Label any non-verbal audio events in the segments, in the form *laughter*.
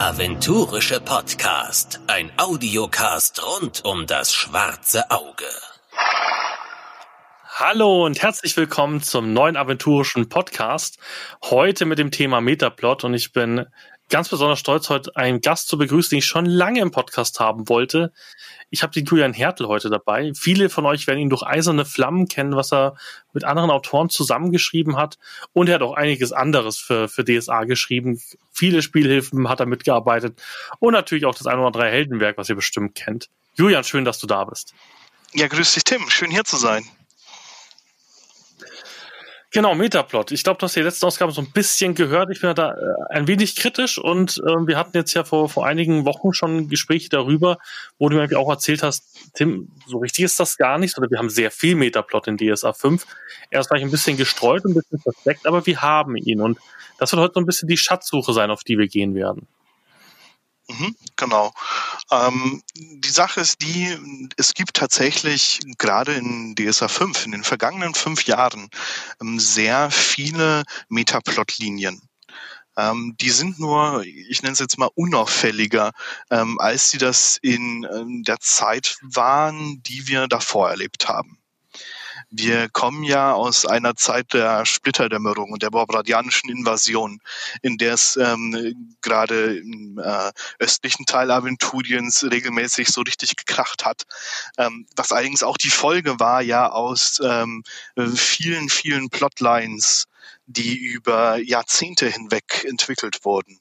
aventurische Podcast. Ein Audiocast rund um das schwarze Auge. Hallo und herzlich willkommen zum neuen aventurischen Podcast. Heute mit dem Thema Metaplot und ich bin ganz besonders stolz, heute einen Gast zu begrüßen, den ich schon lange im Podcast haben wollte. Ich habe den Julian Hertel heute dabei. Viele von euch werden ihn durch Eiserne Flammen kennen, was er mit anderen Autoren zusammengeschrieben hat. Und er hat auch einiges anderes für, für DSA geschrieben. Viele Spielhilfen hat er mitgearbeitet. Und natürlich auch das ein oder andere Heldenwerk, was ihr bestimmt kennt. Julian, schön, dass du da bist. Ja, grüß dich, Tim. Schön hier zu sein. Genau, Metaplot. Ich glaube, du hast die letzten Ausgaben so ein bisschen gehört. Ich bin da äh, ein wenig kritisch und äh, wir hatten jetzt ja vor, vor einigen Wochen schon Gespräche darüber, wo du mir auch erzählt hast, Tim, so richtig ist das gar nicht, oder wir haben sehr viel Metaplot in DSA 5. Erst war ich ein bisschen gestreut, ein bisschen versteckt, aber wir haben ihn und das wird heute so ein bisschen die Schatzsuche sein, auf die wir gehen werden. Mhm, genau. Ähm, die Sache ist die, es gibt tatsächlich gerade in DSA 5, in den vergangenen fünf Jahren, ähm, sehr viele Metaplot-Linien. Ähm, die sind nur, ich nenne es jetzt mal unauffälliger, ähm, als sie das in ähm, der Zeit waren, die wir davor erlebt haben. Wir kommen ja aus einer Zeit der Splitterdämmerung und der borbradianischen Invasion, in der es ähm, gerade im äh, östlichen Teil Aventuriens regelmäßig so richtig gekracht hat. Ähm, was allerdings auch die Folge war ja aus ähm, vielen, vielen Plotlines, die über Jahrzehnte hinweg entwickelt wurden.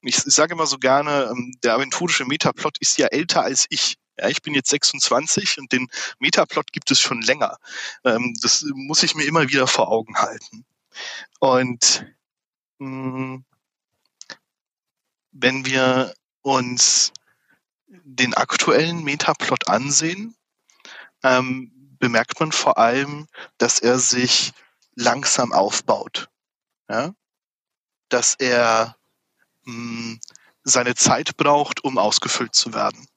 Ich, ich sage immer so gerne, ähm, der aventurische Metaplot ist ja älter als ich. Ja, ich bin jetzt 26 und den Metaplot gibt es schon länger. Ähm, das muss ich mir immer wieder vor Augen halten. Und mh, hm, wenn wir uns den aktuellen Metaplot ansehen, ähm, bemerkt man vor allem, dass er sich langsam aufbaut. Ja? Dass er mh, hm, seine Zeit braucht, um ausgefüllt zu werden.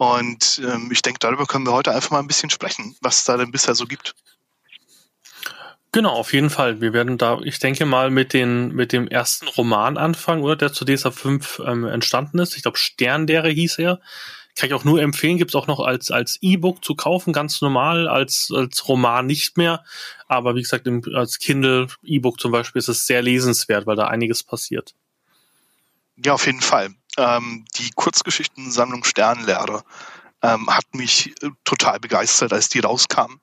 Und ähm, ich denke, darüber können wir heute einfach mal ein bisschen sprechen, was da denn bisher so gibt. Genau, auf jeden Fall. Wir werden da, ich denke mal, mit, den, mit dem ersten Roman anfangen, oder der zu DSA 5 ähm, entstanden ist. Ich glaube, Sterndere hieß er. Kann ich auch nur empfehlen, gibt es auch noch als, als E-Book zu kaufen, ganz normal, als, als Roman nicht mehr. Aber wie gesagt, im, als Kindle E-Book zum Beispiel ist es sehr lesenswert, weil da einiges passiert. Ja, auf jeden Fall. Ähm, die Kurzgeschichtensammlung Sternlehre ähm, hat mich äh, total begeistert, als die rauskam.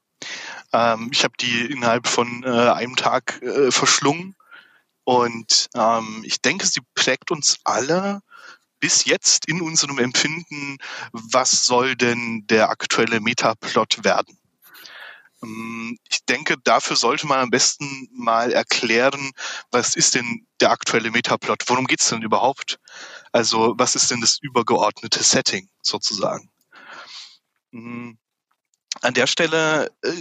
Ähm, ich habe die innerhalb von äh, einem Tag äh, verschlungen und ähm, ich denke, sie prägt uns alle bis jetzt in unserem Empfinden, was soll denn der aktuelle Metaplot werden? Ähm, ich denke, dafür sollte man am besten mal erklären, was ist denn der aktuelle Metaplot? Worum geht's denn überhaupt? Also was ist denn das übergeordnete Setting sozusagen? Mhm. An der Stelle äh,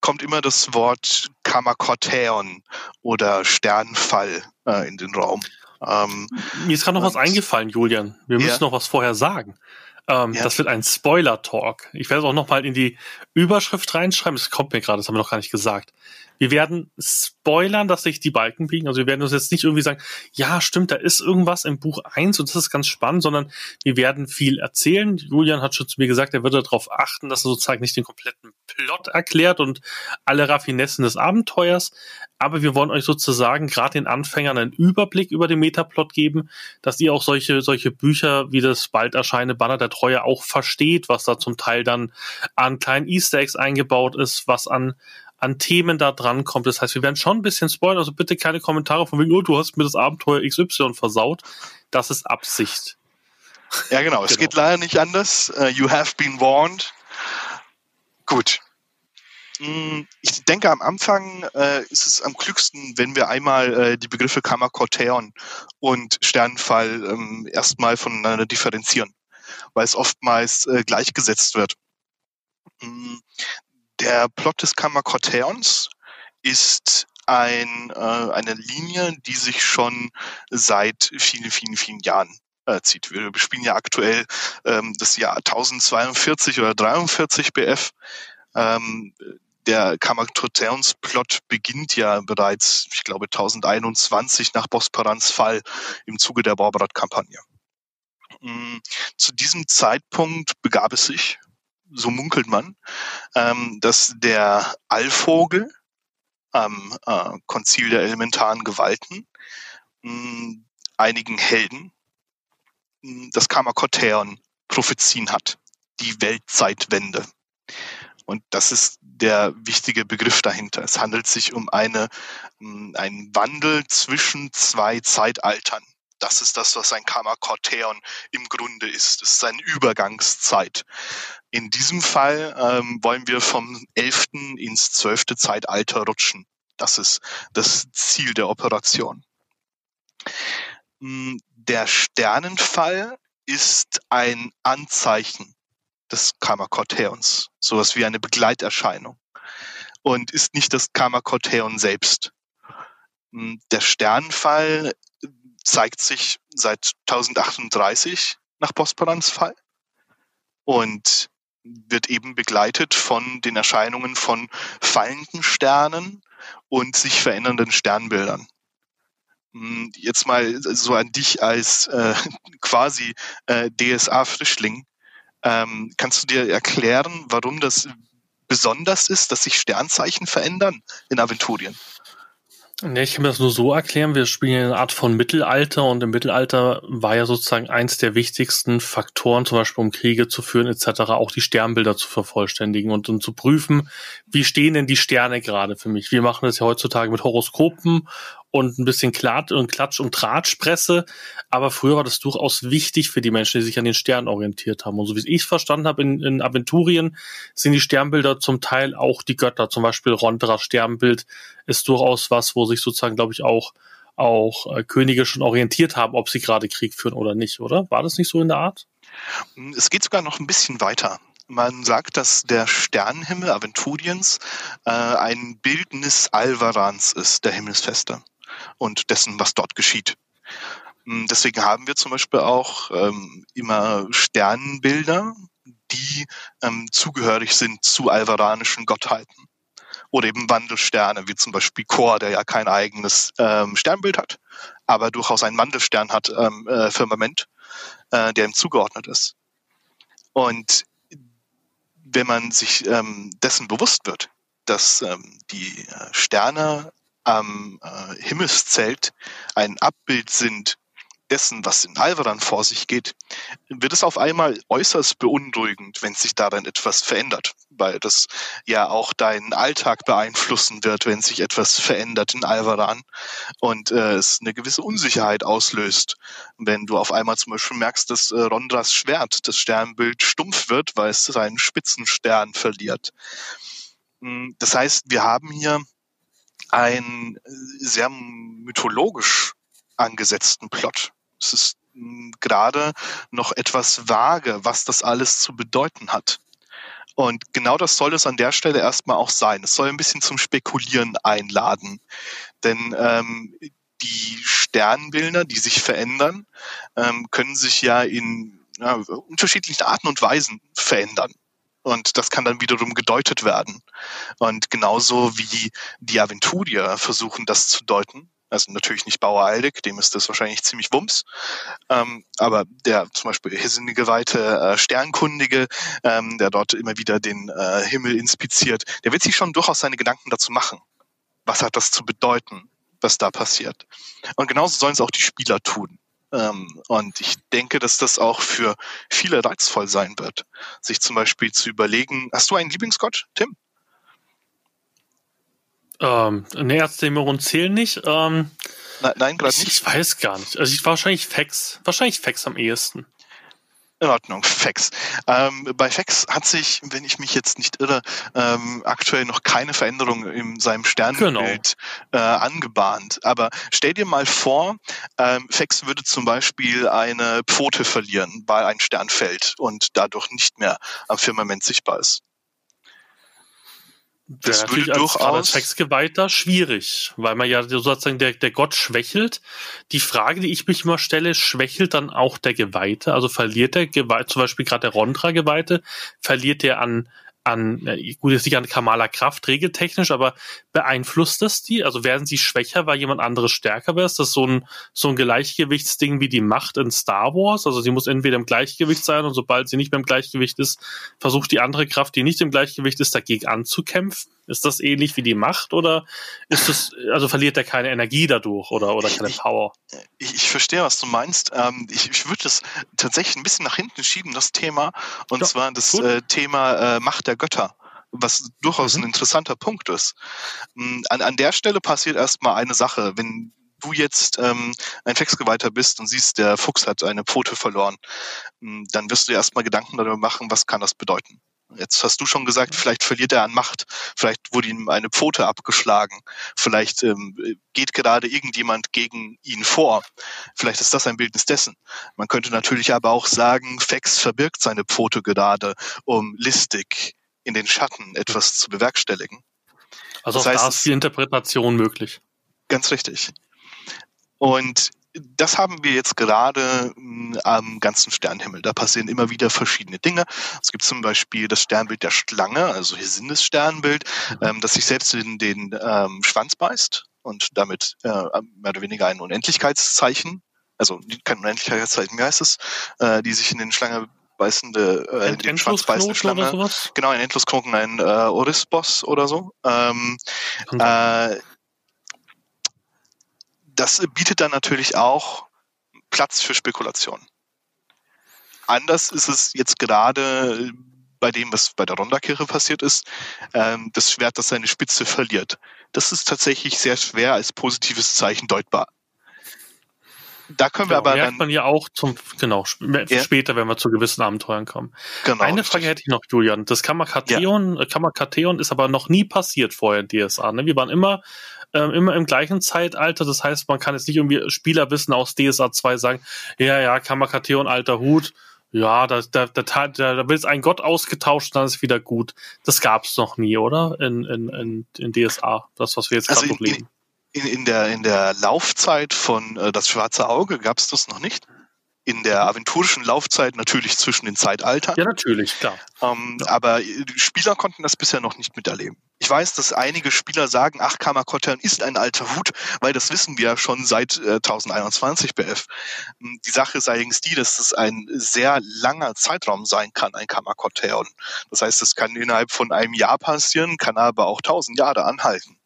kommt immer das Wort Kamakorteon oder Sternfall äh, in den Raum. Ähm, Mir ist gerade noch was eingefallen, Julian. Wir müssen ja. noch was vorher sagen. Ähm, ja. Das wird ein Spoiler-Talk. Ich werde es auch noch mal in die Überschrift reinschreiben. Das kommt mir gerade, das haben wir noch gar nicht gesagt. Wir werden spoilern, dass sich die Balken biegen. Also wir werden uns jetzt nicht irgendwie sagen, ja, stimmt, da ist irgendwas im Buch eins und das ist ganz spannend, sondern wir werden viel erzählen. Julian hat schon zu mir gesagt, er würde darauf achten, dass er sozusagen nicht den kompletten Plot erklärt und alle Raffinessen des Abenteuers. Aber wir wollen euch sozusagen gerade den Anfängern einen Überblick über den Metaplot geben, dass ihr auch solche, solche Bücher wie das bald erscheinende Banner der Treue auch versteht, was da zum Teil dann an kleinen Easter Eggs eingebaut ist, was an an Themen da dran kommt. Das heißt, wir werden schon ein bisschen spoilern, also bitte keine Kommentare von wegen, oh, du hast mir das Abenteuer XY versaut. Das ist Absicht. Ja, genau. genau. Es geht leider nicht anders. Uh, you have been warned. Gut. Mm, ich denke, am Anfang äh, ist es am klügsten, wenn wir einmal äh, die Begriffe Kammerkorteon und Sternenfall ähm, erstmal voneinander differenzieren, weil es oftmals äh, gleichgesetzt wird. Der Plot des Kammerkorteons ist ein, äh, eine Linie, die sich schon seit vielen, vielen, vielen Jahren äh, zieht. Wir spielen ja aktuell ähm, das Jahr 1042 oder 43 BF. Ähm, der Kammerkorteons-Plot beginnt ja bereits, ich glaube, 1021 nach Bosperans Fall im Zuge der Borberat-Kampagne. Mm, zu diesem Zeitpunkt begab es sich, so munkelt man, ähm, dass der Allvogel am äh, Konzil der elementaren Gewalten mm, einigen Helden mm, das Karmakotheon Prophezien hat, die Weltzeitwende. Und das ist der wichtige Begriff dahinter. Es handelt sich um eine, einen Wandel zwischen zwei Zeitaltern. Das ist das, was ein Kammerkorteon im Grunde ist. Es ist eine Übergangszeit. In diesem Fall ähm, wollen wir vom elften ins zwölfte Zeitalter rutschen. Das ist das Ziel der Operation. Hm, der Sternenfall ist ein Anzeichen des Kammerkorteons, sowas wie eine Begleiterscheinung und ist nicht das Kammerkorteon selbst. Hm, der Sternenfall zeigt sich seit 1038 nach Bosporans Fall und wird eben begleitet von den Erscheinungen von fallenden Sternen und sich verändernden Sternbildern. Hm, jetzt mal so an dich als äh, *laughs* quasi äh, DSA-Frischling. Ähm, kannst du dir erklären, warum das besonders ist, dass sich Sternzeichen verändern in Aventurien? Nee, ich kann mir das nur so erklären. Wir spielen eine Art von Mittelalter und im Mittelalter war ja sozusagen eins der wichtigsten Faktoren, zum Beispiel um Kriege zu führen etc., auch die Sternbilder zu vervollständigen und, und zu prüfen, wie stehen denn die Sterne gerade für mich. Wir machen das ja heutzutage mit Horoskopen und ein bisschen Klatsch und Klatsch und Tratschpresse. Aber früher war das durchaus wichtig für die Menschen, die sich an den Sternen orientiert haben. Und so wie ich es verstanden habe, in, in Aventurien sind die Sternbilder zum Teil auch die Götter. Zum Beispiel Rondras Sternbild ist durchaus was, wo sich sozusagen, glaube ich, auch auch äh, Könige schon orientiert haben, ob sie gerade Krieg führen oder nicht, oder? War das nicht so in der Art? Es geht sogar noch ein bisschen weiter. Man sagt, dass der Sternenhimmel Aventuriens äh, ein Bildnis Alvarans ist, der Himmelsfeste und dessen, was dort geschieht. Hm, deswegen haben wir zum Beispiel auch ähm, immer Sternenbilder, die ähm, zugehörig sind zu alvaranischen Gottheiten. Oder eben Wandelsterne, wie zum Beispiel Chor, der ja kein eigenes ähm, Sternbild hat, aber durchaus einen Wandelstern hat, ähm, äh, Firmament, äh, der ihm zugeordnet ist. Und wenn man sich ähm, dessen bewusst wird, dass ähm, die äh, Sterne am äh, Himmelszelt ein Abbild sind dessen, was in Alvaran vor sich geht, wird es auf einmal äußerst beunruhigend, wenn sich darin etwas verändert, weil das ja auch deinen Alltag beeinflussen wird, wenn sich etwas verändert in Alvaran und äh, es eine gewisse Unsicherheit auslöst, wenn du auf einmal zum Beispiel merkst, dass äh, Rondras Schwert, das Sternbild, stumpf wird, weil es seinen Spitzenstern verliert. Hm, das heißt, wir haben hier einen sehr mythologisch angesetzten Plot. Es ist hm, gerade noch etwas vage, was das alles zu bedeuten hat. Und genau das soll es an der Stelle erstmal auch sein. Es soll ein bisschen zum Spekulieren einladen. Denn ähm, die Sternbilder, die sich verändern, ähm, können sich ja in ja, unterschiedlichen Arten und Weisen verändern. Und das kann dann wiederum gedeutet werden. Und genauso wie die Aventurier versuchen, das zu deuten. Also natürlich nicht Bauer Eilig, dem ist das wahrscheinlich ziemlich wumms. Ähm, aber der zum Beispiel geweihte äh, Sternkundige, ähm, der dort immer wieder den äh, Himmel inspiziert, der wird sich schon durchaus seine Gedanken dazu machen. Was hat das zu bedeuten, was da passiert? Und genauso sollen es auch die Spieler tun. Ähm, und ich denke, dass das auch für viele reizvoll sein wird, sich zum Beispiel zu überlegen, hast du einen Lieblingsgott, Tim? Ähm, ne, Erzdämmerung zählen nicht. Ähm, nein, nein gerade nicht. Ich weiß gar nicht. Also ich wahrscheinlich Fex. Wahrscheinlich Fex am ehesten. In Ordnung, *laughs* Fax. Ähm, bei Fax hat sich, wenn ich mich jetzt nicht irre, ähm, aktuell noch keine Veränderung in seinem Sternbild genau. äh, angebahnt. Aber stell dir mal vor, ähm, Fax würde zum Beispiel eine Pfote verlieren, weil ein Stern fällt und dadurch nicht mehr am Firmament sichtbar ist. Das wäre würde durchaus als Sexgeweihter schwierig, weil man ja sozusagen der, der Gott schwächelt. Die Frage, die ich mich immer stelle, schwächelt dann auch der Geweihte? Also verliert der Geweihte, zum Beispiel gerade der Rondra-Geweihte, verliert der an, an, gut, jetzt nicht an Kamala Kraft regeltechnisch, aber beeinflusst das die? Also werden sie schwächer, weil jemand anderes stärker wäre? Ist das so ein, so ein Gleichgewichtsding wie die Macht in Star Wars? Also sie muss entweder im Gleichgewicht sein und sobald sie nicht mehr im Gleichgewicht ist, versucht die andere Kraft, die nicht im Gleichgewicht ist, dagegen anzukämpfen? Ist das ähnlich wie die Macht oder ist das, also verliert er keine Energie dadurch oder, oder keine Power? Ich, ich verstehe, was du meinst. Ähm, ich, ich würde das tatsächlich ein bisschen nach hinten schieben, das Thema, und ja, zwar das äh, Thema äh, Macht der Götter was durchaus mhm. ein interessanter Punkt ist. Mm, an, an der Stelle passiert erstmal eine Sache. Wenn du jetzt ähm, ein Textgeweihter bist und siehst, der Fuchs hat eine Pfote verloren, mm, dann wirst du dir erstmal Gedanken darüber machen, was kann das bedeuten. Jetzt hast du schon gesagt, vielleicht verliert er an Macht, vielleicht wurde ihm eine Pfote abgeschlagen, vielleicht ähm, geht gerade irgendjemand gegen ihn vor. Vielleicht ist das ein Bildnis dessen. Man könnte natürlich aber auch sagen, Fex verbirgt seine Pfote gerade, um listig in den Schatten etwas zu bewerkstelligen. Also das auch heißt, da ist die Interpretation möglich. Ganz richtig. Und das haben wir jetzt gerade hm, am ganzen Sternhimmel. Da passieren immer wieder verschiedene Dinge. Es gibt zum Beispiel das Sternbild der Schlange, also hier sind das Sternbild, mhm. ähm, das sich selbst in den ähm, Schwanz beißt und damit äh, mehr oder weniger ein Unendlichkeitszeichen, also kein Unendlichkeitszeichen, wie heißt es, äh, die sich in den Schlange beißende, äh, in den Schwanz beißende Schlange. Genau, ein Endlosknoten, ein äh, Orisbos oder so. Ähm, äh, das bietet dann natürlich auch Platz für Spekulation. Anders ist es jetzt gerade bei dem, was bei der Ronda-Kirche passiert ist, ähm, das Schwert, das seine Spitze verliert. Das ist tatsächlich sehr schwer als positives Zeichen deutbar. Da können wir genau, aber merkt dann, man ja auch zum genau ja. später, wenn wir zu gewissen Abenteuern kommen. Genau. Eine Frage hätte ich noch, Julian. Das Kammerkatheon, ja. Kammerkatheon ist aber noch nie passiert vorher in DSA. Ne? Wir waren immer ähm, immer im gleichen Zeitalter. Das heißt, man kann jetzt nicht irgendwie Spielerwissen aus DSA 2 sagen, ja, ja, Kammerkatheon, alter Hut, ja, da, da, da, da, da wird ein Gott ausgetauscht, dann ist wieder gut. Das gab es noch nie, oder? In, in, in, in DSA, das, was wir jetzt gerade also leben. In, in, der, in der Laufzeit von äh, Das Schwarze Auge gab es das noch nicht in der aventurischen Laufzeit natürlich zwischen den Zeitaltern. Ja, natürlich, klar. Ähm, ja. Aber die Spieler konnten das bisher noch nicht miterleben. Ich weiß, dass einige Spieler sagen, ach, Kamakotern ist ein alter Hut, weil das wissen wir schon seit äh, 1021 BF. Hm, die Sache ist allerdings die, dass es ein sehr langer Zeitraum sein kann, ein Kamakotern. Das heißt, es kann innerhalb von einem Jahr passieren, kann aber auch tausend Jahre anhalten.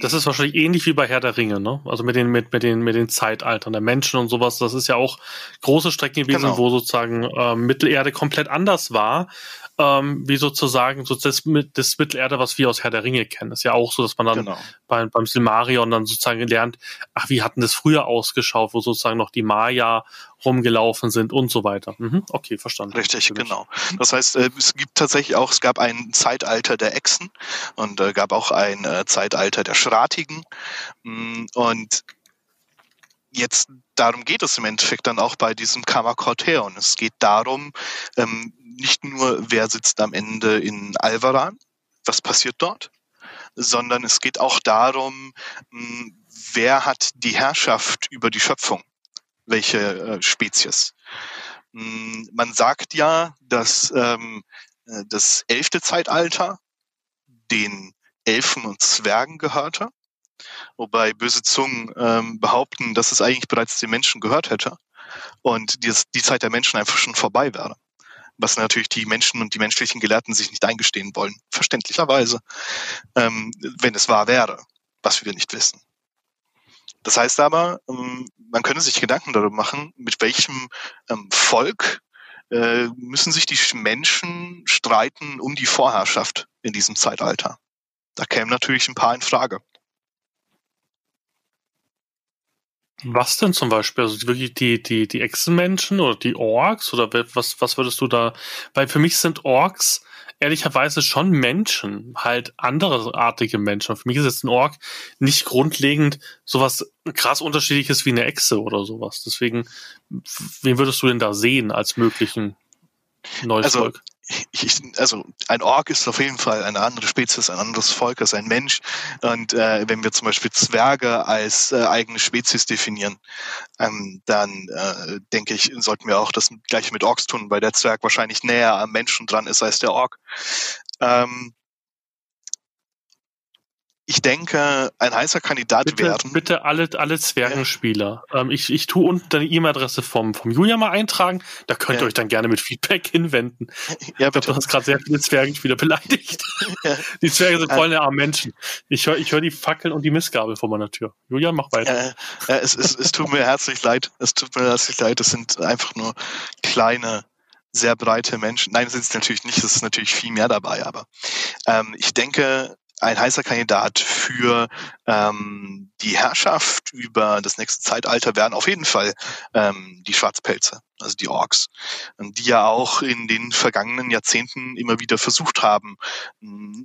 Das ist wahrscheinlich ähnlich wie bei Herr der Ringe, ne? Also mit den, mit, mit den, mit den Zeitaltern der Menschen und sowas. Das ist ja auch große Strecken gewesen, genau. wo sozusagen äh, Mittelerde komplett anders war ähm, wie sozusagen so das, das Mittelerde, was wir aus Herr der Ringe kennen. Das ist ja auch so, dass man dann genau. beim, beim Silmarion dann sozusagen lernt, ach, wie hatten das früher ausgeschaut, wo sozusagen noch die Maya rumgelaufen sind und so weiter. Mhm, okay, verstanden. Richtig, genau. Das heißt, äh, es gibt tatsächlich auch, es gab ein Zeitalter der Echsen und äh, gab auch ein äh, Zeitalter der Schratigen mm, und jetzt darum geht es im Endeffekt dann auch bei diesem Kamakorteon. Es geht darum, ähm, nicht nur, wer sitzt am Ende in Alvaran, was passiert dort, sondern es geht auch darum, hm, wer hat die Herrschaft über die Schöpfung, welche äh, Spezies. Hm, man sagt ja, dass ähm, äh, das elfte Zeitalter den Elfen und Zwergen gehörte wobei böse Zungen ähm, behaupten, dass es eigentlich bereits den Menschen gehört hätte und die, die Zeit der Menschen einfach schon vorbei wäre. Was natürlich die Menschen und die menschlichen Gelehrten sich nicht eingestehen wollen, verständlicherweise, ähm, wenn es wahr wäre, was wir nicht wissen. Das heißt aber, ähm, man könne sich Gedanken darüber machen, mit welchem ähm, Volk äh, müssen sich die Menschen streiten um die Vorherrschaft in diesem Zeitalter. Da kämen natürlich ein paar in Frage. Was denn zum Beispiel? Also wirklich die, die, die Echsenmenschen oder die Orks oder was, was würdest du da? Weil für mich sind Orks ehrlicherweise schon Menschen, halt andereartige Menschen. Für mich ist jetzt ein Ork nicht grundlegend sowas krass unterschiedliches wie eine Echse oder sowas. Deswegen, wen würdest du denn da sehen als möglichen neues also, Volk? Ich, also ein Ork ist auf jeden Fall eine andere Spezies, ein anderes Volk als ein Mensch. Und äh, wenn wir zum Beispiel Zwerge als äh, eigene Spezies definieren, ähm, dann äh, denke ich, sollten wir auch das gleiche mit Orks tun, weil der Zwerg wahrscheinlich näher am Menschen dran ist als der Ork. Ähm, ich denke, ein heißer Kandidat bitte, werden. Bitte alle, alle Zwergenspieler. Ja. Ähm, ich, ich tue unten deine E-Mail-Adresse vom, vom Julia mal eintragen. Da könnt ja. ihr euch dann gerne mit Feedback *laughs* hinwenden. Ja, ich glaube, du hast gerade sehr viele Zwergenspieler beleidigt. *laughs* Ja. Die Zwerge sind voll arme Menschen. Ich höre ich hör die Fackeln und die Missgabel vor meiner Tür. Julia, mach weiter. Es, es, es tut mir herzlich leid. Es tut mir herzlich leid. Es sind einfach nur kleine sehr breite Menschen. Nein, sind es natürlich nicht, es ist natürlich viel mehr dabei, aber ähm, ich denke, ein heißer Kandidat für ähm, die Herrschaft über das nächste Zeitalter wären auf jeden Fall ähm, die Schwarzpelze, also die Orks, die ja auch in den vergangenen Jahrzehnten immer wieder versucht haben,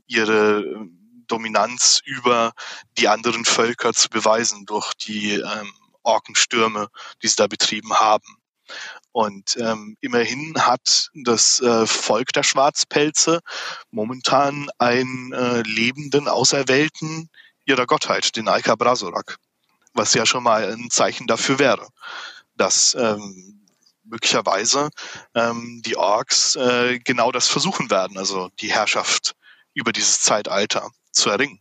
ihre Dominanz über die anderen Völker zu beweisen durch die ähm, Orkenstürme, die sie da betrieben haben. Und ähm, immerhin hat das äh, Volk der Schwarzpelze momentan einen äh, lebenden Auserwählten ihrer Gottheit, den Alka Brasorak, was ja schon mal ein Zeichen dafür wäre, dass ähm, möglicherweise ähm, die Orks äh, genau das versuchen werden, also die Herrschaft über dieses Zeitalter zu erringen.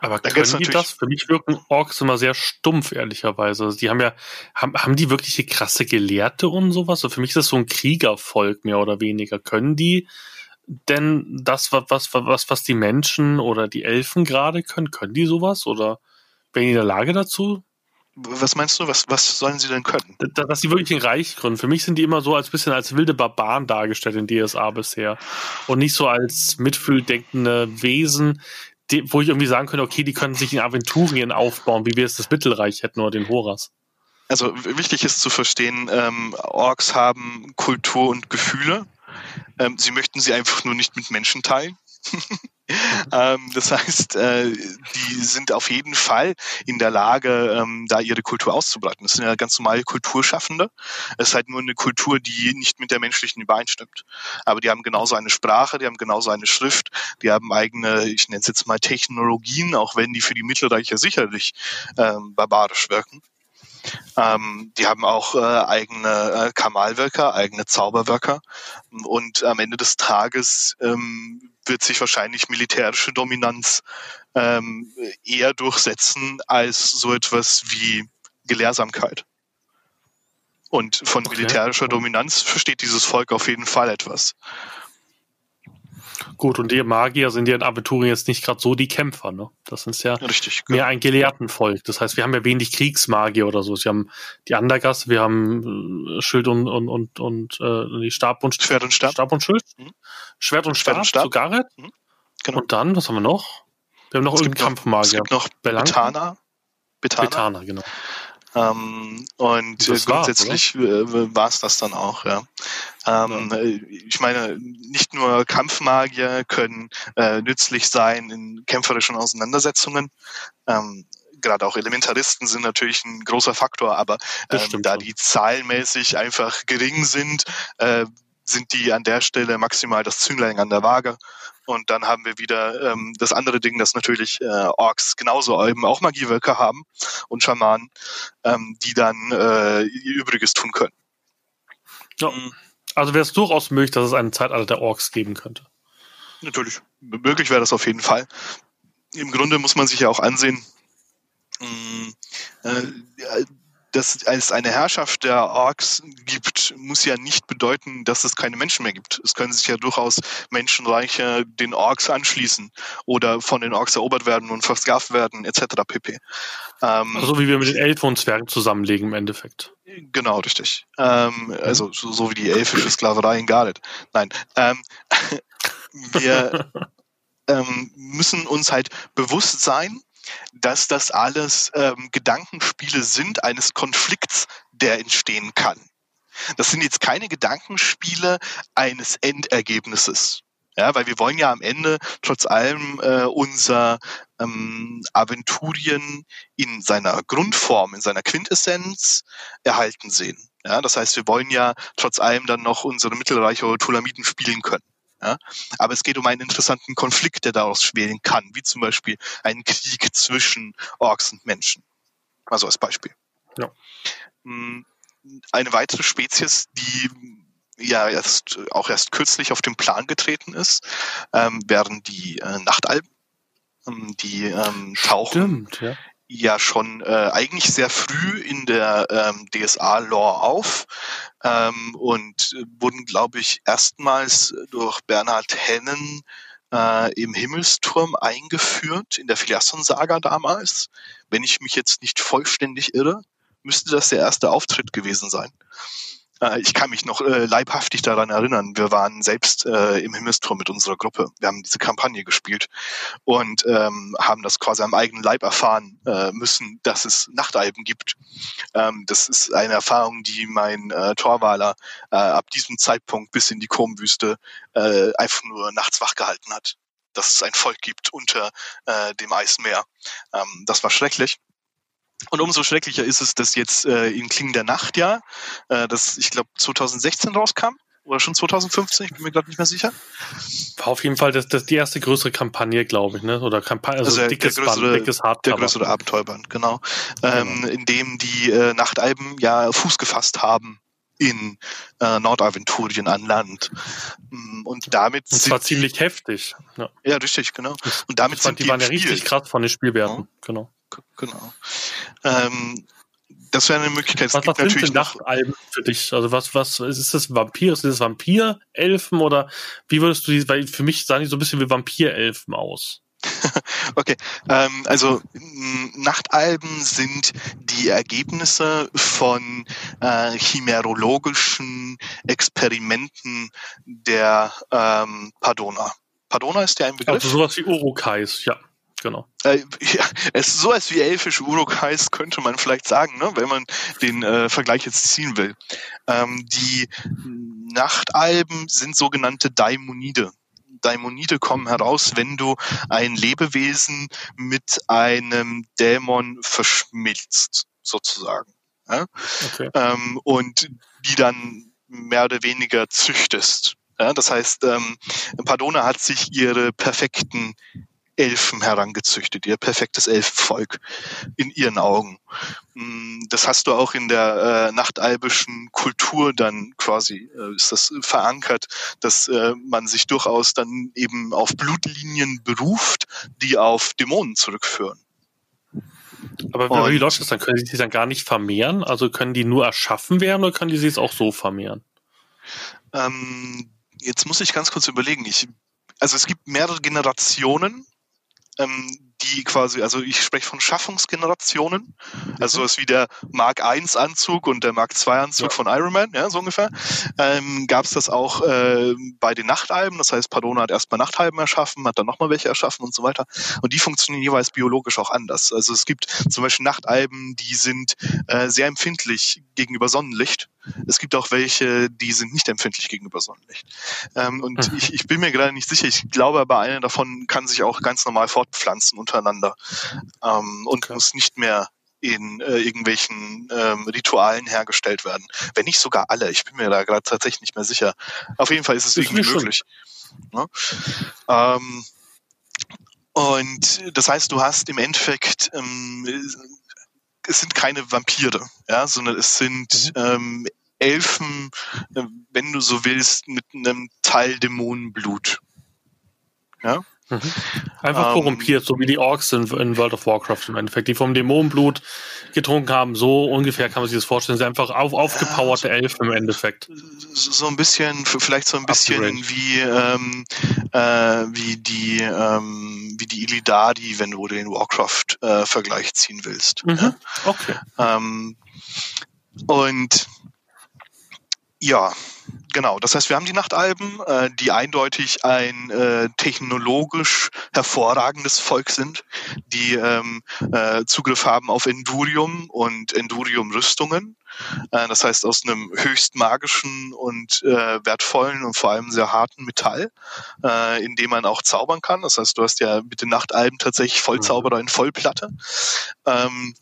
Aber da können die das? Für mich wirken Orks immer sehr stumpf, ehrlicherweise. Also die haben ja, haben, haben die wirklich die krasse Gelehrte und sowas? Also für mich ist das so ein Kriegervolk, mehr oder weniger. Können die denn das, was, was, was die Menschen oder die Elfen gerade können, können die sowas? Oder wären die in der Lage dazu? Was meinst du? Was, was sollen sie denn können? Dass sie wirklich ein Reich gründen. Für mich sind die immer so als bisschen als wilde Barbaren dargestellt in DSA bisher. Und nicht so als mitfühldenkende Wesen, die, wo ich irgendwie sagen könnte, okay, die können sich in Aventurien aufbauen, wie wir es das Mittelreich hätten oder den Horas. Also wichtig ist zu verstehen, ähm, Orks haben Kultur und Gefühle. Ähm, sie möchten sie einfach nur nicht mit Menschen teilen. *laughs* *laughs* ähm, das heißt, äh, die sind auf jeden Fall in der Lage, ähm, da ihre Kultur auszubreiten. Das sind ja ganz normale Kulturschaffende. Es ist halt nur eine Kultur, die nicht mit der menschlichen übereinstimmt. Aber die haben genauso eine Sprache, die haben genauso eine Schrift, die haben eigene, ich nenne es jetzt mal Technologien, auch wenn die für die Mittelreicher sicherlich ähm, barbarisch wirken. Ähm, die haben auch äh, eigene äh, Kamalwirker, eigene Zauberwirker. Und am Ende des Tages ähm, wird sich wahrscheinlich militärische Dominanz ähm, eher durchsetzen als so etwas wie Gelehrsamkeit. Und von okay. militärischer Dominanz versteht dieses Volk auf jeden Fall etwas. Gut, und die Magier sind ja in Aventurien jetzt nicht gerade so die Kämpfer, ne? Das sind ja Richtig, mehr genau. ein Gelehrtenvolk. Das heißt, wir haben ja wenig Kriegsmagier oder so. Wir haben die Andergast, wir haben äh, Schild und und und, und äh, die Stab und Schwert und Stab. Stab und Schild. Mhm. Schwert und Stab, Schwert und Stab. zu Gareth. Mhm. Genau. Und dann, was haben wir noch? Wir haben noch irgendeinen Kampfmagier. Es gibt noch Betana. Betana, Betana genau. Ähm, und äh, grundsätzlich äh, war es das dann auch, ja. Ähm, ja. Äh, ich meine, nicht nur Kampfmagier können äh, nützlich sein in kämpferischen Auseinandersetzungen. Ähm, gerade auch Elementaristen sind natürlich ein großer Faktor, aber ähm, da die zahlenmäßig einfach gering sind, äh, sind die an der Stelle maximal das Zünglein an der Waage. Und dann haben wir wieder ähm, das andere Ding, dass natürlich äh, Orks genauso eben auch Magiewirker haben und Schamanen, ähm, die dann äh, ihr Übriges tun können. Ja. Mhm. Also wäre es durchaus möglich, dass es einen Zeitalter der Orks geben könnte. Natürlich. Möglich wäre das auf jeden Fall. Im Grunde muss man sich ja auch ansehen, mh, äh, dass es eine Herrschaft der Orks gibt, muss ja nicht bedeuten, dass es keine Menschen mehr gibt. Es können sich ja durchaus Menschenreiche den Orks anschließen oder von den Orks erobert werden und versklavt werden, etc. pp. Ähm, also wie wir mit den Elfen und Zwergen zusammenlegen im Endeffekt. Genau, richtig. Ähm, also so, so, wie die elfische Sklaverei in Gardet. Nein. Ähm, *laughs* wir *laughs* ähm, müssen uns halt bewusst sein, dass das alles ähm, Gedankenspiele sind eines Konflikts, der entstehen kann. Das sind jetzt keine Gedankenspiele eines Endergebnisses. Ja, weil wir wollen ja am Ende trotz allem äh, unser ähm, Aventurien in seiner Grundform, in seiner Quintessenz erhalten sehen. Ja, das heißt, wir wollen ja trotz allem dann noch unsere Mittelreiche oder Tulamiten spielen können. Ja? Aber es geht um einen interessanten Konflikt, der daraus schwelen kann, wie zum Beispiel einen Krieg zwischen Orks und Menschen. Also als Beispiel. Ja. Hm, eine weitere Spezies, die ja erst auch erst kürzlich auf den Plan getreten ist, ähm, wären die äh, Nachtalben. Ähm, die ähm, tauchen Stimmt, ja. Ja schon äh, eigentlich sehr früh in der ähm, DSA-Lore auf ähm, und wurden, glaube ich, erstmals durch Bernhard Hennen äh, im Himmelsturm eingeführt, in der Filiasson-Saga damals. Wenn ich mich jetzt nicht vollständig irre, müsste das der erste Auftritt gewesen sein. Äh, ich kann mich noch äh, leibhaftig daran erinnern. Wir waren selbst äh, im Himmelsturm mit unserer Gruppe. Wir haben diese Kampagne gespielt und ähm, haben das quasi am eigenen Leib erfahren müssen, dass es Nachtalben gibt. Ähm, das ist eine Erfahrung, die mein Torwaler ab diesem Zeitpunkt bis in die Kurmwüste einfach nur nachts wach gehalten hat. Dass es ein Volk gibt unter dem Eismeer. Ähm, das war schrecklich. Und umso schrecklicher ist es, dass jetzt äh, in Klingen der Nacht ja, äh, das ich glaube 2016 rauskam oder schon 2015, ich bin mir gerade nicht mehr sicher. War auf jeden Fall das, das die erste größere Kampagne, glaube ich, ne? Oder Kampagne, also, also dickes der größere, Band, dickes Hardcover. Der größere Abenteuerband, genau. Ähm, genau. In dem die äh, Nachtalben ja Fuß gefasst haben in äh, Nordaventurien an Land. Mm, und damit und zwar ziemlich heftig. Ja. ja, richtig, genau. Und damit sind die, die waren ja richtig krass von den Spielwerten, ja. genau. Genau. Ähm, das wäre eine Möglichkeit. Es was, was natürlich sind Nachtalben für dich? Also was, was ist das Vampir? Ist das Vampirelfen oder wie würdest du die, weil für mich sahen die so ein bisschen wie Vampirelfen aus. *laughs* okay, ähm, also Nachtalben sind die Ergebnisse von äh, chimerologischen Experimenten der ähm, Padona. Padona ist ja ein Begriff. Also sowas wie Urukais, ja genau. Äh, ja, es ist sowas wie elfische Uruk-Heiß, könnte man vielleicht sagen, ne, wenn man den äh, Vergleich jetzt ziehen will. Ähm, die Nachtalben sind sogenannte Daimonide. Daimonide kommen heraus, wenn du ein Lebewesen mit einem Dämon verschmilzt, sozusagen. Ja? Okay. Ähm, und die dann mehr oder weniger züchtest. Ja, das heißt, ähm, Padona hat sich ihre perfekten Elfen herangezüchtet, ihr perfektes Elfenvolk in ihren Augen. Mm, das hast du auch in der äh, nachtalbischen Kultur dann quasi, äh, ist das verankert, dass äh, man sich durchaus dann eben auf Blutlinien beruft, die auf Dämonen zurückführen. Aber Und, wie läuft das dann? Können die sich dann gar nicht vermehren? Also können die nur erschaffen werden oder können die sich auch so vermehren? Ähm, jetzt muss ich ganz kurz überlegen. Ich, also es gibt mehrere Generationen ähm, die quasi, also ich spreche von Schaffungsgenerationen, also mhm. sowas wie der Mark I Anzug und der Mark II Anzug ja. von Iron Man, ja, so ungefähr, ähm, gab es das auch äh, bei den Nachtalben, das heißt, Padona hat erstmal Nachtalben erschaffen, hat dann nochmal welche erschaffen und so weiter und die funktionieren jeweils biologisch auch anders. Also es gibt zum Beispiel Nachtalben, die sind äh, sehr empfindlich gegenüber Sonnenlicht. Es gibt auch welche, die sind nicht empfindlich gegenüber Sonnenlicht. Ähm, und mhm. ich, ich bin mir gerade nicht sicher, ich glaube aber einer davon kann sich auch ganz normal fortpflanzen untereinander ähm, und okay. muss nicht mehr in äh, irgendwelchen ähm, Ritualen hergestellt werden. Wenn nicht sogar alle. Ich bin mir da gerade tatsächlich nicht mehr sicher. Auf jeden Fall ist es ist irgendwie möglich. Ne? Ähm, und das heißt, du hast im Endeffekt, ähm, es sind keine Vampire, ja, sondern es sind mhm. ähm, Elfen, äh, wenn du so willst, mit einem Teil Dämonenblut. Ja? Mhm. Einfach ähm, korrumpiert, so wie die Orks in, in, World of Warcraft im Endeffekt, die vom Dämonenblut getrunken haben. So ungefähr kann man sich das vorstellen. Sie sind einfach auf, aufgepowerte ja, so, Elfen im Endeffekt. So ein bisschen, vielleicht so ein bisschen wie, ähm, äh, wie die, ähm, wie die Illidadi, wenn du den Warcraft-Vergleich äh, ziehen willst. Mhm. Ja? Okay. Ähm, und ja, genau. Das heißt, wir haben die Nachtalben, äh, die eindeutig ein äh, technologisch hervorragendes Volk sind, die ähm, äh, Zugriff haben auf Endurium und Endurium-Rüstungen. Äh, das heißt, aus einem höchst magischen und äh, wertvollen und vor allem sehr harten Metall, äh, in dem man auch zaubern kann. Das heißt, du hast ja mit den Nachtalben tatsächlich Vollzauberer in Vollplatte. Ähm,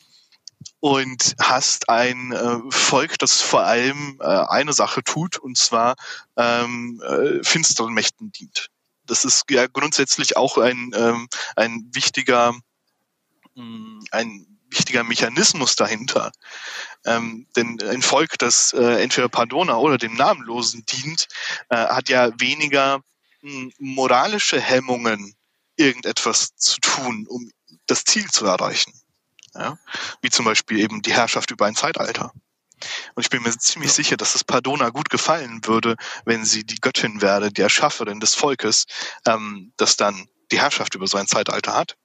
und hast ein äh, Volk, das vor allem äh, eine Sache tut, und zwar ähm, äh, finsteren Mächten dient. Das ist ja grundsätzlich auch ein, ähm, ein wichtiger, mh, mm, ein wichtiger Mechanismus dahinter. Ähm, denn ein Volk, das äh, entweder Pardona oder dem Namenlosen dient, äh, hat ja weniger mh, moralische Hemmungen, irgendetwas zu tun, um das Ziel zu erreichen. Ja? Wie zum Beispiel eben die Herrschaft über ein Zeitalter. Und ich bin mir ziemlich ja. sicher, dass es Pardona gut gefallen würde, wenn sie die Göttin wäre, die Erschafferin des Volkes, ähm, das dann die Herrschaft über so ein Zeitalter hat.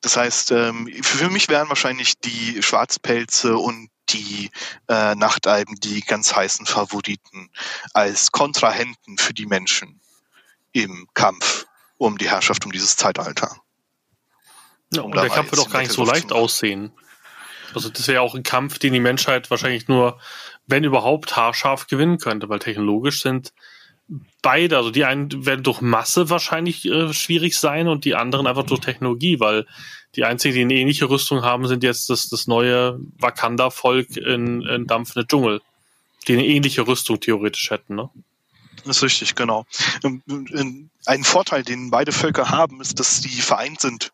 Das heißt, ähm, für mich wären wahrscheinlich die Schwarzpelze und die äh, Nachteiben die ganz heißen Favoriten als Kontrahenten für die Menschen im Kampf um die Herrschaft um dieses Zeitalter. Ja, um und der Kampf wird auch gar nicht so leicht aussehen. Also das wäre ja auch ein Kampf, den die Menschheit wahrscheinlich nur, wenn überhaupt, haarscharf gewinnen könnte, weil technologisch sind beide, also die einen werden durch Masse wahrscheinlich äh, schwierig sein und die anderen einfach durch Technologie, weil die einzigen, die eine ähnliche Rüstung haben, sind jetzt das, das neue Wakanda-Volk in, in dampfende Dschungel, die eine ähnliche Rüstung theoretisch hätten, ne? Das ist richtig, genau. Ähm, ein Vorteil, den beide Völker haben, ist, dass sie vereint sind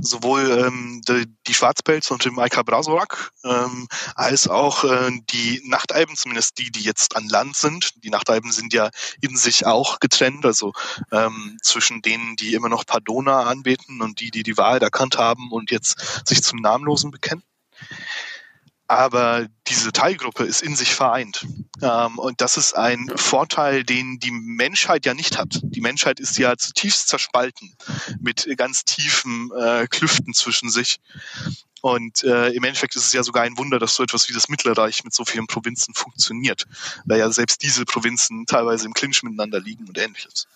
sowohl ähm, die, die Schwarzpelze und dem Alka Brasorak, ähm, als auch äh, die Nachteiben, zumindest die, die jetzt an Land sind. Die Nachteiben sind ja in sich auch getrennt, also ähm, zwischen denen, die immer noch Pardona anbeten und die, die die Wahrheit erkannt haben und jetzt sich zum Namenlosen bekennen aber diese Teilgruppe ist in sich vereint. Ähm, und das ist ein Vorteil, den die Menschheit ja nicht hat. Die Menschheit ist ja zutiefst zerspalten mit ganz tiefen äh, Klüften zwischen sich. Und äh, im Endeffekt ist es ja sogar ein Wunder, dass so etwas wie das Mittelreich mit so vielen Provinzen funktioniert, weil ja selbst diese Provinzen teilweise im Clinch miteinander liegen und ähnliches.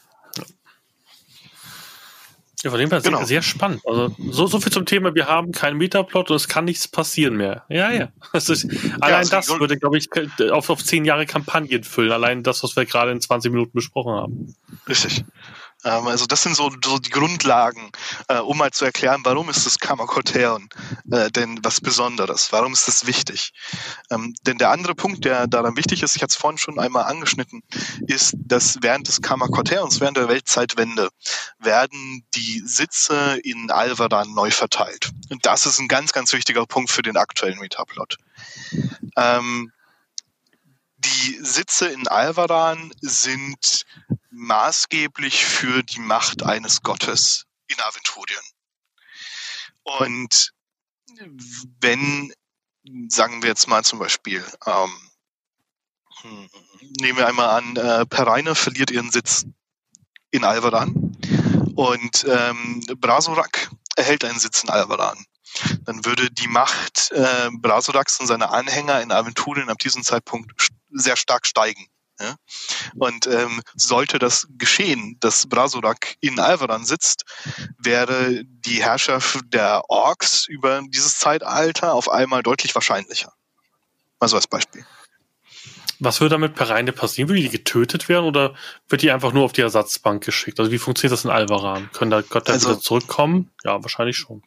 Ja, von dem her genau. sehr, spannend. Also so, so viel zum Thema, wir haben keinen Metaplot und es kann nichts passieren mehr. Ja, ja. Das ist, allein ja, also das würde, glaube ich, auf, auf zehn Jahre Kampagnen füllen. Allein das, was wir gerade in 20 Minuten besprochen haben. Richtig. Ähm, also das sind so, so die Grundlagen, äh, um mal zu erklären, warum ist das Kammerkoteon äh, denn was Besonderes? Warum ist das wichtig? Ähm, denn der andere Punkt, der daran wichtig ist, ich hatte es vorhin schon einmal angeschnitten, ist, dass während des Kammerkoteons, während der Weltzeitwende, werden die Sitze in Alvaran neu verteilt. Und das ist ein ganz, ganz wichtiger Punkt für den aktuellen Metaplot. Ähm, die Sitze in Alvaran sind maßgeblich für die Macht eines Gottes in Aventurien. Und wenn, sagen wir jetzt mal zum Beispiel, ähm, hm, nehmen wir einmal an, äh, Pereine verliert ihren Sitz in Alvaran und ähm, Brasorak erhält einen Sitz in Alvaran. Dann würde die Macht äh, Brasoraks und seiner Anhänger in Aventurien ab diesem Zeitpunkt sehr stark steigen. Ja? Und ähm, sollte das geschehen, dass Brasorak in Alvaran sitzt, wäre die Herrschaft der Orks über dieses Zeitalter auf einmal deutlich wahrscheinlicher. Also als Beispiel. Was würde damit per Reine passieren? Würde die getötet werden oder wird die einfach nur auf die Ersatzbank geschickt? Also wie funktioniert das in Alvaran? Können da Götter also, wieder zurückkommen? Ja, wahrscheinlich schon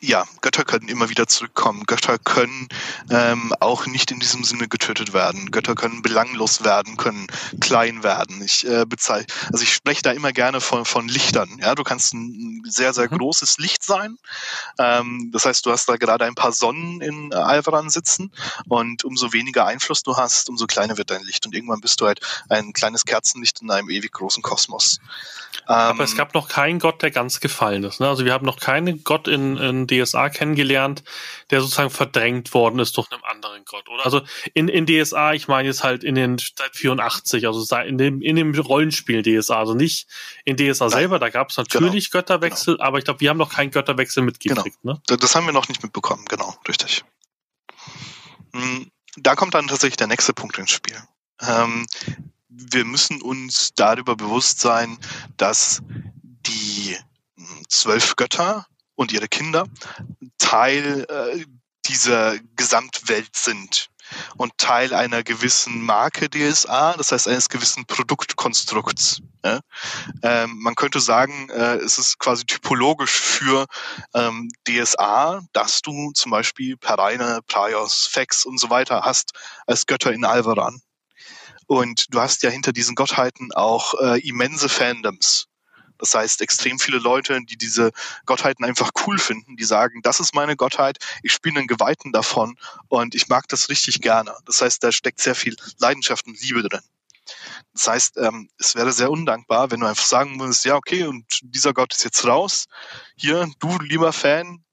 ja, Götter können immer wieder zurückkommen. Götter können ähm, auch nicht in diesem Sinne getötet werden. Götter können belanglos werden, können klein werden. Ich äh, bezeichne, also ich spreche da immer gerne von, von Lichtern. Ja, du kannst ein sehr, sehr mhm. großes Licht sein. Ähm, das heißt, du hast da gerade ein paar Sonnen in Alvaran sitzen und umso weniger Einfluss du hast, umso kleiner wird dein Licht. Und irgendwann bist du halt ein kleines Kerzenlicht in einem ewig großen Kosmos. Aber es ähm, gab noch keinen Gott, der ganz gefallen ist. Ne? Also wir haben noch keinen Gott in, in DSA kennengelernt, der sozusagen verdrängt worden ist durch einen anderen Gott. Oder? Also in, in DSA, ich meine jetzt halt in den seit 84, also in dem, in dem Rollenspiel DSA, also nicht in DSA Nein. selber, da gab es natürlich genau. Götterwechsel, genau. aber ich glaube, wir haben noch keinen Götterwechsel mitgekriegt. Genau. Ne? Das haben wir noch nicht mitbekommen, genau, richtig. Hm, da kommt dann tatsächlich der nächste Punkt ins Spiel. Ähm, wir müssen uns darüber bewusst sein, dass die hm, zwölf Götter und ihre Kinder Teil äh, dieser Gesamtwelt sind. und Teil einer gewissen Marke DSA, das heißt eines gewissen Produktkonstrukts. Ja? Ähm, man könnte sagen, äh, es ist quasi typologisch für ähm, DSA, dass du zum Beispiel Pereine, Praios, Fex und so weiter hast als Götter in Alvaran. Und du hast ja hinter diesen Gottheiten auch äh, immense Fandoms. Das heißt, extrem viele Leute, die diese Gottheiten einfach cool finden, die sagen, das ist meine Gottheit, ich spiele einen Geweihten davon und ich mag das richtig gerne. Das heißt, da steckt sehr viel Leidenschaft und Liebe drin. Das heißt, ähm, es wäre sehr undankbar, wenn du einfach sagen würdest, ja, okay, und dieser Gott ist jetzt raus. Hier, du, lieber Fan,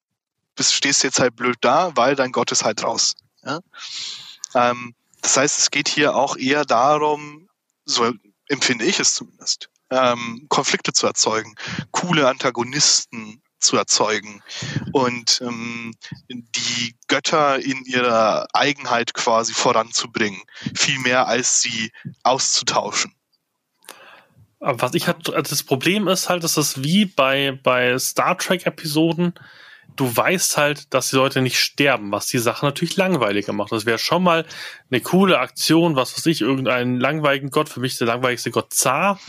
bist, stehst jetzt halt blöd da, weil dein Gott ist halt raus. Ja? Ähm, das heißt, es geht hier auch eher darum, so empfinde ich es zumindest, ähm, Konflikte zu erzeugen, coole Antagonisten zu erzeugen und ähm, die Götter in ihrer Eigenheit quasi voranzubringen, viel mehr als sie auszutauschen. Aber was ich halt, also das Problem ist halt, dass das wie bei, bei Star Trek Episoden, du weißt halt, dass die Leute nicht sterben, was die Sache natürlich langweiliger macht. Das wäre schon mal eine coole Aktion, was weiß ich, irgendeinen langweiligen Gott, für mich der langweiligste Gott Zar,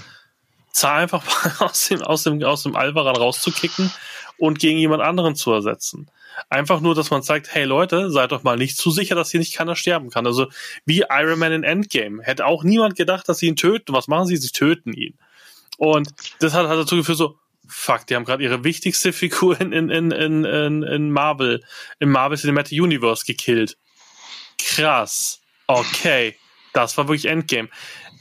Zar einfach mal *laughs* aus dem, aus dem, aus dem Alvaran rauszukicken und gegen jemand anderen zu ersetzen. Einfach nur, dass man sagt, hey Leute, seid doch mal nicht zu sicher, dass hier nicht keiner sterben kann. Also wie Iron Man in Endgame. Hätte auch niemand gedacht, dass sie ihn töten. Was machen sie? Sie töten ihn. Und das hat, hat dazu geführt so, fuck, die haben gerade ihre wichtigste Figur in, in, in, in, in Marvel, im Marvel Cinematic Universe gekillt. Krass. Okay. Das war wirklich Endgame.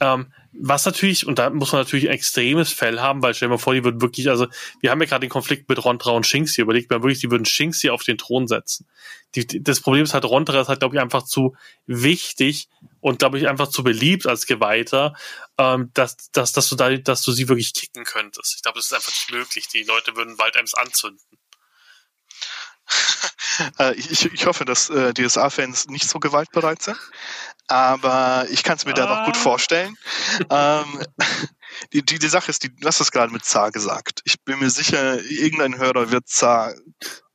Ähm, was natürlich, und da muss man natürlich ein extremes Fell haben, weil stell dir mal vor, die würden wirklich, also wir haben ja gerade den Konflikt mit Rontra und Shinxi überlegt, man wirklich, die würden Shinxi auf den Thron setzen. Die, das Problem ist halt, Rontra ist halt, glaube ich, einfach zu wichtig und, glaube ich, einfach zu beliebt als Geweihter, ähm, dass, dass, dass, du da, dass du sie wirklich kicken könntest. Ich glaube, das ist einfach nicht möglich. Die Leute würden bald eins anzünden. *laughs* Äh, ich, ich hoffe, dass äh, DSA-Fans nicht so gewaltbereit sind aber ich kann es mir ah. da noch gut ah. vorstellen. ähm, *laughs* die, die, die Sache ist, die, du hast es gerade mit Zar gesagt. Ich bin mir sicher, irgendein Hörer wird Zar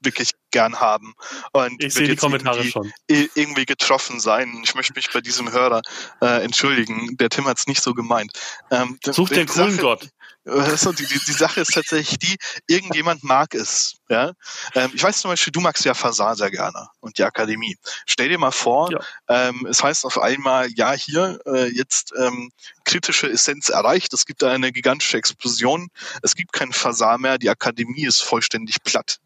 wirklich gern haben. Und ich sehe die Kommentare schon. Irgendwie getroffen sein. Ich möchte mich bei diesem Hörer äh, entschuldigen. Der Tim hat es nicht so gemeint. Ähm, Such den coolen Gott. Also die, die, die Sache ist tatsächlich die, irgendjemand mag es. Ja? Ähm, ich weiß zum Beispiel, du magst ja Fasar sehr gerne und die Akademie. Stell dir mal vor, ja. ähm, es heißt auf einmal, ja, hier äh, jetzt ähm, kritische Essenz erreicht, es gibt eine gigantische Explosion, es gibt kein Fasar mehr, die Akademie ist vollständig platt.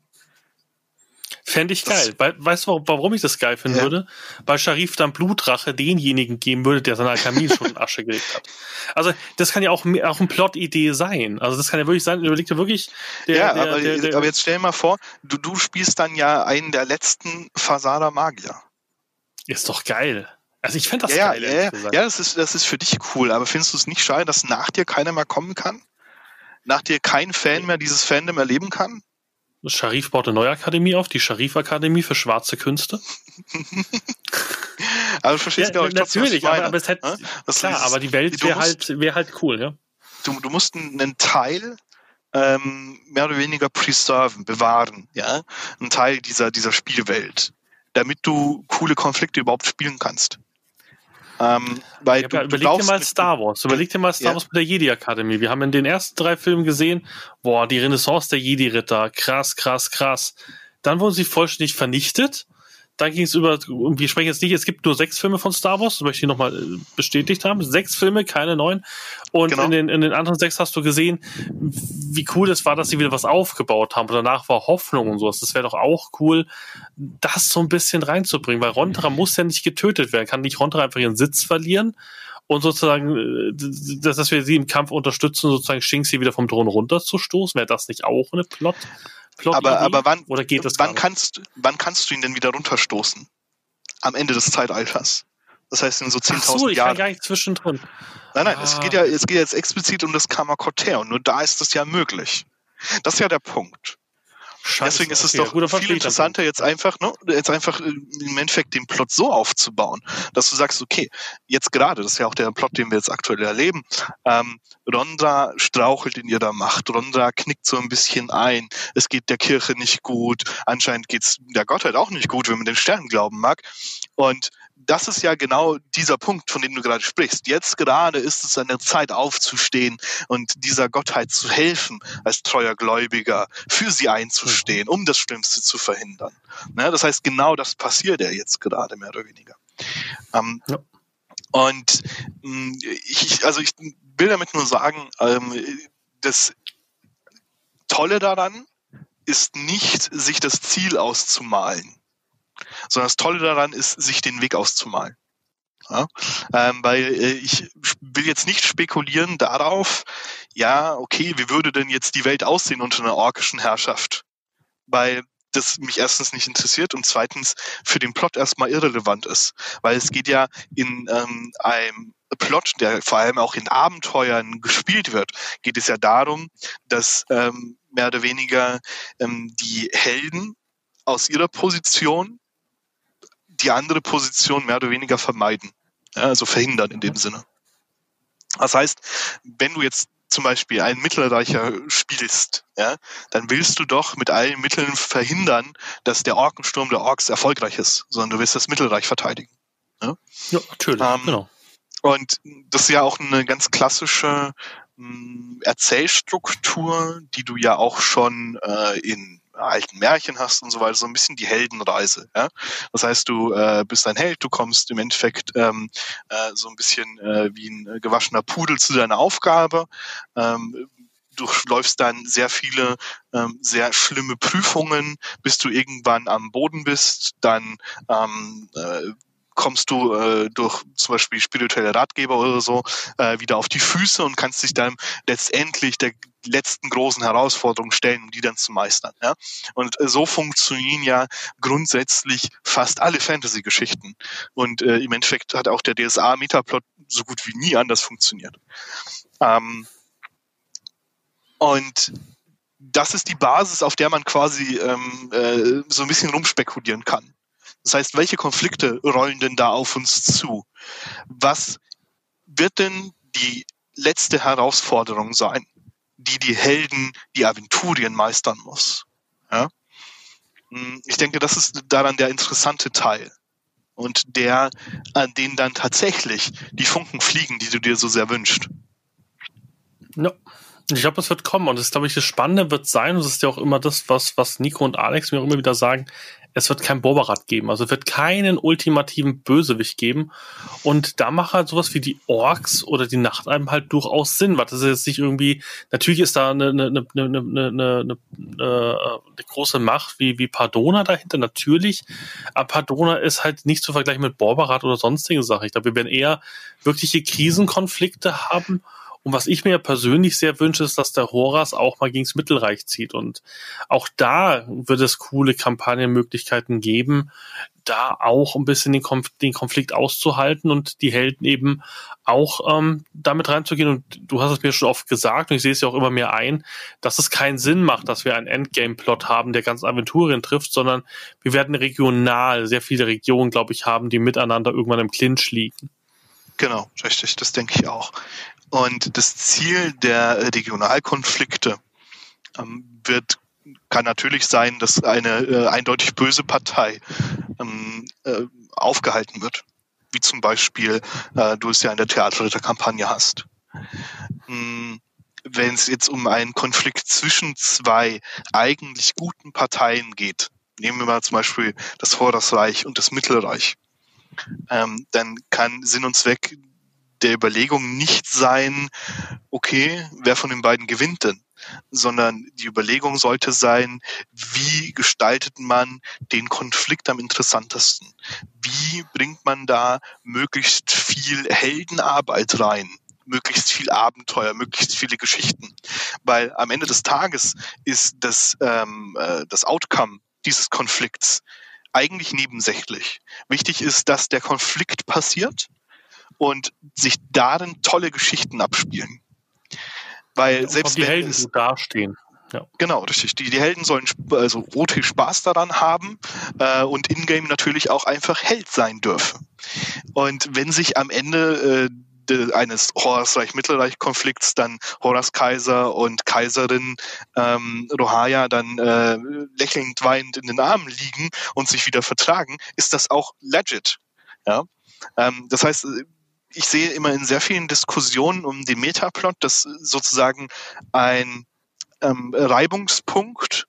Fände ich geil. We weißt du, warum ich das geil finden ja. würde? Weil Sharif dann Blutrache denjenigen geben würde, der seine Alchemie *laughs* schon in Asche gelegt hat. Also, das kann ja auch, auch eine Plot-Idee sein. Also, das kann ja wirklich sein, überlegt ja wirklich. Der, ja, der, aber, der, der, aber jetzt stell dir mal vor, du, du spielst dann ja einen der letzten Fasada Magier. Ist doch geil. Also, ich fände das ja, geil. Ja, ja, ja, das ist, das ist für dich cool, aber findest du es nicht schade, dass nach dir keiner mehr kommen kann? Nach dir kein Fan mehr dieses Fandom erleben kann? Sharif baut eine neue Akademie auf, die Sharif-Akademie für schwarze Künste. *laughs* du verstehst, ja, glaube ich, natürlich, aber, aber, es hätte, ja? klar, aber die Welt wäre halt, wäre halt cool, ja. Du, du musst einen Teil ähm, mehr oder weniger preserven, bewahren, ja, einen Teil dieser, dieser Spielwelt, damit du coole Konflikte überhaupt spielen kannst. Ähm, weil ja, du, überleg du dir mal Star Wars. Überleg dir mal Star ja. Wars mit der Jedi Akademie. Wir haben in den ersten drei Filmen gesehen, boah, die Renaissance der Jedi-Ritter. Krass, krass, krass. Dann wurden sie vollständig vernichtet dann ging es über, wir sprechen jetzt nicht, es gibt nur sechs Filme von Star Wars, das möchte ich nochmal äh, bestätigt haben. Sechs Filme, keine neun. Und genau. in, den, in den anderen sechs hast du gesehen, wie cool es war, dass sie wieder was aufgebaut haben. Und danach war Hoffnung und sowas. Das wäre doch auch cool, das so ein bisschen reinzubringen, weil Rontra muss ja nicht getötet werden. Kann nicht Rontra einfach ihren Sitz verlieren? Und sozusagen, äh, dass wir sie im Kampf unterstützen, sozusagen Shinxi wieder vom Thron runterzustoßen, wäre das nicht auch eine Plot? Plot aber, aber wann, oder geht das wann kannst, wann kannst du ihn denn wieder runterstoßen? Am Ende des Zeitalters. Das heißt in so 10.000 so, ich Jahren. gar nicht zwischendrin. Nein, nein, ah. es geht ja, es geht jetzt explizit um das Karma Corter und nur da ist es ja möglich. Das ist ja der Punkt. Scheiße, Deswegen ist es doch viel interessanter, jetzt einfach, ne, jetzt einfach äh, im Endeffekt den Plot so aufzubauen, dass du sagst, okay, jetzt gerade, das ist ja auch der Plot, den wir jetzt aktuell erleben, ähm, Rondra strauchelt in ihrer Macht, Rondra knickt so ein bisschen ein, es geht der Kirche nicht gut, anscheinend geht's der Gottheit auch nicht gut, wenn man den Sternen glauben mag. Und das ist ja genau dieser Punkt, von dem du gerade sprichst. Jetzt gerade ist es an der Zeit aufzustehen und dieser Gottheit zu helfen, als treuer Gläubiger für sie einzustehen, um das Schlimmste zu verhindern. Ne? Das heißt, genau das passiert ja jetzt gerade, mehr oder weniger. Ähm, ja. Und mh, mm, ich, also ich will damit nur sagen, ähm, das Tolle daran ist nicht, sich das Ziel auszumalen, sondern das Tolle daran ist, sich den Weg auszumalen. Ja, ähm, weil äh, ich will jetzt nicht spekulieren darauf, ja, okay, wie würde denn jetzt die Welt aussehen unter einer orkischen Herrschaft? Weil das mich erstens nicht interessiert und zweitens für den Plot erstmal irrelevant ist. Weil es geht ja in ähm, einem Plot, der vor allem auch in Abenteuern gespielt wird, geht es ja darum, dass ähm, mehr oder weniger ähm, die Helden aus ihrer Position die andere Position mehr oder weniger vermeiden, ja, also verhindern in dem Sinne. Das heißt, wenn du jetzt zum Beispiel einen Mittelreicher spielst, ja, dann willst du doch mit allen Mitteln verhindern, dass der Orkensturm der Orks erfolgreich ist, sondern du willst das Mittelreich verteidigen. Ja, ja natürlich, ähm, genau. Und das ist ja auch eine ganz klassische mh, hm, Erzählstruktur, die du ja auch schon äh, in alten Märchen hast und so weiter, so ein bisschen die Heldenreise. Ja? Das heißt, du äh, bist ein Held, du kommst im Endeffekt ähm, äh, so ein bisschen äh, wie ein äh, gewaschener Pudel zu deiner Aufgabe. Ähm, du läufst dann sehr viele ähm, sehr schlimme Prüfungen, bis du irgendwann am Boden bist, dann ähm, äh, kommst du äh, durch zum Beispiel spirituelle Ratgeber oder so äh, wieder auf die Füße und kannst dich dann letztendlich der letzten großen Herausforderung stellen, um die dann zu meistern. Ja? Und äh, so funktionieren ja grundsätzlich fast alle Fantasy-Geschichten. Und äh, im Endeffekt hat auch der DSA-Metaplot so gut wie nie anders funktioniert. Ähm, und das ist die Basis, auf der man quasi ähm, äh, so ein bisschen rumspekulieren kann. Das heißt, welche Konflikte rollen denn da auf uns zu? Was wird denn die letzte Herausforderung sein, die die Helden, die Aventurien meistern muss? Ja? Hm, ich denke, das ist daran der interessante Teil und der, an den dann tatsächlich die Funken fliegen, die du dir so sehr wünschst. Ja. Ich glaube, es wird kommen und das glaube ich das Spannende wird sein und das ist ja auch immer das, was was Nico und Alex mir auch immer wieder sagen es wird kein Borberat geben. Also es wird keinen ultimativen Bösewicht geben. Und da macht halt sowas wie die Orks oder die Nachtalben halt durchaus Sinn, weil das ist jetzt nicht irgendwie, natürlich ist da eine, eine, eine, eine, eine, eine, eine große Macht wie, wie Pardona dahinter, natürlich. Aber Pardona ist halt nicht zu vergleichen mit Borberat oder sonstige Sachen. Ich glaube, wir werden eher wirkliche Krisenkonflikte haben und was ich mir persönlich sehr wünsche, ist, dass der Horas auch mal gegens Mittelreich zieht. Und auch da wird es coole Kampagnenmöglichkeiten geben, da auch ein bisschen den, Konf den Konflikt auszuhalten und die Helden eben auch ähm, damit reinzugehen. Und du hast es mir schon oft gesagt, und ich sehe es ja auch immer mehr ein, dass es keinen Sinn macht, dass wir einen Endgame-Plot haben, der ganz Aventurien trifft, sondern wir werden regional sehr viele Regionen, glaube ich, haben, die miteinander irgendwann im Clinch liegen. Genau, richtig, das denke ich auch. Und das Ziel der Regionalkonflikte ähm, wird kann natürlich sein, dass eine äh, eindeutig böse Partei ähm, äh, aufgehalten wird, wie zum Beispiel äh, du es ja in der Theaterritterkampagne hast. Ähm, Wenn es jetzt um einen Konflikt zwischen zwei eigentlich guten Parteien geht, nehmen wir mal zum Beispiel das Vordersreich und das Mittelreich, ähm, dann kann Sinn und Zweck der Überlegung nicht sein, okay, wer von den beiden gewinnt denn? Sondern die Überlegung sollte sein, wie gestaltet man den Konflikt am interessantesten? Wie bringt man da möglichst viel Heldenarbeit rein? möglichst viel Abenteuer, möglichst viele Geschichten. Weil am Ende des Tages ist das, ähm, äh, das Outcome dieses Konflikts eigentlich nebensächlich. Wichtig ist, dass der Konflikt passiert und sich darin tolle Geschichten abspielen. Weil ja, selbst die wenn Helden es, dastehen. Ja. Genau, richtig. Die, die Helden sollen also rote Spaß daran haben äh, und in-game natürlich auch einfach Held sein dürfen. Und wenn sich am Ende äh, eines Horus-Reich-Mittelreich-Konflikts dann Horus Kaiser und Kaiserin ähm, Rohaya dann äh, lächelnd weinend in den Armen liegen und sich wieder vertragen, ist das auch legit. Ja? Ähm, das heißt, ich sehe immer in sehr vielen Diskussionen um den Metaplot, dass sozusagen ein ähm, Reibungspunkt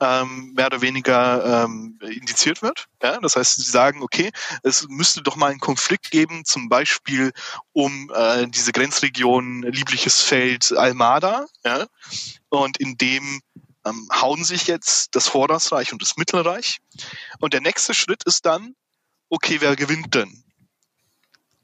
ähm, mehr oder weniger ähm, indiziert wird. Ja? Das heißt, sie sagen, okay, es müsste doch mal einen Konflikt geben, zum Beispiel um äh, diese Grenzregion Liebliches Feld Almada. Ja? Und in dem ähm, hauen sich jetzt das Vordersreich und das Mittelreich. Und der nächste Schritt ist dann, okay, wer gewinnt denn?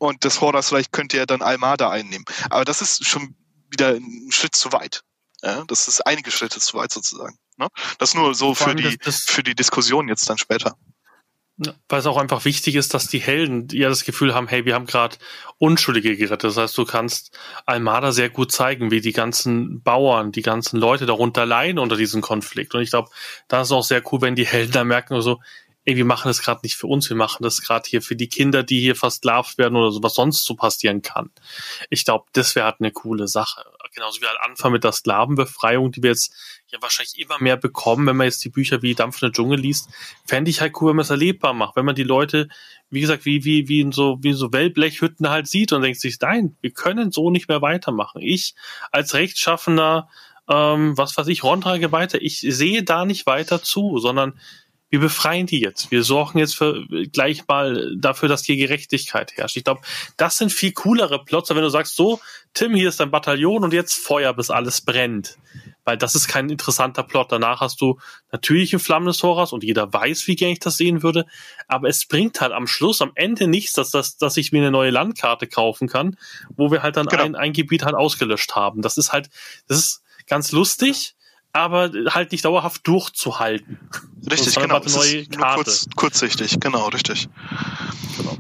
Und das Hordersreich könnte ja dann Almada einnehmen. Aber das ist schon wieder ein Schritt zu weit. Ja, das ist einige Schritte zu weit sozusagen. Ne? Das nur so für die, das, für die Diskussion jetzt dann später. Weil es auch einfach wichtig ist, dass die Helden ja das Gefühl haben, hey, wir haben gerade Unschuldige gerettet. Das heißt, du kannst Almada sehr gut zeigen, wie die ganzen Bauern, die ganzen Leute darunter leiden unter diesem Konflikt. Und ich glaube, da ist auch sehr cool, wenn die Helden da merken, so, ey, wir machen das gerade nicht für uns, wir machen das gerade hier für die Kinder, die hier versklavt werden oder so, was sonst so passieren kann. Ich glaube, das wäre halt eine coole Sache. Genauso wie halt Anfang mit der Sklavenbefreiung, die wir jetzt ja wahrscheinlich immer mehr bekommen, wenn man jetzt die Bücher wie Dampfende Dschungel liest, fände ich halt cool, wenn man es erlebbar macht, wenn man die Leute, wie gesagt, wie, wie, wie in so, wie in so Wellblechhütten halt sieht und denkt sich, nein, wir können so nicht mehr weitermachen. Ich als rechtschaffener, ähm, was weiß ich, Rondra-Geweihter, ich sehe da nicht weiter zu, sondern wir befreien die jetzt. Wir sorgen jetzt für gleich mal dafür, dass hier Gerechtigkeit herrscht. Ich glaube, das sind viel coolere Plots, wenn du sagst, so, Tim, hier ist dein Bataillon und jetzt Feuer, bis alles brennt. Weil das ist kein interessanter Plot. Danach hast du natürlich ein flammendes Horas und jeder weiß, wie gern ich das sehen würde. Aber es bringt halt am Schluss, am Ende nichts, dass, das, dass ich mir eine neue Landkarte kaufen kann, wo wir halt dann genau. ein, ein Gebiet halt ausgelöscht haben. Das ist halt, das ist ganz lustig aber halt nicht dauerhaft durchzuhalten. Richtig, genau. Eine neue Karte. Kurz, kurzsichtig, genau, richtig. Genau.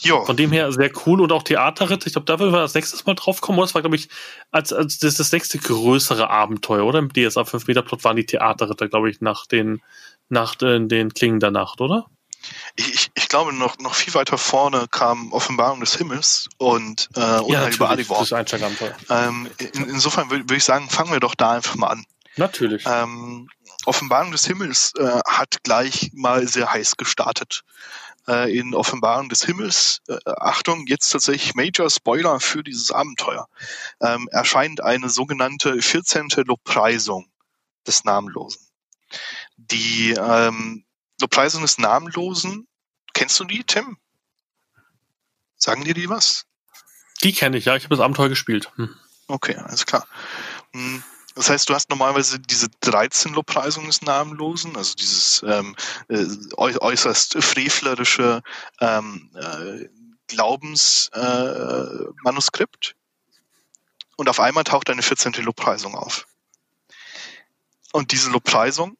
Jo. Von dem her sehr cool und auch Theaterritt. Ich glaube, da würden wir das nächste Mal drauf kommen. Das war, glaube ich, als, als das, das nächste größere Abenteuer, oder? Im DSA 5 Meter Plot waren die Theaterritter, glaube ich, nach den, nach den, den Klingen der Nacht, oder? Ich, ich glaube, noch, noch viel weiter vorne kam Offenbarung des Himmels und äh, ja, über Adivor. Ähm, in, insofern würde würd ich sagen, fangen wir doch da einfach mal an. Natürlich. Ähm, Offenbarung des Himmels äh, hat gleich mal sehr heiß gestartet. Äh, in Offenbarung des Himmels, äh, Achtung, jetzt tatsächlich Major Spoiler für dieses Abenteuer, ähm, erscheint eine sogenannte 14. Lobpreisung des Namenlosen. Die ähm, Lobpreisung des Namenlosen. Kennst du die, Tim? Sagen dir die was? Die kenne ich, ja. Ich habe das Abenteuer gespielt. Hm. Okay, alles klar. Hm. Das heißt, du hast normalerweise diese 13 Lobpreisungen des Namenlosen, also dieses ähm, äh, äußerst frevlerische ähm, äh, Glaubensmanuskript. Äh, und auf einmal taucht eine 14. Lobpreisung auf. Und diese Lobpreisung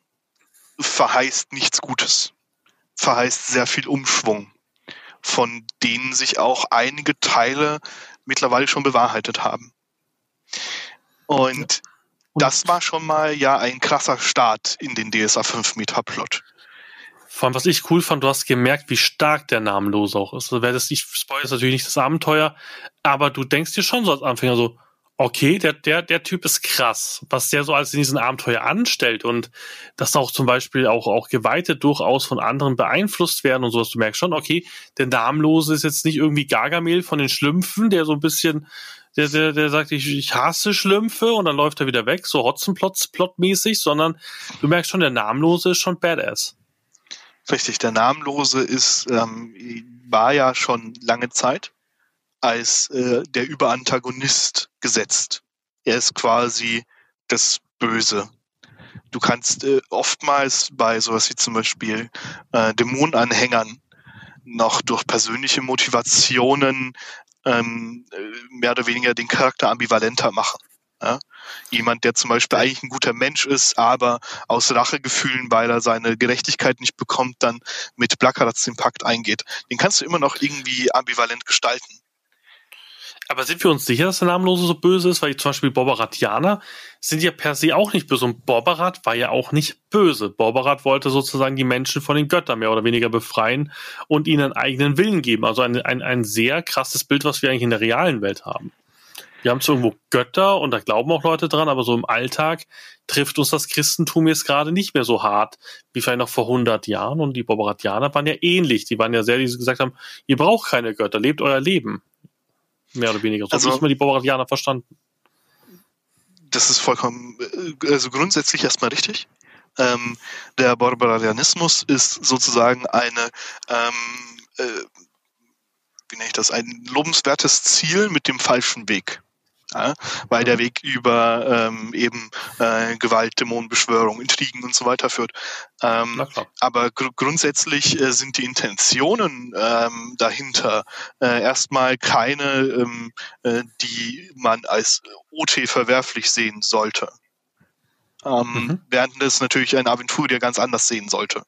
verheißt nichts Gutes, verheißt sehr viel Umschwung, von denen sich auch einige Teile mittlerweile schon bewahrheitet haben. Und das war schon mal ja ein krasser Start in den DSA 5 Metaplot. Vor allem, was ich cool fand, du hast gemerkt, wie stark der Namenlose auch ist. Also, das, ich spoilere natürlich nicht das Abenteuer, aber du denkst dir schon so als Anfänger so, okay, der, der, der Typ ist krass, was der so als in diesen Abenteuer anstellt und dass auch zum Beispiel auch, auch Geweihte durchaus von anderen beeinflusst werden und sowas. Du merkst schon, okay, der Namenlose ist jetzt nicht irgendwie Gargamel von den Schlümpfen, der so ein bisschen, der, der, der sagt, ich, ich hasse Schlümpfe und dann läuft er wieder weg, so Hotzenplotz-Plot-mäßig, sondern du merkst schon, der Namenlose ist schon badass. Richtig, der Namenlose ist, ähm, war ja schon lange Zeit als äh, der Überantagonist gesetzt. Er ist quasi das Böse. Du kannst äh, oftmals bei sowas wie zum Beispiel äh, Dämonenanhängern noch durch persönliche Motivationen ähm, äh, mehr oder weniger den Charakter ambivalenter machen. Ja? Jemand, der zum Beispiel eigentlich ein guter Mensch ist, aber aus Rachegefühlen, weil er seine Gerechtigkeit nicht bekommt, dann mit Blackeratz den Pakt eingeht. Den kannst du immer noch irgendwie ambivalent gestalten. Aber sind wir uns sicher, dass der Namenlose so böse ist? Weil zum Beispiel Borbaratianer sind ja per se auch nicht böse. Und Borbarat war ja auch nicht böse. Borbarat wollte sozusagen die Menschen von den Göttern mehr oder weniger befreien und ihnen einen eigenen Willen geben. Also ein, ein, ein sehr krasses Bild, was wir eigentlich in der realen Welt haben. Wir haben zwar irgendwo Götter und da glauben auch Leute dran, aber so im Alltag trifft uns das Christentum jetzt gerade nicht mehr so hart wie vielleicht noch vor 100 Jahren. Und die Bobaratianer waren ja ähnlich. Die waren ja sehr, die gesagt haben, ihr braucht keine Götter, lebt euer Leben. Mehr oder weniger. So also, habe ich mal die Bobaratianer verstanden. Das ist vollkommen, äh, also grundsätzlich erstmal richtig. Ähm, der Barbararianismus ist sozusagen eine ähm, äh, wie nenne ich das, ein lobenswertes Ziel mit dem falschen Weg. Ja, weil der mhm. Weg über ähm, eben äh, Gewalt, Dämonenbeschwörung, Intrigen und so weiter führt. Ähm, aber gr grundsätzlich äh, sind die Intentionen ähm, dahinter äh, erstmal keine, ähm, äh, die man als OT verwerflich sehen sollte. Ähm, mhm. Während es natürlich ein Aventurier ganz anders sehen sollte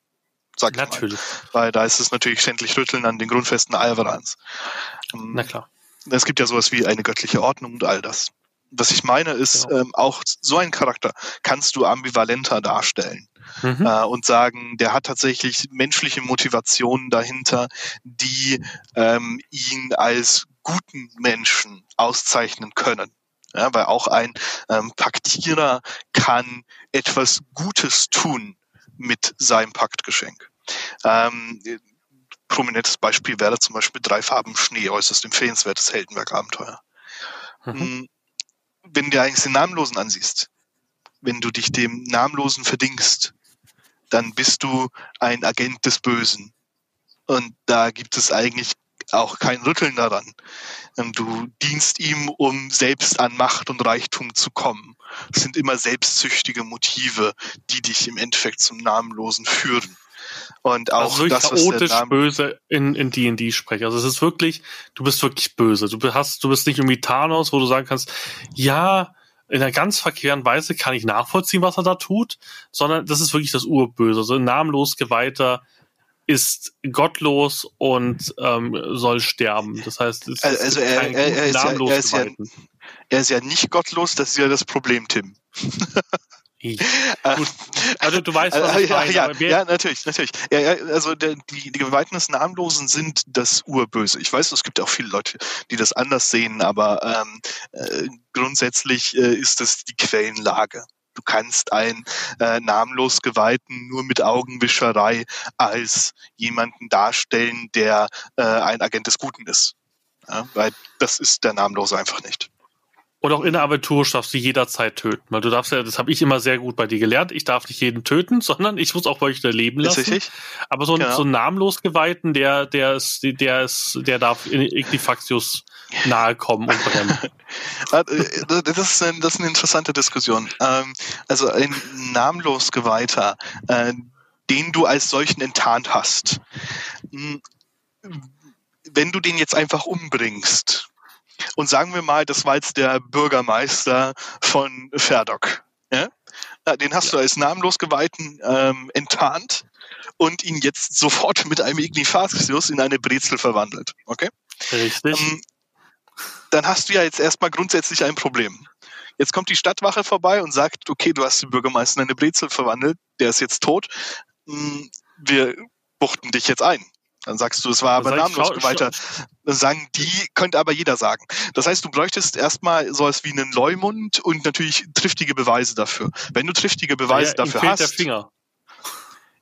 sag ich Natürlich. Mal. Weil da ist es natürlich schändlich Rütteln an den Grundfesten Alvarans. Ähm, Na klar. Es gibt ja sowas wie eine göttliche Ordnung und all das. Was ich meine ist, genau. ähm, auch so einen Charakter kannst du ambivalenter darstellen. Mhm. Äh, und sagen, der hat tatsächlich menschliche Motivationen dahinter, die ähm, ihn als guten Menschen auszeichnen können. Ja, weil auch ein ähm, Paktierer kann etwas Gutes tun mit seinem Paktgeschenk. Ähm, prominentes Beispiel wäre zum Beispiel drei Farben Schnee, äußerst empfehlenswertes Heldenwerk-Abenteuer. Mhm. Hm, wenn du dir eigentlich den Namenlosen ansiehst, wenn du dich dem Namenlosen verdingst, dann bist du ein Agent des Bösen. Und da gibt es eigentlich auch kein Rütteln daran. Ähm, du dienst ihm, um selbst an Macht und Reichtum zu kommen. Es sind immer selbstsüchtige Motive, die dich im Endeffekt zum Namenlosen führen. Und auch also das, chaotisch böse in in D&D spreche. Also es ist wirklich, du bist wirklich böse. Du hast, du bist nicht irgendwie Thanos, wo du sagen kannst, ja, in einer ganz verkehrten Weise kann ich nachvollziehen, was er da tut, sondern das ist wirklich das Urböse. Also ein namenlos geweihter ist gottlos und ähm, soll sterben. Das heißt, es also, also er, er, er, ist ja, er, ist ja, er ist ja nicht gottlos, das ist ja das Problem, Tim. *laughs* Gut. Also du weißt, was ich meine. Ja, ja, natürlich, natürlich. Ja, ja, also der, die, die Geweihten des Namenlosen sind das Urböse. Ich weiß, es gibt auch viele Leute, die das anders sehen, aber ähm, äh, grundsätzlich äh, ist das die Quellenlage. Du kannst einen äh, namenlos Geweihten nur mit Augenwischerei als jemanden darstellen, der äh, ein Agent des Guten ist. Ja, weil das ist der Namenlose einfach nicht. Und auch in der Aventur darfst du jederzeit töten. Weil du darfst ja, das habe ich immer sehr gut bei dir gelernt, ich darf nicht jeden töten, *laughs* sondern ich muss auch bei euch leben lassen. Ist richtig? Aber so ein, genau. so ein namenlos Geweihten, der, der ist, der ist, der darf in Equifaxius nahe kommen und brennen. *laughs* Äh, das, ist eine, das ist eine interessante Diskussion. Ähm, also ein namenlos Geweihter, äh, den du als solchen enttarnt hast. Wenn du den jetzt einfach umbringst, und sagen wir mal, das war jetzt der Bürgermeister von Ferdok. Ja? Den hast ja. du als namenlos Geweihten ähm, enttarnt und ihn jetzt sofort mit einem Ignifacius in eine Brezel verwandelt. Okay? Richtig. Ähm, dann hast du ja jetzt erstmal grundsätzlich ein Problem. Jetzt kommt die Stadtwache vorbei und sagt, okay, du hast den Bürgermeister in eine Brezel verwandelt, der ist jetzt tot, hm, wir buchten dich jetzt ein. Dann sagst du, es war aber namenlos weiter. Dann sagen die, könnte aber jeder sagen. Das heißt, du bräuchtest erstmal sowas wie einen Leumund und natürlich triftige Beweise dafür. Wenn du triftige Beweise ja, dafür hast. Der Finger.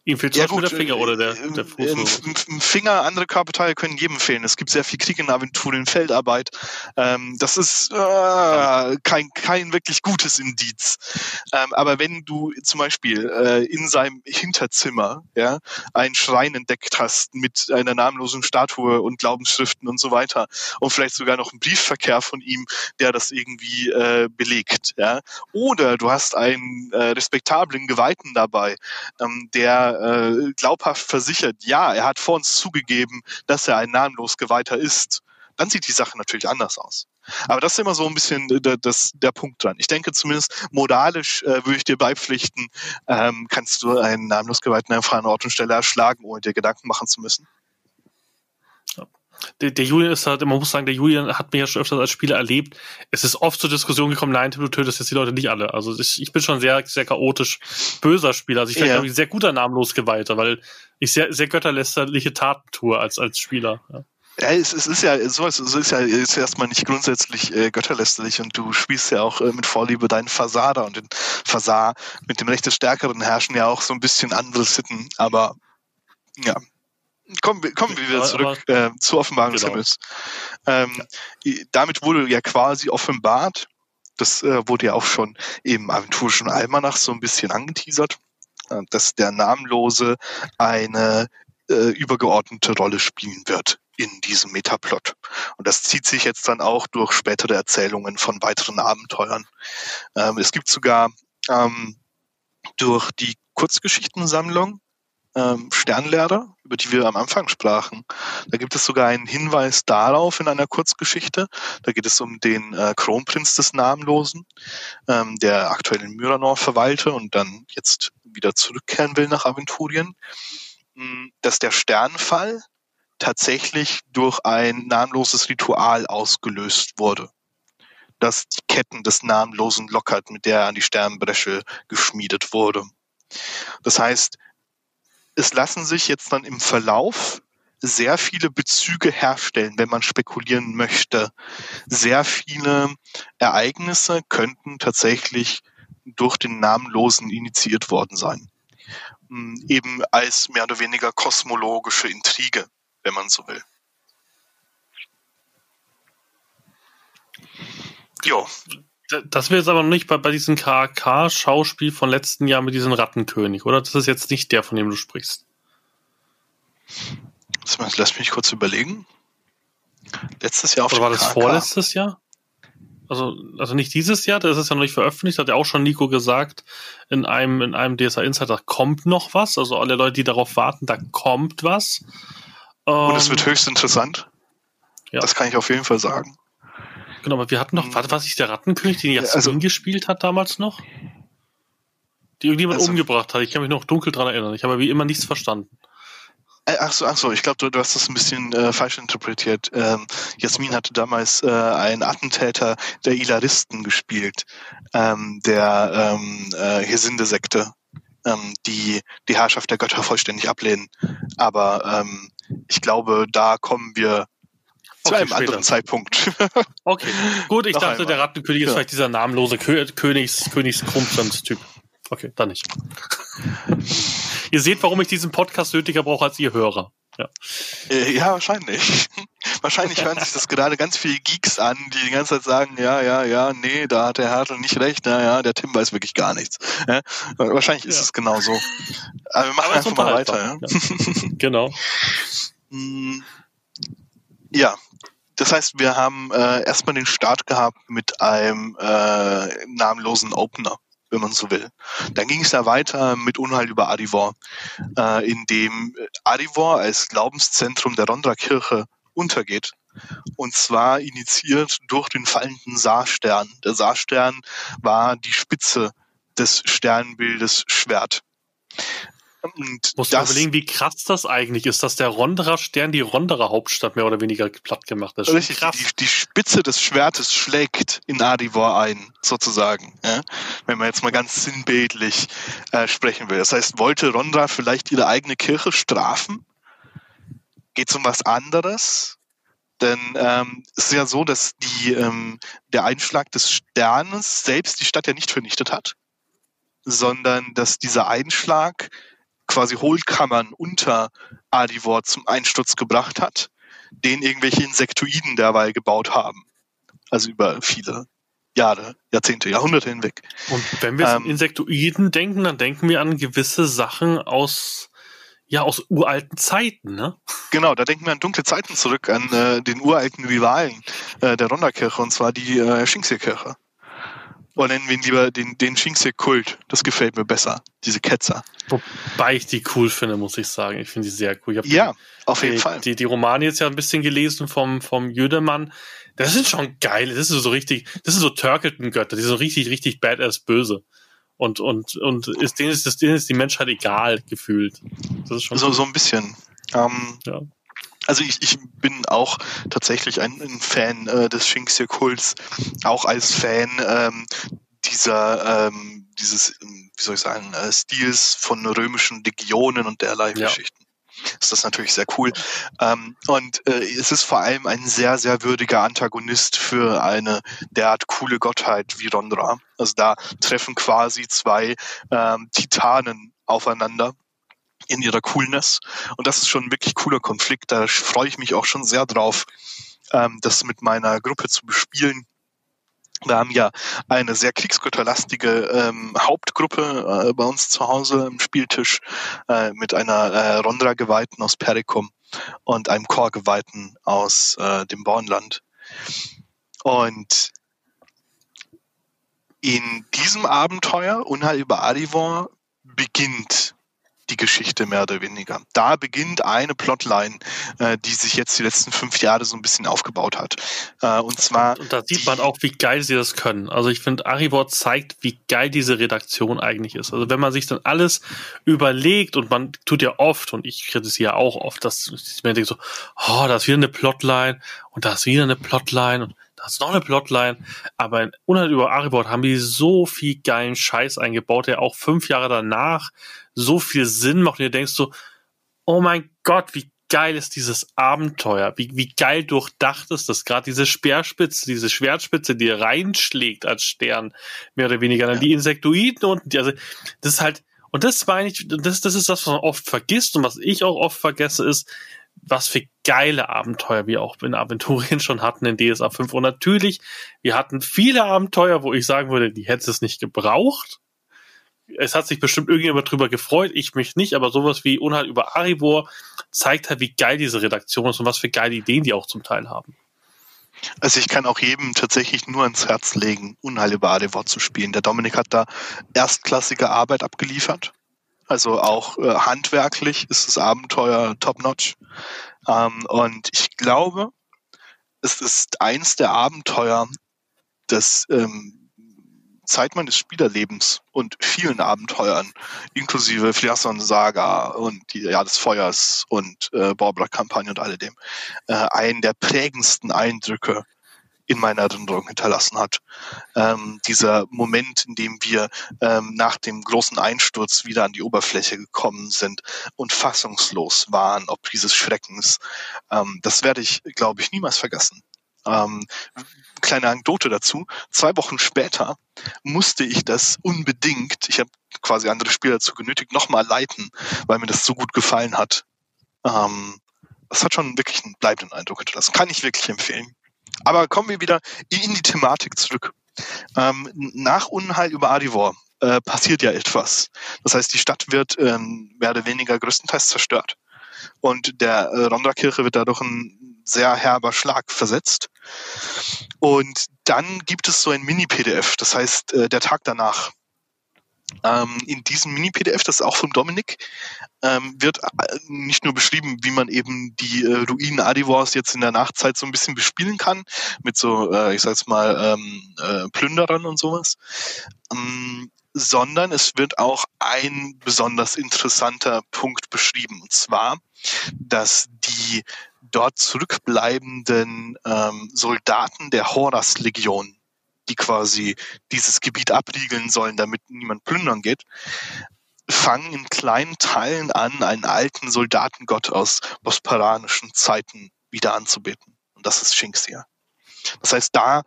Ihm fehlt ja, gut, der Finger oder der, der Fuß. Ein Finger, andere Körperteile können jedem fehlen. Es gibt sehr viel Krieg in Aventuren, Feldarbeit. Ähm, das ist äh, kein, kein wirklich gutes Indiz. Ähm, aber wenn du zum Beispiel äh, in seinem Hinterzimmer ja, einen Schrein entdeckt hast mit einer namenlosen Statue und Glaubensschriften und so weiter und vielleicht sogar noch einen Briefverkehr von ihm, der das irgendwie äh, belegt. Ja? Oder du hast einen äh, respektablen Geweihten dabei, ähm, der äh, glaubhaft versichert, ja, er hat vor uns zugegeben, dass er ein namenlos Geweihter ist, dann sieht die Sache natürlich anders aus. Aber das ist immer so ein bisschen der, das, der Punkt dran. Ich denke zumindest moralisch äh, würde ich dir beipflichten, ähm, kannst du einen namenlos Geweihten an freien Ort und Stelle erschlagen, ohne dir Gedanken machen zu müssen der, der Julian ist halt, man muss sagen, der Julian hat mir ja schon öfters als Spieler erlebt. Es ist oft zur Diskussion gekommen, nein, du tötest jetzt die Leute nicht alle. Also ich, ich bin schon sehr, sehr chaotisch böser Spieler. Also ich bin, ja. glaube ich, sehr guter namenlos Geweihter, weil ich sehr, sehr götterlästerliche Taten tue als, als Spieler. Ja. Ja, es, es ist ja so, es ist ja ist erstmal nicht grundsätzlich äh, götterlästerlich und du spielst ja auch äh, mit Vorliebe deinen Fasada und den Fasar mit dem Recht des Stärkeren herrschen ja auch so ein bisschen andere Sitten, aber ja. Kommen wir, kommen wir wieder zurück äh, zur Offenbarung genau. des Himmels. Ähm, ja. Damit wurde ja quasi offenbart, das äh, wurde ja auch schon im Aventurischen Almanach so ein bisschen angeteasert, äh, dass der Namenlose eine äh, übergeordnete Rolle spielen wird in diesem Metaplot. Und das zieht sich jetzt dann auch durch spätere Erzählungen von weiteren Abenteuern. Ähm, es gibt sogar ähm, durch die Kurzgeschichtensammlung ähm, Sternlehrer, über die wir am Anfang sprachen. Da gibt es sogar einen Hinweis darauf in einer Kurzgeschichte. Da geht es um den äh, Kronprinz des Namenlosen, ähm, der aktuell in Myranor verweilte und dann jetzt wieder zurückkehren will nach Aventurien. Hm, dass der Sternfall tatsächlich durch ein namenloses Ritual ausgelöst wurde, das die Ketten des Namenlosen lockert, mit der er an die Sternbresche geschmiedet wurde. Das heißt, es lassen sich jetzt dann im Verlauf sehr viele Bezüge herstellen, wenn man spekulieren möchte. Sehr viele Ereignisse könnten tatsächlich durch den Namenlosen initiiert worden sein. Hm, eben als mehr oder weniger kosmologische Intrige wenn man so will. Jo. Das wäre jetzt aber noch nicht bei, bei diesem KK-Schauspiel von letzten Jahr mit diesem Rattenkönig, oder? Das ist jetzt nicht der, von dem du sprichst. Lass mich kurz überlegen. Letztes Jahr auf Oder war das KK. vorletztes Jahr? Also, also nicht dieses Jahr, das ist ja noch nicht veröffentlicht, hat ja auch schon Nico gesagt, in einem, in einem DSA Insider kommt noch was. Also alle Leute, die darauf warten, da kommt was. Und es wird ähm, höchst interessant. Ja. Das kann ich auf jeden Fall sagen. Genau, aber wir hatten noch, warte, was ich der Rattenkönig, den Jasmin also, gespielt hat damals noch? Die irgendjemand also, umgebracht hat. Ich kann mich noch dunkel dran erinnern. Ich habe wie immer nichts verstanden. Äh, ach so, ach so, ich glaube, du, du hast das ein bisschen äh, falsch interpretiert. Ähm, Jasmin hatte damals äh, einen Attentäter der Ilaristen gespielt, ähm, der ähm, äh, Hesinde-Sekte, ähm, die die Herrschaft der Götter vollständig ablehnen. Aber ähm, ich glaube, da kommen wir zu okay, einem später. anderen Zeitpunkt. *laughs* okay, gut, ich Noch dachte, einmal. der Rattenkönig ist ja. vielleicht dieser namenlose Königs, Königs typ Okay, dann nicht. *laughs* ihr seht, warum ich diesen Podcast nötiger brauche als ihr Hörer. Ja, äh, ja wahrscheinlich. *laughs* wahrscheinlich hören sich das gerade ganz viele Geeks an, die die ganze Zeit sagen, ja, ja, ja, nee, da hat der Hertel nicht recht, na ja, der Tim weiß wirklich gar nichts. Ja? Wahrscheinlich ist ja. es genau so. Aber wir machen Aber einfach mal weiter. Ja? genau. Ja, das heißt, wir haben äh, erstmal den Start gehabt mit einem äh, namenlosen Opener, wenn man so will. Dann ging es ja weiter mit Unheil über Adivor, äh, in dem Adivor als Glaubenszentrum der Rondra-Kirche untergeht. Und zwar initiiert durch den fallenden Saarstern. Der Saarstern war die Spitze des Sternbildes Schwert. Und Muss man überlegen, wie krass das eigentlich ist, dass der Ronderer Stern die Ronderer Hauptstadt mehr oder weniger platt gemacht hat. Richtig, krass. Die, die, Spitze des Schwertes schlägt in Adivor ein, sozusagen. Ja? Wenn man jetzt mal ganz sinnbildlich äh, sprechen will. Das heißt, wollte Rondra vielleicht ihre eigene Kirche strafen? Geht es um was anderes? Denn ähm, es ist ja so, dass die, ähm, der Einschlag des Sternes selbst die Stadt ja nicht vernichtet hat, sondern dass dieser Einschlag quasi Hohlkammern unter Adivor zum Einsturz gebracht hat, den irgendwelche Insektoiden derweil gebaut haben. Also über viele Jahre, Jahrzehnte, Jahrhunderte hinweg. Und wenn wir ähm, an Insektoiden denken, dann denken wir an gewisse Sachen aus ja aus uralten Zeiten, ne? Genau, da denken wir an dunkle Zeiten zurück, an äh, den uralten Rivalen äh, der Ronderkirche, und zwar die äh, Schingsir-Kirche. Oder nennen wir ihn lieber den, den Shinxie-Kult. Das gefällt mir besser, diese Ketzer. Wobei ich die cool finde, muss ich sagen. Ich finde die sehr cool. ja, die, auf jeden die, Fall. Die, die Romane jetzt ja ein bisschen gelesen vom, vom Jödemann. Das sind schon geil. Das ist so richtig, das sind so Turkelten-Götter. Die sind so richtig, richtig badass böse. Und, und, und ist, denen, ist, denen ist die Menschheit egal gefühlt. Das ist schon so, cool. so ein bisschen. Ähm, ja. Also ich, ich bin auch tatsächlich ein, ein Fan äh, des Shinxia-Kults, auch als Fan ähm, dieser ähm, dieses, ähm, wie soll ich sagen, äh, Stils von römischen Legionen und derlei ja. Geschichten. ist das natürlich sehr cool. Ähm, und äh, es ist vor allem ein sehr, sehr würdiger Antagonist für eine derart coole Gottheit wie Rondra. Also da treffen quasi zwei ähm, Titanen aufeinander in ihrer Coolness. Und das ist schon ein wirklich cooler Konflikt. Da freue ich mich auch schon sehr drauf, ähm, das mit meiner Gruppe zu bespielen. Wir haben ja eine sehr kriegsgötterlastige ähm, Hauptgruppe äh, bei uns zu Hause im Spieltisch äh, mit einer äh, Rondra-Geweihten aus Perikum und einem Chor-Geweihten aus äh, dem Bornland. Und in diesem Abenteuer, Unheil über Adivor, beginnt die Geschichte mehr oder weniger. Da beginnt eine Plotline, äh, die sich jetzt die letzten fünf Jahre so ein bisschen aufgebaut hat. Äh, und zwar. Und, da sieht man auch, wie geil sie das können. Also ich finde, Arivor zeigt, wie geil diese Redaktion eigentlich ist. Also wenn man sich dann alles überlegt und man tut ja oft, und ich kritisiere auch oft, dass man denkt so, oh, da ist wieder eine Plotline und da ist wieder eine Plotline und da ist noch eine Plotline, aber in Unhalt über Aribord haben die so viel geilen Scheiß eingebaut, der auch fünf Jahre danach so viel Sinn macht und ihr denkst so, oh mein Gott, wie geil ist dieses Abenteuer, wie, wie geil durchdacht ist das, gerade diese Speerspitze, diese Schwertspitze, die reinschlägt als Stern, mehr oder weniger, dann ja. die Insektoiden unten, die, also das ist halt, und das meine ich, das, das ist das, was man oft vergisst und was ich auch oft vergesse, ist, was für geile Abenteuer wir auch in Aventurien *laughs* schon hatten in DSA 5. Und natürlich, wir hatten viele Abenteuer, wo ich sagen würde, die hätte es nicht gebraucht es hat sich bestimmt irgendjemand drüber gefreut, ich mich nicht, aber sowas wie Unhalt über Arivor zeigt halt, wie geil diese Redaktion ist und was für geile Ideen die auch zum Teil haben. Also ich kann auch jedem tatsächlich nur ans Herz legen, Unheil über Arivor zu spielen. Der Dominik hat da erstklassige Arbeit abgeliefert. Also auch äh, handwerklich ist das Abenteuer top-notch. Ähm, und ich glaube, es ist eins der Abenteuer, das ähm, Zeit meines Spielerlebens und vielen Abenteuern, inklusive Fliasson Saga und die Jahr des Feuers und äh, Barbara-Kampagne und alledem, äh, einen der prägendsten Eindrücke in meiner Erinnerung hinterlassen hat. Ähm, dieser Moment, in dem wir ähm, nach dem großen Einsturz wieder an die Oberfläche gekommen sind und fassungslos waren, ob dieses Schreckens, ähm, das werde ich, glaube ich, niemals vergessen. Ähm, kleine Anekdote dazu. Zwei Wochen später musste ich das unbedingt, ich habe quasi andere Spieler dazu genötigt, nochmal leiten, weil mir das so gut gefallen hat. Ähm, das hat schon wirklich einen bleibenden Eindruck hinterlassen. Kann ich wirklich empfehlen. Aber kommen wir wieder in die Thematik zurück. Ähm, nach Unheil über Adivor äh, passiert ja etwas. Das heißt, die Stadt wird ähm, mehr oder weniger größtenteils zerstört. Und der äh, Ronda-Kirche wird dadurch ein sehr herber Schlag versetzt. Und dann gibt es so ein Mini-PDF, das heißt äh, der Tag danach. Ähm, in diesem Mini-PDF, das ist auch vom Dominik, ähm, wird äh, nicht nur beschrieben, wie man eben die äh, Ruinen Adivors jetzt in der Nachtzeit so ein bisschen bespielen kann, mit so, äh, ich sag's mal, ähm, äh, Plünderern und sowas, ähm, sondern es wird auch ein besonders interessanter Punkt beschrieben, und zwar, dass die dort zurückbleibenden ähm, Soldaten der Horas-Legion, die quasi dieses Gebiet abriegeln sollen, damit niemand plündern geht, fangen in kleinen Teilen an, einen alten Soldatengott aus bosparanischen Zeiten wieder anzubeten. Und das ist Shinxia. Das heißt, da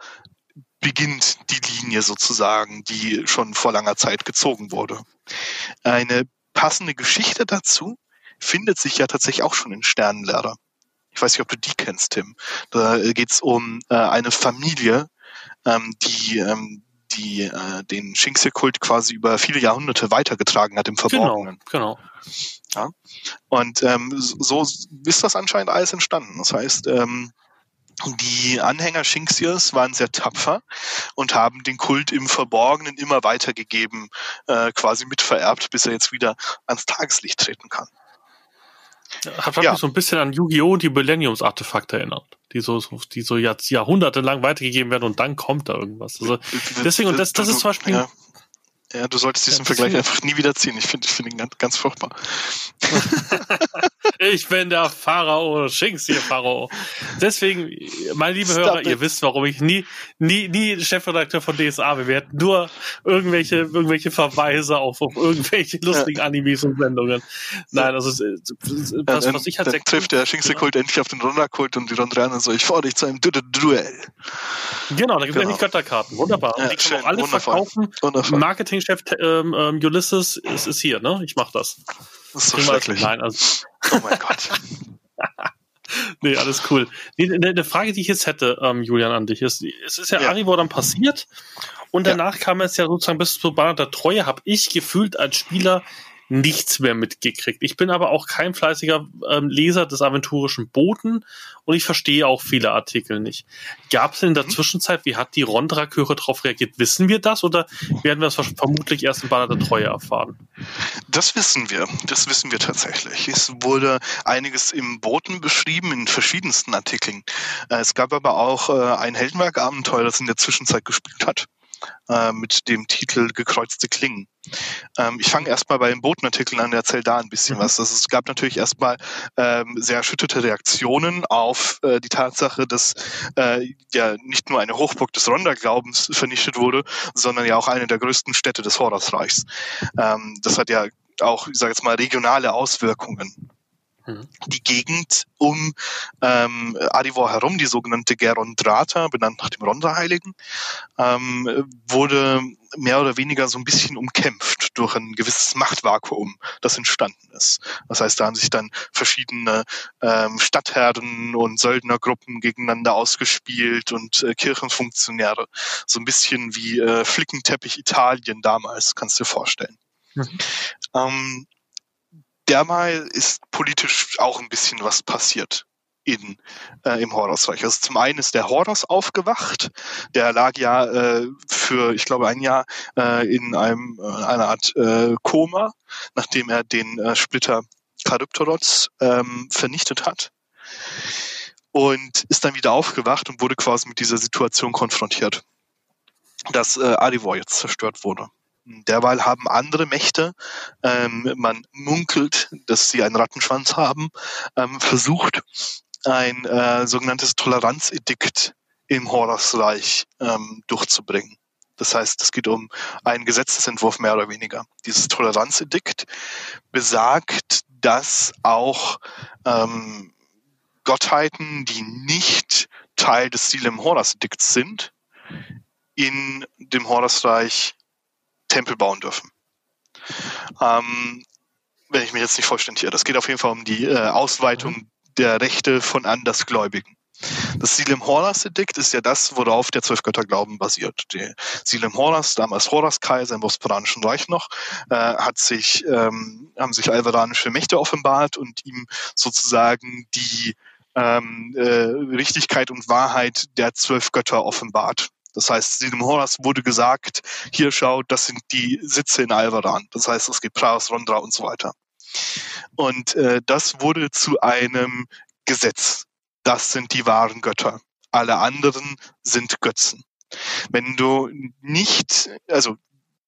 beginnt die Linie sozusagen, die schon vor langer Zeit gezogen wurde. Eine passende Geschichte dazu findet sich ja tatsächlich auch schon in Sternenlehrer. Ich weiß nicht, ob du die kennst, Tim. Da geht es um äh, eine Familie, ähm, die ähm, die äh, den Shinxia-Kult quasi über viele Jahrhunderte weitergetragen hat im genau, Verborgenen. Genau, genau. Ja? Und ähm, so ist das anscheinend alles entstanden. Das heißt, ähm, die Anhänger Shinxias waren sehr tapfer und haben den Kult im Verborgenen immer weitergegeben, äh, quasi mitvererbt, bis er jetzt wieder ans Tageslicht treten kann. Hat ja. mich so ein bisschen an Yu-Gi-Oh! und die Millenniums-Artefakte erinnert, die so, die so Jahr, jahrhundertelang weitergegeben werden und dann kommt da irgendwas. Also deswegen, und das, das ist zum Beispiel. Ja. Ja, du solltest diesen Vergleich einfach nie wieder ziehen. Ich finde ich finde ihn ganz, ganz furchtbar. *laughs* Ich bin der Pharao, Shinx hier Pharao. Deswegen, meine liebe Stop Hörer, it. ihr wisst, warum ich nie, nie, nie Chefredakteur von DSA werde. Nur irgendwelche, irgendwelche Verweise auf, auf irgendwelche lustigen ja. Animes und Sendungen. Nein, also, was, ja, was ich halt dann trifft der Shinx-Kult endlich auf den Ronda-Kult und die Rondraner so, ich fordere dich zu einem Duell. Genau, da gibt es genau. nämlich Götterkarten. Wunderbar. Ja, die können auch alle wundervoll. verkaufen. Marketingchef ähm, ähm, Ulysses ist, ist hier, ne? Ich mach das. Das ist so schrecklich. Nein, also. Oh mein Gott. *laughs* nee, alles cool. Nee, eine Frage, die ich jetzt hätte, ähm, Julian, an dich ist, es ist ja, ja. Arivor dann passiert und danach ja. kam es ja sozusagen bis zur Bahn der Treue, habe ich gefühlt als Spieler nichts mehr mitgekriegt. Ich bin aber auch kein fleißiger ähm, Leser des aventurischen Boten und ich verstehe auch viele Artikel nicht. Gab es in der mhm. Zwischenzeit, wie hat die Rondra-Chöre darauf reagiert? Wissen wir das oder werden wir das vermutlich erst in Banner der Treue erfahren? Das wissen wir. Das wissen wir tatsächlich. Es wurde einiges im Boten beschrieben, in verschiedensten Artikeln. Äh, es gab aber auch äh, ein Heldenwerk-Abenteuer, das in der Zwischenzeit gespielt hat äh, mit dem Titel Gekreuzte Klingen. Ähm, ich fange erstmal bei den Botenartikeln an, erzähle da ein bisschen mhm. was. Also es gab natürlich erstmal ähm, sehr erschütterte Reaktionen auf äh, die Tatsache, dass äh, ja nicht nur eine Hochburg des Ronda-Glaubens vernichtet wurde, sondern ja auch eine der größten Städte des Horusreichs. Ähm, das hat ja auch, ich sage jetzt mal, regionale Auswirkungen. Mhm. Die Gegend um ähm, Adivor herum, die sogenannte Gerondrata, benannt nach dem Ronda-Heiligen, ähm, wurde mehr oder weniger so ein bisschen umkämpft durch ein gewisses Machtvakuum, das entstanden ist. Das heißt, da haben sich dann verschiedene ähm, Stadtherren und Söldnergruppen gegeneinander ausgespielt und äh, Kirchenfunktionäre. So ein bisschen wie äh, Flickenteppich Italien damals, kannst du dir vorstellen. Mhm. Ähm, dermal ist politisch auch ein bisschen was passiert in, äh, im Horusreich. Also zum einen ist der Horus aufgewacht, der lag ja äh, für, ich glaube, ein Jahr äh, in einem äh, einer Art äh, Koma, nachdem er den äh, Splitter Charybdorots ähm, vernichtet hat und ist dann wieder aufgewacht und wurde quasi mit dieser Situation konfrontiert, dass äh, Adivor jetzt zerstört wurde. Derweil haben andere Mächte, ähm, man munkelt, dass sie einen Rattenschwanz haben, ähm, versucht, ein äh, sogenanntes Toleranzedikt im Horusreich ähm, durchzubringen. Das heißt, es geht um einen Gesetzesentwurf mehr oder weniger. Dieses Toleranzedikt besagt, dass auch ähm, Gottheiten, die nicht Teil des Silem Horus-Edikts sind, in dem Horusreich Tempel bauen dürfen. Ähm, wenn ich mich jetzt nicht vollständig irre. Das geht auf jeden Fall um die äh, Ausweitung der Rechte von Andersgläubigen. Das Silem Horus Edikt ist ja das, worauf der Zwölfgötterglauben basiert. Die Silem Horus, damals Horus Kaiser im Bosporanischen Reich noch, äh, hat sich, ähm, haben sich alvaranische Mächte offenbart und ihm sozusagen die ähm, äh, Richtigkeit und Wahrheit der zwölf Götter offenbart. Das heißt, diesem Horas wurde gesagt, hier schaut, das sind die Sitze in Alvaran. Das heißt, es gibt Praos, Rondra und so weiter. Und äh, das wurde zu einem Gesetz. Das sind die wahren Götter. Alle anderen sind Götzen. Wenn du nicht, also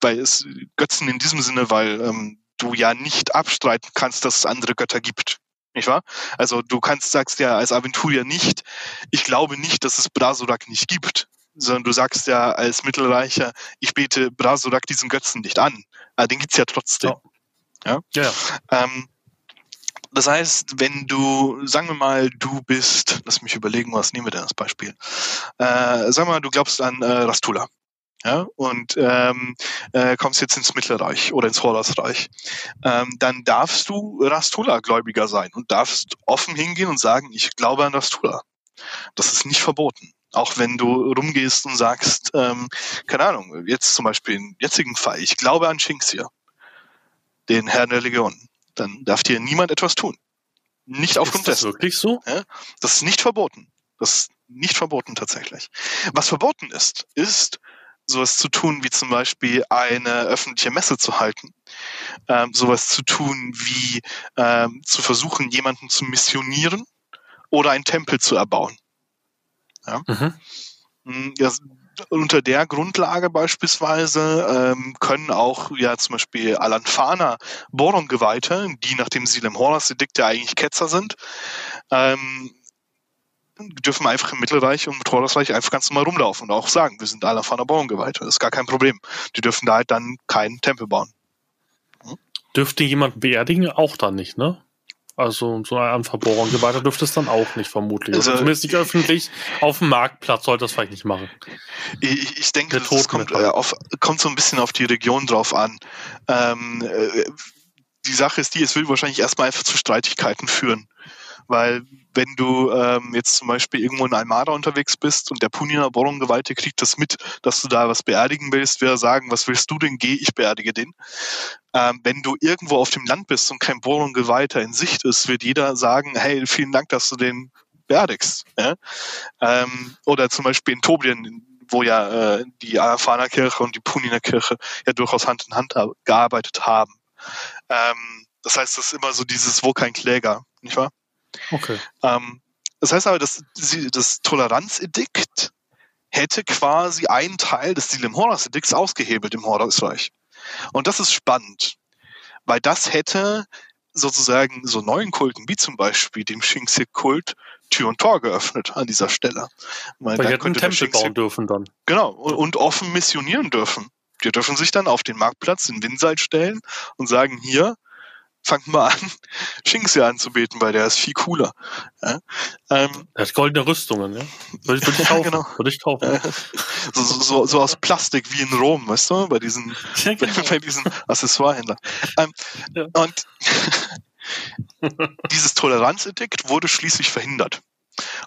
weil es Götzen in diesem Sinne, weil ähm, du ja nicht abstreiten kannst, dass es andere Götter gibt. Nicht wahr? Also du kannst, sagst ja als Aventurier nicht, ich glaube nicht, dass es Brasurak nicht gibt sondern du sagst ja als Mittelreicher, ich bete Brasurak diesen Götzen nicht an. Aber den gibt's ja trotzdem. Ja. ja. ja. Ähm, das heißt, wenn du, sagen wir mal, du bist, lass mich überlegen, was nehmen wir denn als Beispiel? Äh, sagen wir mal, du glaubst an äh, Rastula. Ja, und ähm, äh, kommst jetzt ins Mittelreich oder ins Horusreich, ähm, dann darfst du Rastula-Gläubiger sein und darfst offen hingehen und sagen, ich glaube an Rastula. Das ist nicht verboten. Auch wenn du rumgehst und sagst, ähm, keine Ahnung, jetzt zum Beispiel im jetzigen Fall, ich glaube an Shinxia, den Herrn der Legion, dann darf dir niemand etwas tun. Nicht aufgrund dessen. Ist das wirklich so? Ja, das ist nicht verboten. Das ist nicht verboten tatsächlich. Was verboten ist, ist sowas zu tun wie zum Beispiel eine öffentliche Messe zu halten, ähm, sowas zu tun wie ähm, zu versuchen, jemanden zu missionieren oder einen Tempel zu erbauen. Ja? Mhm. Hm, ja, unter der Grundlage beispielsweise ähm, können auch ja zum Beispiel Alanfana Boron-Geweihte, die nach dem Silem Horus Edikt ja eigentlich Ketzer sind, ähm, dürfen einfach im Mittelreich und im Horusreich einfach ganz normal rumlaufen und auch sagen, wir sind Alanfana Boron-Geweihte. Das ist gar kein Problem. Die dürfen da halt dann keinen Tempel bauen. Hm? Dürfte jemand beerdigen? Auch dann nicht, ne? Also so ein Verbohrung und so weiter dürfte es dann auch nicht vermutlich. Also, zumindest nicht öffentlich. Auf dem Marktplatz sollte das vielleicht nicht machen. Ich, ich denke, das kommt, äh, auf, kommt so ein bisschen auf die Region drauf an. Ähm, äh, die Sache ist die, es will wahrscheinlich erstmal einfach zu Streitigkeiten führen. Weil wenn du ähm, jetzt zum Beispiel irgendwo in Almada unterwegs bist und der Punina Borong-Geweihte kriegt das mit, dass du da was beerdigen willst, wir sagen, was willst du denn, geh, ich beerdige den. Ähm, wenn du irgendwo auf dem Land bist und kein Borong-Geweihter in Sicht ist, wird jeder sagen, hey, vielen Dank, dass du den beerdigst. Ja? Ähm, oder zum Beispiel in Toblien, wo ja äh, die Arafana Kirche und die Punina Kirche ja durchaus Hand in Hand gearbeitet haben. Ähm, das heißt, das ist immer so dieses, wo kein Kläger, nicht wahr? Okay. Ähm, das heißt aber, dass das Toleranzedikt hätte quasi einen Teil des Dilem Horus Edikts ausgehebelt im Horusreich. Und das ist spannend, weil das hätte sozusagen so neuen Kulten, wie zum Beispiel dem Shinxie-Kult, Tür und Tor geöffnet an dieser Stelle. Weil, weil die hätten Tempel bauen dürfen dann. Genau, und, und, offen missionieren dürfen. Die dürfen sich dann auf den Marktplatz in Winseid stellen und sagen, hier, fangt mal an, *laughs* Shinxia anzubeten, weil der ist viel cooler. Ja? Ähm, er hat goldene Rüstungen, ja. Würde, würde ich *laughs* kaufen. genau. Würde ich kaufen. So, so, so, aus Plastik wie in Rom, weißt du, bei diesen, *laughs* ja, genau. bei diesen Accessoirehändlern. Ähm, ja. Und dieses Toleranzedikt wurde schließlich verhindert.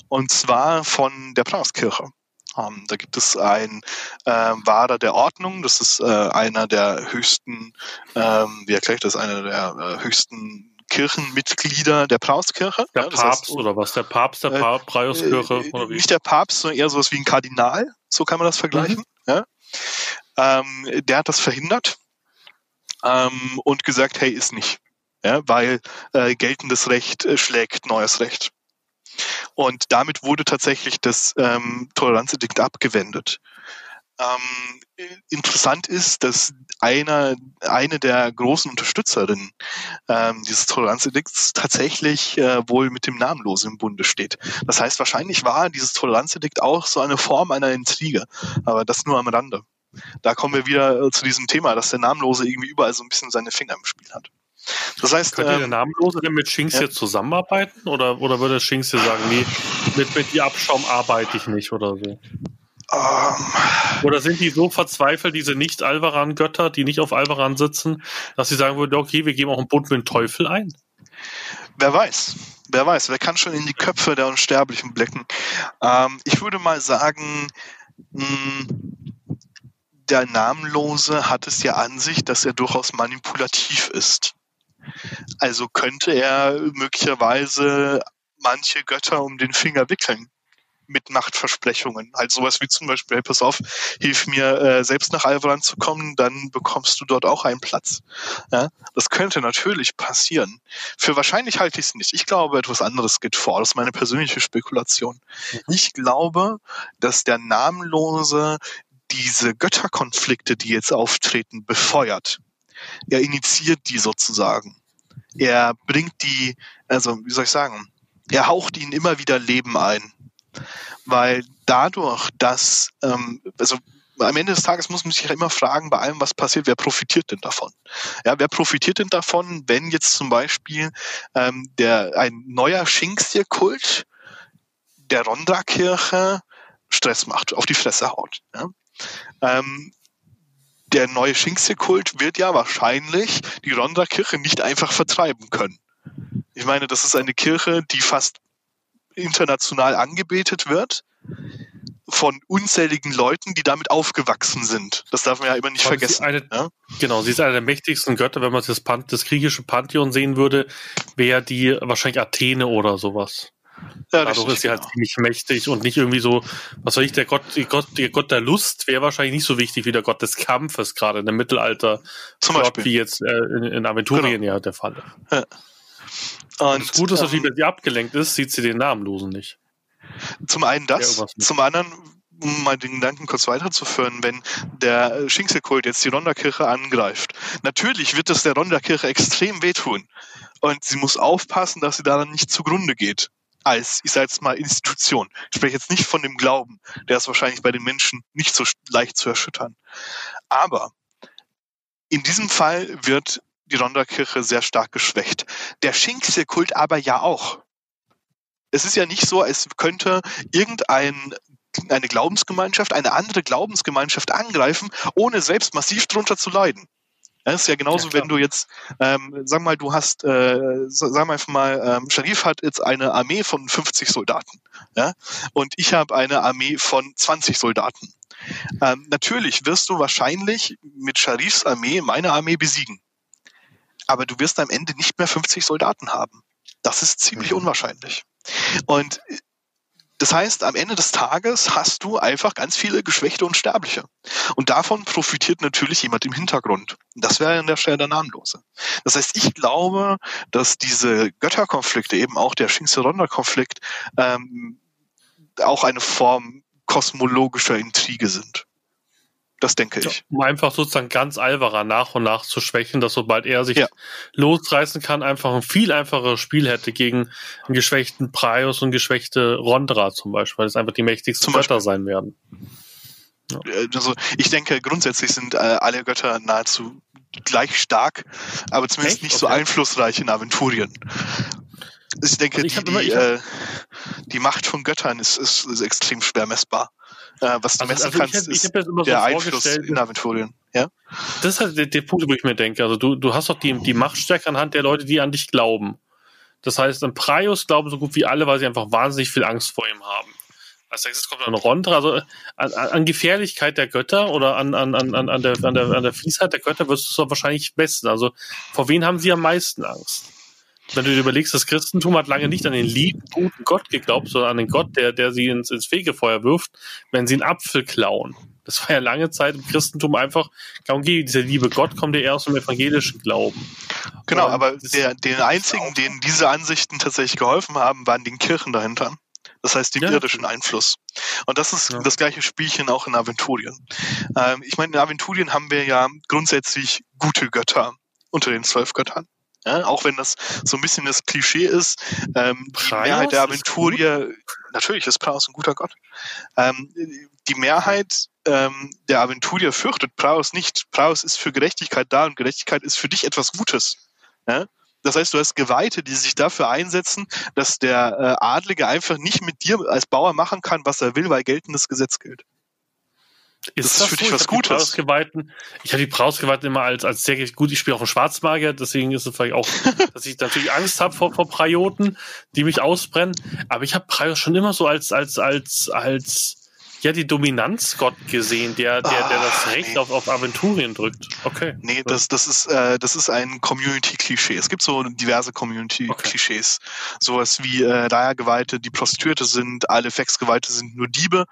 Und zwar von der Pfarrskirche. Ähm, da gibt es ein äh, Wader der Ordnung, das ist äh, einer der höchsten, ähm, wie erkläre ich das, einer der äh, höchsten Kirchenmitglieder der Prauskirche. Der ja, Papst heißt, oder was? Der Papst der pa Prauskirche? Äh, oder wie? Nicht der Papst, sondern eher sowas wie ein Kardinal, so kann man das vergleichen. Mhm. Ja? Ähm, der hat das verhindert ähm, und gesagt, hey, ist nicht. Ja, weil äh, geltendes Recht äh, schlägt neues Recht. Und damit wurde tatsächlich das ähm, Toleranzedikt abgewendet. Ähm, interessant ist, dass einer, eine der großen Unterstützerinnen ähm, dieses Toleranzedikts tatsächlich äh, wohl mit dem Namenlosen im Bunde steht. Das heißt, wahrscheinlich war dieses Toleranzedikt auch so eine Form einer Intrige, aber das nur am Rande. Da kommen wir wieder äh, zu diesem Thema, dass der Namenlose irgendwie überall so ein bisschen seine Finger im Spiel hat. Das heißt, könnte ähm, der Namenlose denn mit Shinx ja. zusammenarbeiten oder, oder würde Shinx sagen, nee, mit, mit die Abschaum arbeite ich nicht oder so? Um, ähm. oder sind die so verzweifelt, diese Nicht-Alvaran-Götter, die nicht auf Alvaran sitzen, dass sie sagen würden, okay, wir geben auch einen Bund mit dem Teufel ein? Wer weiß. Wer weiß, wer kann schon in die Köpfe der Unsterblichen blicken? Ähm, ich würde mal sagen, mh, hm, der Namenlose hat es ja an sich, dass er durchaus manipulativ ist. Also könnte er möglicherweise manche Götter um den Finger wickeln mit Machtversprechungen. Halt sowas wie zum Beispiel, hey, pass auf, hilf mir äh, selbst nach Alvaran zu kommen, dann bekommst du dort auch einen Platz. Ja, das könnte natürlich passieren. Für wahrscheinlich halte ich es nicht. Ich glaube, etwas anderes geht vor. Das ist meine persönliche Spekulation. Mhm. Ich glaube, dass der Namenlose diese Götterkonflikte, die jetzt auftreten, befeuert. Er initiiert die sozusagen. Er bringt die, also wie soll ich sagen, er haucht ihnen immer wieder Leben ein. Weil dadurch, dass, ähm, also am Ende des Tages muss man sich ja immer fragen, bei allem, was passiert, wer profitiert denn davon? Ja, wer profitiert denn davon, wenn jetzt zum Beispiel ähm, der ein neuer Shinxie-Kult der Rondra-Kirche Stress macht, auf die Fresse haut? Ja? Ähm, der neue Shinxie-Kult wird ja wahrscheinlich die Rondra-Kirche nicht einfach vertreiben können. Ich meine, das ist eine Kirche, die fast international angebetet wird von unzähligen Leuten, die damit aufgewachsen sind. Das darf man ja immer nicht Aber vergessen. Eine, ja? Genau, sie ist eine der mächtigsten Götter. Wenn man das, Pan das griechische Pantheon sehen würde, wäre die wahrscheinlich Athene oder sowas. Ja, Dadurch ist sie halt genau. ziemlich mächtig und nicht irgendwie so, was weiß ich, der Gott, der Gott, der Gott der Lust wäre wahrscheinlich nicht so wichtig wie der Gott des Kampfes, gerade in dem Mittelalter. Zum Beispiel. Wie jetzt äh, in, in Aventurien genau. ja der Fall. Ja. Und, das Gute ist natürlich, ähm, sie abgelenkt ist, sieht sie den Namenlosen nicht. Zum einen das, zum anderen um mal den Gedanken kurz weiterzuführen, wenn der Schinkselkult jetzt die Ronderkirche angreift, natürlich wird es der Ronderkirche extrem wehtun. Und sie muss aufpassen, dass sie daran nicht zugrunde geht. Als, ich sage jetzt mal, Institution. Ich spreche jetzt nicht von dem Glauben, der ist wahrscheinlich bei den Menschen nicht so leicht zu erschüttern. Aber in diesem Fall wird die Ronderkirche sehr stark geschwächt. Der Schinkselkult aber ja auch. Es ist ja nicht so, als könnte irgendein eine Glaubensgemeinschaft, eine andere Glaubensgemeinschaft angreifen, ohne selbst massiv drunter zu leiden. Das ist ja genauso, ja, wenn du jetzt, ähm, sag mal, du hast, äh, sag mal einfach mal, ähm, Sharif hat jetzt eine Armee von 50 Soldaten, ja, und ich habe eine Armee von 20 Soldaten. Ähm, natürlich wirst du wahrscheinlich mit Sharifs Armee meine Armee besiegen. Aber du wirst am Ende nicht mehr 50 Soldaten haben. Das ist ziemlich mhm. unwahrscheinlich. Und das heißt, am Ende des Tages hast du einfach ganz viele Geschwächte und Sterbliche. Und davon profitiert natürlich jemand im Hintergrund. Das wäre an der Stelle der Namenlose. Das heißt, ich glaube, dass diese Götterkonflikte, eben auch der Shinseronda-Konflikt, ähm, auch eine Form kosmologischer Intrige sind. Das denke ich. um einfach sozusagen ganz Alvarer nach und nach zu schwächen, dass sobald er sich ja. losreißen kann, einfach ein viel einfacheres Spiel hätte gegen einen geschwächten Prius und geschwächte Rondra zum Beispiel, weil es einfach die mächtigsten Götter sein werden. Ja. Äh, also ich denke, grundsätzlich sind äh, alle Götter nahezu gleich stark, aber zumindest Echt? nicht okay. so einflussreich in Aventurien. Ich denke, also ich die, immer, die, äh, die Macht von Göttern ist, ist, ist extrem schwer messbar. Äh, was du also, messen also kannst, ich, ich ist so der Einfluss in Aventurien. Ja? Das ist halt der, der, Punkt, wo ich mir denke. Also du, du hast doch die, die Machtstärke anhand der Leute, die an dich glauben. Das heißt, an Prius glauben so gut wie alle, weil sie einfach wahnsinnig viel Angst vor ihm haben. Als nächstes kommt dann Rondra, also an, an Gefährlichkeit der Götter oder an, an, an, an, der, an, der, an der Fiesheit der Götter wirst du wahrscheinlich besten. Also vor wen haben sie am meisten Angst? Wenn du dir überlegst, das Christentum hat lange nicht an den lieben, guten Gott geglaubt, sondern an den Gott, der, der sie ins, ins Fegefeuer wirft, wenn sie einen Apfel klauen. Das war ja lange Zeit im Christentum einfach, okay, dieser liebe Gott kommt ja eher aus dem evangelischen Glauben. Genau, Und aber der, den einzigen, denen diese Ansichten tatsächlich geholfen haben, waren die Kirchen dahinter. Das heißt, den ja. irdischen Einfluss. Und das ist ja. das gleiche Spielchen auch in Aventurien. Ähm, ich meine, in Aventurien haben wir ja grundsätzlich gute Götter unter den zwölf Göttern. Ja, auch wenn das so ein bisschen das Klischee ist, ähm, die Mehrheit der Aventurier, natürlich ist Praus ein guter Gott. Ähm, die Mehrheit ähm, der Aventurier fürchtet Praus nicht. Praus ist für Gerechtigkeit da und Gerechtigkeit ist für dich etwas Gutes. Ja? Das heißt, du hast Geweihte, die sich dafür einsetzen, dass der äh, Adlige einfach nicht mit dir als Bauer machen kann, was er will, weil geltendes Gesetz gilt. Ist das, das für dich was Gutes? ich habe die Brausgeweihten immer als, als sehr gut. Ich spiele auch einen Schwarzmagier, deswegen ist es vielleicht auch, *laughs* dass ich natürlich Angst habe vor, vor Prioten, die mich ausbrennen. Aber ich habe Prios schon immer so als, als, als, als, ja, die Dominanzgott gesehen, der, der, der das ah, Recht nee. auf, auf Aventurien drückt. Okay. Nee, das, das ist, äh, das ist ein Community-Klischee. Es gibt so diverse Community-Klischees. Okay. Sowas wie äh, Raya-Geweihte, die Prostituierte sind, alle Fex-Geweihte sind nur Diebe,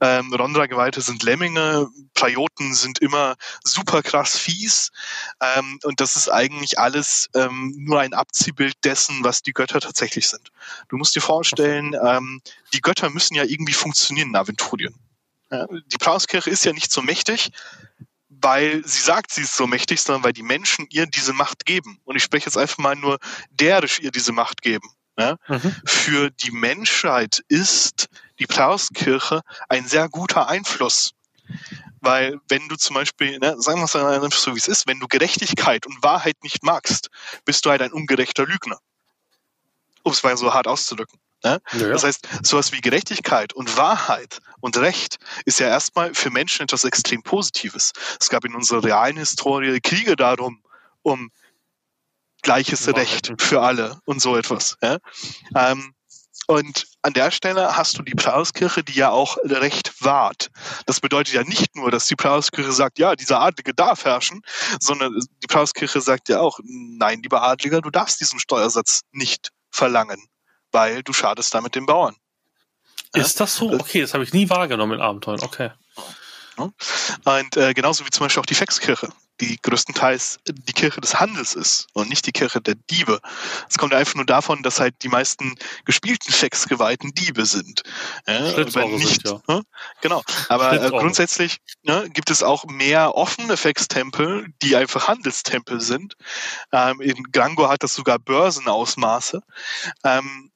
ähm, Rondra-Geweihte sind Lemminge, Prioten sind immer super krass fies. Ähm, und das ist eigentlich alles ähm, nur ein Abziehbild dessen, was die Götter tatsächlich sind. Du musst dir vorstellen, okay. ähm, die Götter müssen ja irgendwie funktionieren in Aventurien. Die Praoskirche ist ja nicht so mächtig, weil sie sagt, sie ist so mächtig, sondern weil die Menschen ihr diese Macht geben. Und ich spreche jetzt einfach mal nur derisch ihr diese Macht geben. Ja? Mhm. Für die Menschheit ist die Praoskirche ein sehr guter Einfluss. Weil wenn du zum Beispiel, ne, sagen wir es einfach so wie es ist, wenn du Gerechtigkeit und Wahrheit nicht magst, bist du halt ein ungerechter Lügner. Um es mal so hart auszudrücken. Ne? Ja. Das heißt, sowas wie Gerechtigkeit und Wahrheit und Recht ist ja erstmal für Menschen etwas extrem Positives. Es gab in unserer realen Historie Kriege darum, um gleiches Wahrheit. Recht für alle und so etwas. Ja? Ähm, und an der Stelle hast du die Plauskirche, die ja auch Recht wahrt. Das bedeutet ja nicht nur, dass die Plauskirche sagt, ja, dieser Adlige darf herrschen, sondern die Plauskirche sagt ja auch, nein, lieber Adliger, du darfst diesen Steuersatz nicht verlangen weil du schadest damit den Bauern. Ist das so? Okay, das habe ich nie wahrgenommen in Abenteuern. Okay. Und äh, genauso wie zum Beispiel auch die Fexkirche, die größtenteils die Kirche des Handels ist und nicht die Kirche der Diebe. Es kommt einfach nur davon, dass halt die meisten gespielten Fexgeweihten Diebe sind. Ja, wenn nicht, sind, ja. Genau. Aber äh, grundsätzlich ne, gibt es auch mehr offene Fextempel, die einfach Handelstempel sind. Ähm, in Grango hat das sogar Börsenausmaße. Ähm,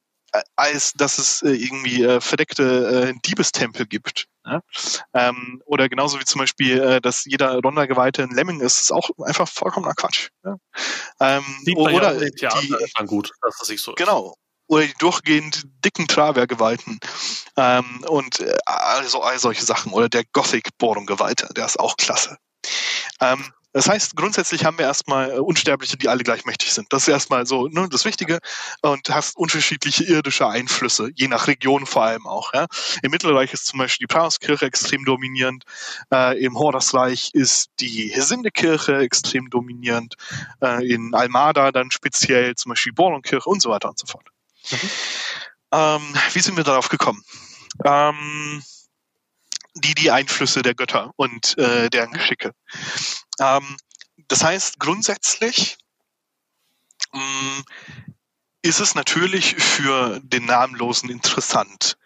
als dass es äh, irgendwie äh, verdeckte äh, Diebestempel gibt. Ja? Ähm, oder genauso wie zum Beispiel, äh, dass jeder Ronda-Geweihte ein Lemming ist, ist auch einfach vollkommener Quatsch. Ja? Ähm, oder ja die, gut, dass das sich so Genau. Oder die durchgehend dicken Traver-Geweihten ähm, und äh, also all solche Sachen. Oder der Gothic-Bohrung-Geweihte, der ist auch klasse. Ähm, das heißt, grundsätzlich haben wir erstmal äh, Unsterbliche, die alle gleich mächtig sind. Das ist erstmal so ne, das Wichtige und hast unterschiedliche irdische Einflüsse, je nach Region vor allem auch. Ja. Im Mittelreich ist zum Beispiel die Praoskirche extrem dominierend, äh, im Horasreich ist die Hesinde-Kirche extrem dominierend, äh, in Almada dann speziell zum Beispiel die Borlon-Kirche und so weiter und so fort. Mhm. Ähm, wie sind wir darauf gekommen? Ähm, die die Einflüsse der Götter und äh, deren Geschicke. Ähm, das heißt, grundsätzlich mh, mm, ist es natürlich für den Namenlosen interessant,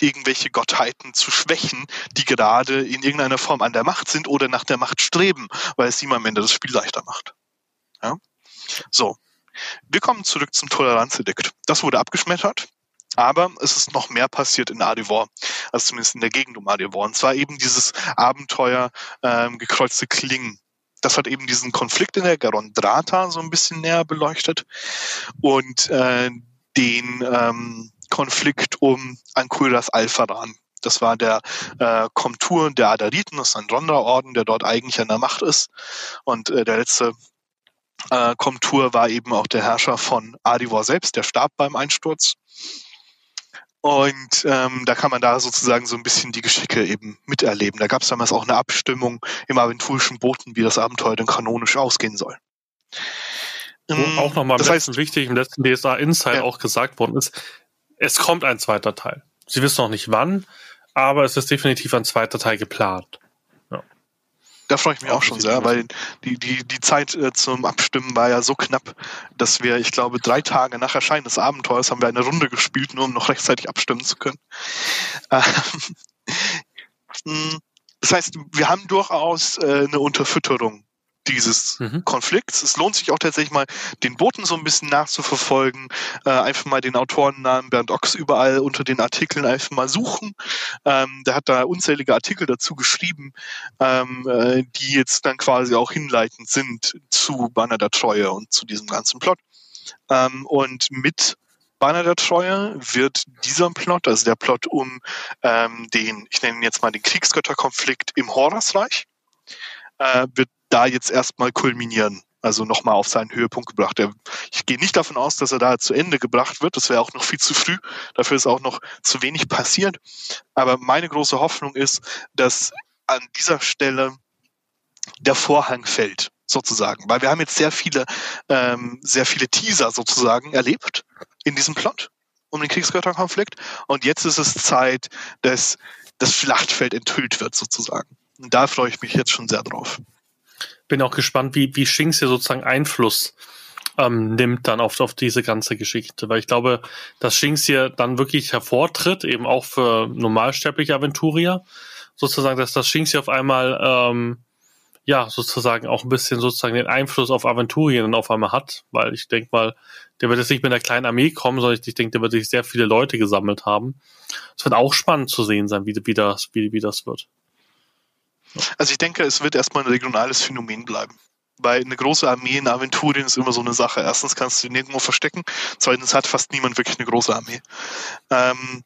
irgendwelche Gottheiten zu schwächen, die gerade in irgendeiner Form an der Macht sind oder nach der Macht streben, weil es ihm am Ende das Spiel leichter macht. Ja? So. Wir kommen zurück zum Toleranzedikt. Das wurde abgeschmettert. Aber es ist noch mehr passiert in Adivor, also zumindest in der Gegend um Adivor. Und zwar eben dieses Abenteuer ähm, gekreuzte Klingen. Das hat eben diesen Konflikt in der Garondrata so ein bisschen näher beleuchtet und äh, den ähm, Konflikt um Ankuras Alpharan. Das war der äh, Komtur der Adariten, das ist ein Sonderorden, der dort eigentlich an der Macht ist. Und äh, der letzte äh, Komtur war eben auch der Herrscher von Adivor selbst, der starb beim Einsturz. Und ähm, da kann man da sozusagen so ein bisschen die Geschicke eben miterleben. Da gab es damals auch eine Abstimmung im aventurischen Boten, wie das Abenteuer denn kanonisch ausgehen soll. Ähm, auch nochmal das heißt, wichtig, im letzten DSA Insight ja. auch gesagt worden ist, es kommt ein zweiter Teil. Sie wissen noch nicht wann, aber es ist definitiv ein zweiter Teil geplant. Da freue ich mich auch schon sehr, weil die, die, die Zeit äh, zum Abstimmen war ja so knapp, dass wir, ich glaube, drei Tage nach Erscheinen des Abenteuers haben wir eine Runde gespielt, nur um noch rechtzeitig abstimmen zu können. *laughs* Ähm, hm, das heißt, wir haben durchaus äh, eine Unterfütterung dieses mhm. Konflikts. Es lohnt sich auch tatsächlich mal, den Boten so ein bisschen nachzuverfolgen, äh, einfach mal den Autorennamen Bernd Ochs überall unter den Artikeln einfach mal suchen. Ähm, der hat da unzählige Artikel dazu geschrieben, ähm, äh, die jetzt dann quasi auch hinleitend sind zu Banner der Treue und zu diesem ganzen Plot. Ähm, und mit Banner der Treue wird dieser Plot, also der Plot um ähm, den, ich nenne ihn jetzt mal den Kriegsgötterkonflikt im Horusreich, äh, wird da jetzt erstmal kulminieren. Also nochmal auf seinen Höhepunkt gebracht. Ich gehe nicht davon aus, dass er da zu Ende gebracht wird. Das wäre auch noch viel zu früh. Dafür ist auch noch zu wenig passiert. Aber meine große Hoffnung ist, dass an dieser Stelle der Vorhang fällt, sozusagen. Weil wir haben jetzt sehr viele, ähm, sehr viele Teaser sozusagen erlebt in diesem Plot um den Kriegsgötterkonflikt. Und jetzt ist es Zeit, dass das Schlachtfeld enthüllt wird, sozusagen. Und da freue ich mich jetzt schon sehr drauf bin auch gespannt, wie, wie Shinx hier sozusagen Einfluss ähm, nimmt dann auf, auf diese ganze Geschichte. Weil ich glaube, dass Shinx hier dann wirklich hervortritt, eben auch für normalsterbliche Aventurier, sozusagen, dass das Shinx hier auf einmal ähm, ja, sozusagen auch ein bisschen sozusagen den Einfluss auf Aventurien auf einmal hat, weil ich denke mal, der wird jetzt nicht mit einer kleinen Armee kommen, sondern ich denke, der wird sich sehr viele Leute gesammelt haben. Es wird auch spannend zu sehen sein, wie, wie, das, wie, wie das wird. Also ich denke, es wird erstmal ein regionales Phänomen bleiben. Weil eine große Armee in Aventurien ist immer so eine Sache. Erstens kannst du ihn nirgendwo verstecken. Zweitens hat fast niemand wirklich eine große Armee. Ähm,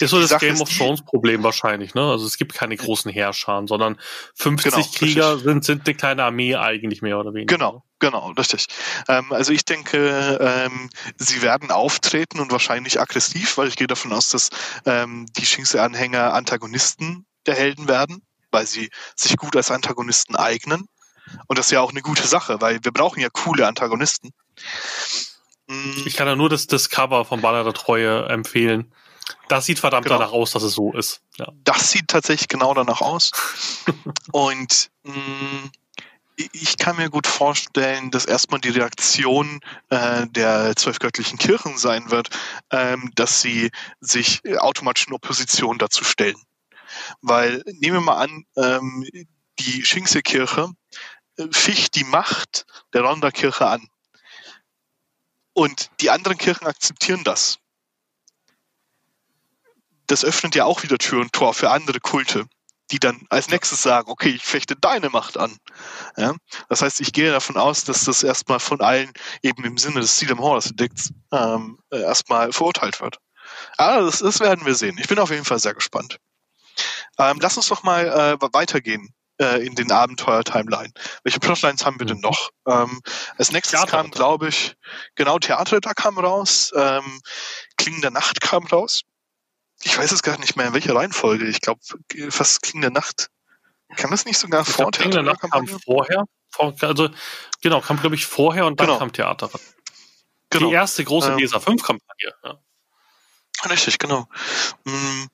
ist so das Sache Game of Thrones Problem wahrscheinlich, ne? Also es gibt keine großen Herrscher, sondern 50 genau, Krieger sind, sind eine kleine Armee eigentlich mehr oder weniger. Genau, genau, richtig. Ähm, also ich denke, ähm, sie werden auftreten und wahrscheinlich aggressiv, weil ich gehe davon aus, dass ähm, die Shinse-Anhänger Antagonisten der Helden werden weil sie sich gut als Antagonisten eignen. Und das ist ja auch eine gute Sache, weil wir brauchen ja coole Antagonisten. Ich kann ja nur das, das Cover von Banner der Treue empfehlen. Das sieht verdammt genau. danach aus, dass es so ist. Ja. Das sieht tatsächlich genau danach aus. *laughs* Und mh, mm, ich kann mir gut vorstellen, dass erstmal die Reaktion äh, der zwölf göttlichen Kirchen sein wird, ähm, dass sie sich automatisch in Opposition dazu stellen. Weil, nehmen wir mal an, ähm, die Schingsel-Kirche äh, ficht die Macht der Ronda-Kirche an. Und die anderen Kirchen akzeptieren das. Das öffnet ja auch wieder Tür und Tor für andere Kulte die dann als nächstes sagen, okay, ich fechte deine Macht an. Ja? Das heißt, ich gehe davon aus, dass das erstmal von allen eben im Sinne des Seedom Horus Edicts ähm, erstmal verurteilt wird. Aber das, das werden wir sehen. Ich bin auf jeden Fall sehr gespannt. Ähm, lass uns doch mal äh, weitergehen äh, in den Abenteuer-Timeline. Welche Plotlines haben wir denn noch? Ähm, als nächstes Theater kam, glaube ich, genau, Theater da kam raus, ähm, Klingen der Nacht kam raus ich weiß es gar nicht mehr in welcher Reihenfolge. Ich glaube, fast King der Nacht. Kann das nicht sogar vor King der Nacht kam vorher? Also, genau, kam, glaube ich, vorher und dann genau. kam Theater. Genau. Die erste große ähm, DSA 5-Kampagne. Ja. Richtig, genau. Hm,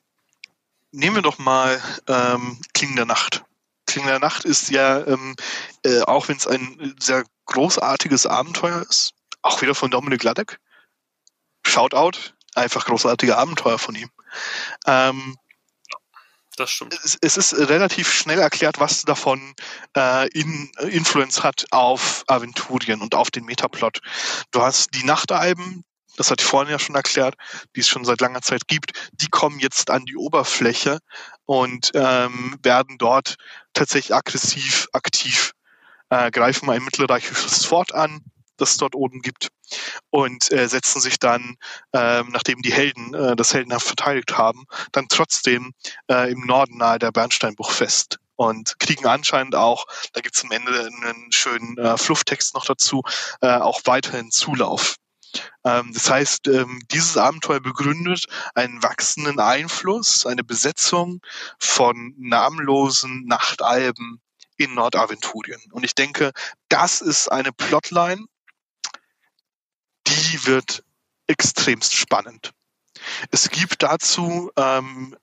nehmen wir doch mal ähm, King der Nacht. King der Nacht ist ja, ähm, äh, auch wenn es ein sehr großartiges Abenteuer ist, auch wieder von Dominik Ladek. Shoutout, einfach großartige Abenteuer von ihm. Ähm, das stimmt. Es, es, ist relativ schnell erklärt, was davon äh, in, Influence hat auf Aventurien und auf den Metaplot. Du hast die Nachtalben, das hat ich vorhin ja schon erklärt, die es schon seit langer Zeit gibt, die kommen jetzt an die Oberfläche und ähm, werden dort tatsächlich aggressiv aktiv, äh, greifen ein mittelreichisches Fort an, das es dort oben gibt und äh, setzen sich dann, äh, nachdem die Helden äh, das heldenhaft verteidigt haben, dann trotzdem äh, im Norden nahe der Bernsteinbuch fest und kriegen anscheinend auch, da gibt es am Ende einen schönen äh, Flufftext noch dazu, äh, auch weiterhin Zulauf. Ähm, das heißt, ähm, dieses Abenteuer begründet einen wachsenden Einfluss, eine Besetzung von namenlosen Nachtalben in Nordaventurien. Und ich denke, das ist eine Plotline, die wird extremst spannend. Es gibt dazu ähm,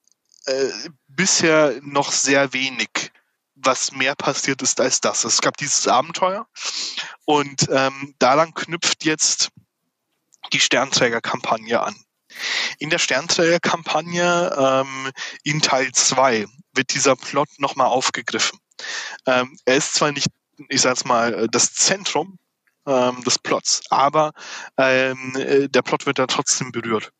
äh, bisher noch sehr wenig, was mehr passiert ist als das. Es gab dieses Abenteuer und ähm, daran knüpft jetzt die Sternträger-Kampagne an. In der Sternträger-Kampagne ähm, in Teil 2 wird dieser Plot nochmal aufgegriffen. Ähm, er ist zwar nicht, ich sag's mal, das Zentrum ähm, des Plots. Aber ähm, äh, der Plot wird da trotzdem berührt.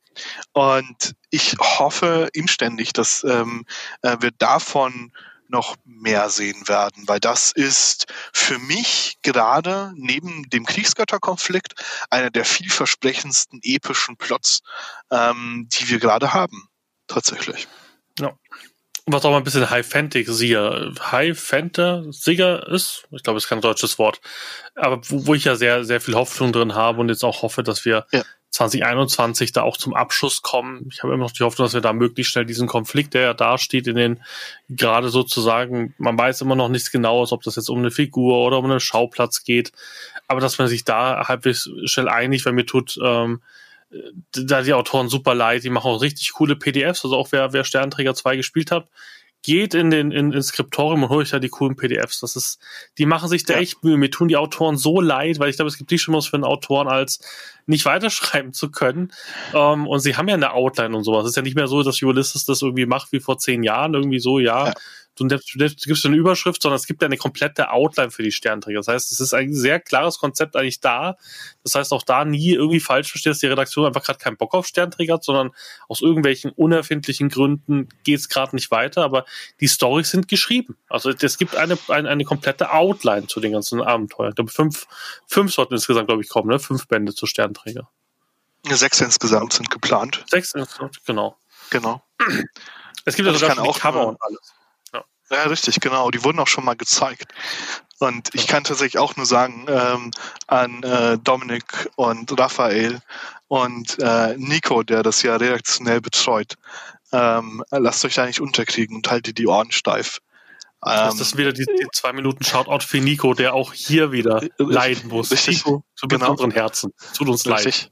Und ich hoffe inständig, dass ähm, äh, wir davon noch mehr sehen werden, weil das ist für mich gerade neben dem Kriegsgötterkonflikt einer der vielversprechendsten epischen Plots, ähm, die wir gerade haben. Tatsächlich. Ja was auch mal ein bisschen High Fantasy, High Fantasy ist. Ich glaube, es ist kein deutsches Wort. Aber wo, wo, ich ja sehr, sehr viel Hoffnung drin habe und jetzt auch hoffe, dass wir ja. 2021 da auch zum Abschluss kommen. Ich habe immer noch die Hoffnung, dass wir da möglichst schnell diesen Konflikt, der ja da steht, in den gerade sozusagen, man weiß immer noch nichts genaues, ob das jetzt um eine Figur oder um einen Schauplatz geht, aber dass man sich da halbwegs schnell einigt, weil mir tut ähm, da die Autoren super leid, die machen auch richtig coole PDFs, also auch wer, wer Sternträger 2 gespielt hat, geht in den in, ins Skriptorium und holt euch da die coolen PDFs. Das ist, die machen sich da ja. echt Mühe. Mir tun die Autoren so leid, weil ich glaube, es gibt nichts Schlimmeres für einen Autoren, als nicht weiterschreiben zu können. Ähm, und sie haben ja eine Outline und sowas. Es ist ja nicht mehr so, dass Ulysses das irgendwie macht wie vor zehn Jahren, irgendwie so, ja. ja du, du, du gibst eine Überschrift, sondern es gibt ja eine komplette Outline für die Sternträger. Das heißt, es ist ein sehr klares Konzept eigentlich da. Das heißt, auch da nie irgendwie falsch versteht, dass die Redaktion einfach gerade keinen Bock auf Sternträger hat, sondern aus irgendwelchen unerfindlichen Gründen geht es gerade nicht weiter. Aber die Storys sind geschrieben. Also es gibt eine, eine, eine komplette Outline zu den ganzen Abenteuern. Ich glaube, fünf, fünf sollten insgesamt, glaube ich, kommen, ne? Fünf Bände zu Sternträger. Sechs insgesamt sind geplant. Sechs insgesamt, genau. Genau. Es gibt ja sogar schon auch Cover und alles. Ja, richtig, genau. Die wurden auch schon mal gezeigt. Und ich kann tatsächlich auch nur sagen, ähm, an äh, Dominik und Raphael und äh, Nico, der das ja redaktionell betreut, ähm, lasst euch da nicht unterkriegen und haltet die Ohren steif. Ähm, das ist wieder die, die zwei Minuten Shoutout für Nico, der auch hier wieder richtig, leiden muss. Richtig, Nico, zu genau. unseren Herzen. Tut uns richtig.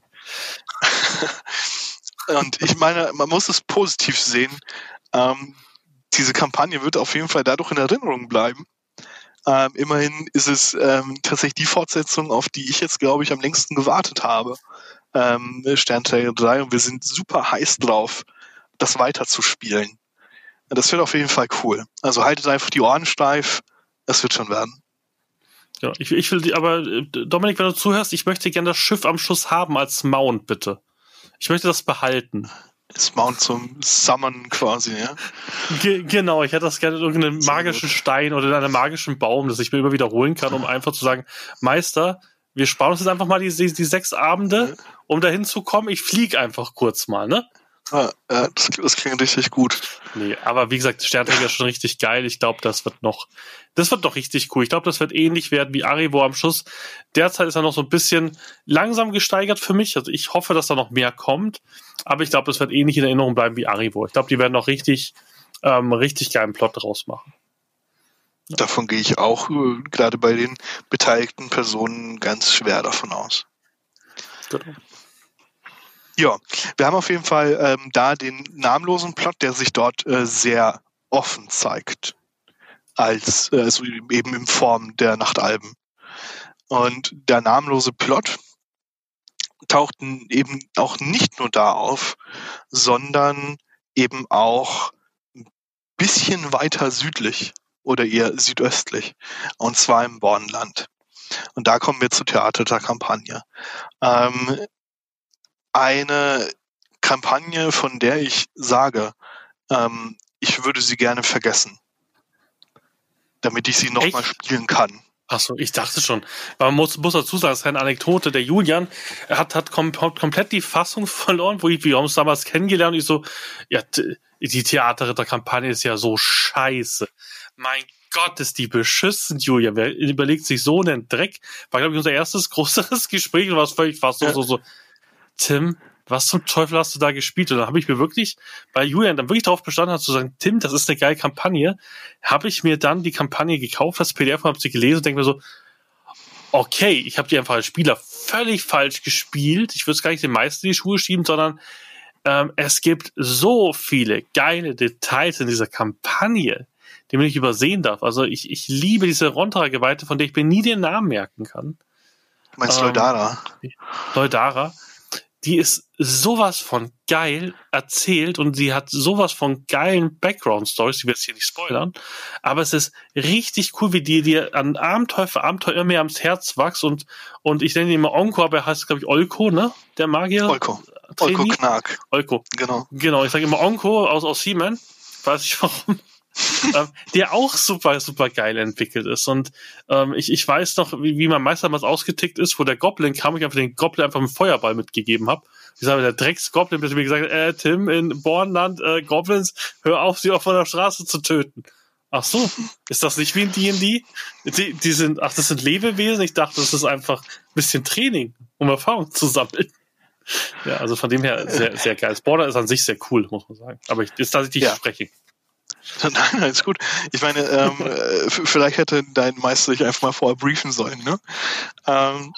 leid. *laughs* Und ich meine, man muss es positiv sehen. Ähm, diese Kampagne wird auf jeden Fall dadurch in Erinnerung bleiben. Ähm, immerhin ist es ähm, tatsächlich die Fortsetzung, auf die ich jetzt, glaube ich, am längsten gewartet habe. Ähm, Sternträger 3 und wir sind super heiß drauf, das weiterzuspielen. Das wird auf jeden Fall cool. Also haltet einfach die Ohren steif, es wird schon werden. Ja, ich, ich will, aber äh, Dominik, wenn du zuhörst, ich möchte gerne das Schiff am Schluss haben als Mount, bitte. Ich möchte das behalten. Das Mount zum Summon quasi, ja. Ge genau, ich hätte das gerne in irgendeinem magischen Stein oder in einem magischen Baum, das ich mir immer wiederholen kann, um einfach zu sagen, Meister, wir sparen uns jetzt einfach mal die, die, die sechs Abende, um dahin zu kommen. Ich fliege einfach kurz mal, ne? Ja, das, das klingt richtig gut. Nee, aber wie gesagt, Sternträger ist schon richtig geil. Ich glaube, das wird noch, das wird doch richtig cool. Ich glaube, das wird ähnlich werden wie Arivo am Schluss. Derzeit ist er noch so ein bisschen langsam gesteigert für mich. Also ich hoffe, dass da noch mehr kommt. Aber ich glaube, das wird ähnlich in Erinnerung bleiben wie Arivo. Ich glaube, die werden noch richtig, ähm, richtig geilen Plot draus machen. Davon gehe ich auch äh, gerade bei den beteiligten Personen ganz schwer davon aus. Genau. Ja, wir haben auf jeden Fall ähm, da den namenlosen Plot, der sich dort äh, sehr offen zeigt. Als äh, also eben in Form der Nachtalben. Und der namenlose Plot taucht eben auch nicht nur da auf, sondern eben auch ein bisschen weiter südlich oder eher südöstlich. Und zwar im Bornland. Und da kommen wir zur Theater der Kampagne. Ähm, eine Kampagne, von der ich sage, ähm, ich würde sie gerne vergessen, damit ich sie nochmal spielen kann. Achso, ich dachte schon. Man muss, muss dazu sagen, es ist eine Anekdote. Der Julian hat, hat kom komplett die Fassung *laughs* verloren, wo ich, wir haben uns damals kennengelernt und ich so, ja, die Theaterritterkampagne ist ja so scheiße. Mein Gott, ist die beschissen, Julian. Wer überlegt sich so einen Dreck? War, glaube ich, unser erstes *laughs* größeres Gespräch und war völlig fast so, so, so, Tim, was zum Teufel hast du da gespielt? Und dann habe ich mir wirklich, weil Julian dann wirklich darauf bestanden hat zu sagen, Tim, das ist eine geile Kampagne, habe ich mir dann die Kampagne gekauft, das PDF und habe sie gelesen und denke mir so, okay, ich habe die einfach als Spieler völlig falsch gespielt. Ich würde es gar nicht den meisten in die Schuhe schieben, sondern ähm, es gibt so viele geile Details in dieser Kampagne, die man nicht übersehen darf. Also ich, ich liebe diese Rontra-Geweihte, von der ich mir nie den Namen merken kann. Du meinst ähm, Leudara? Leudara die ist sowas von geil erzählt und sie hat sowas von geilen Background-Stories, die wir jetzt hier nicht spoilern, aber es ist richtig cool, wie die dir an Abenteuer für Abenteuer immer mehr ans Herz wächst und, und ich nenne ihn immer Onko, aber er heißt, glaube ich, Olko, ne? Der Magier. Olko. Olko Knark. Olko. Genau. Genau, ich sage immer Onko aus, aus He-Man. Weiß ich warum. Ähm, der auch super, super geil entwickelt ist. Und ähm, ich, ich weiß noch, wie, wie mein Meister damals ausgetickt ist, wo der Goblin kam, ich einfach den Goblin einfach mit Feuerball mitgegeben habe. Ich sage, der Drecks-Goblin, bis mir gesagt hat, äh, Tim, in Bornland, äh, Goblins, hör auf, sie auch von der Straße zu töten. Ach so, ist das nicht wie in D&D? Die, die sind, ach, das sind Lebewesen? Ich dachte, das ist einfach ein bisschen Training, um Erfahrung zu sammeln. Ja, also von dem her sehr, sehr geil. Das Border ist an sich sehr cool, muss man sagen. Aber ich, ist tatsächlich ja. spreche. *laughs* Nein, alles gut. Ich meine, ähm, *laughs* äh, vielleicht hätte dein Meister dich einfach mal vorher briefen sollen. Ne? Ähm,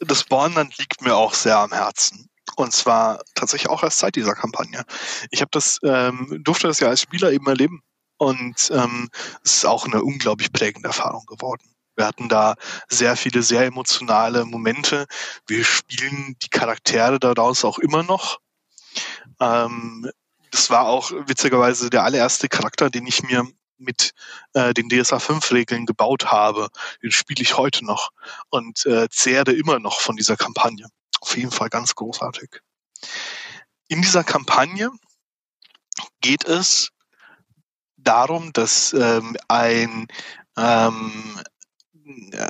das Bornland liegt mir auch sehr am Herzen. Und zwar tatsächlich auch erst seit dieser Kampagne. Ich habe das, ähm, durfte das ja als Spieler eben erleben. Und ähm, es ist auch eine unglaublich prägende Erfahrung geworden. Wir hatten da sehr viele sehr emotionale Momente. Wir spielen die Charaktere daraus auch immer noch. Ähm, das war auch witzigerweise der allererste Charakter, den ich mir mit äh, den DSA 5 Regeln gebaut habe. Den spiele ich heute noch und äh, zehre immer noch von dieser Kampagne. Auf jeden Fall ganz großartig. In dieser Kampagne geht es darum, dass ähm, ein ähm, äh,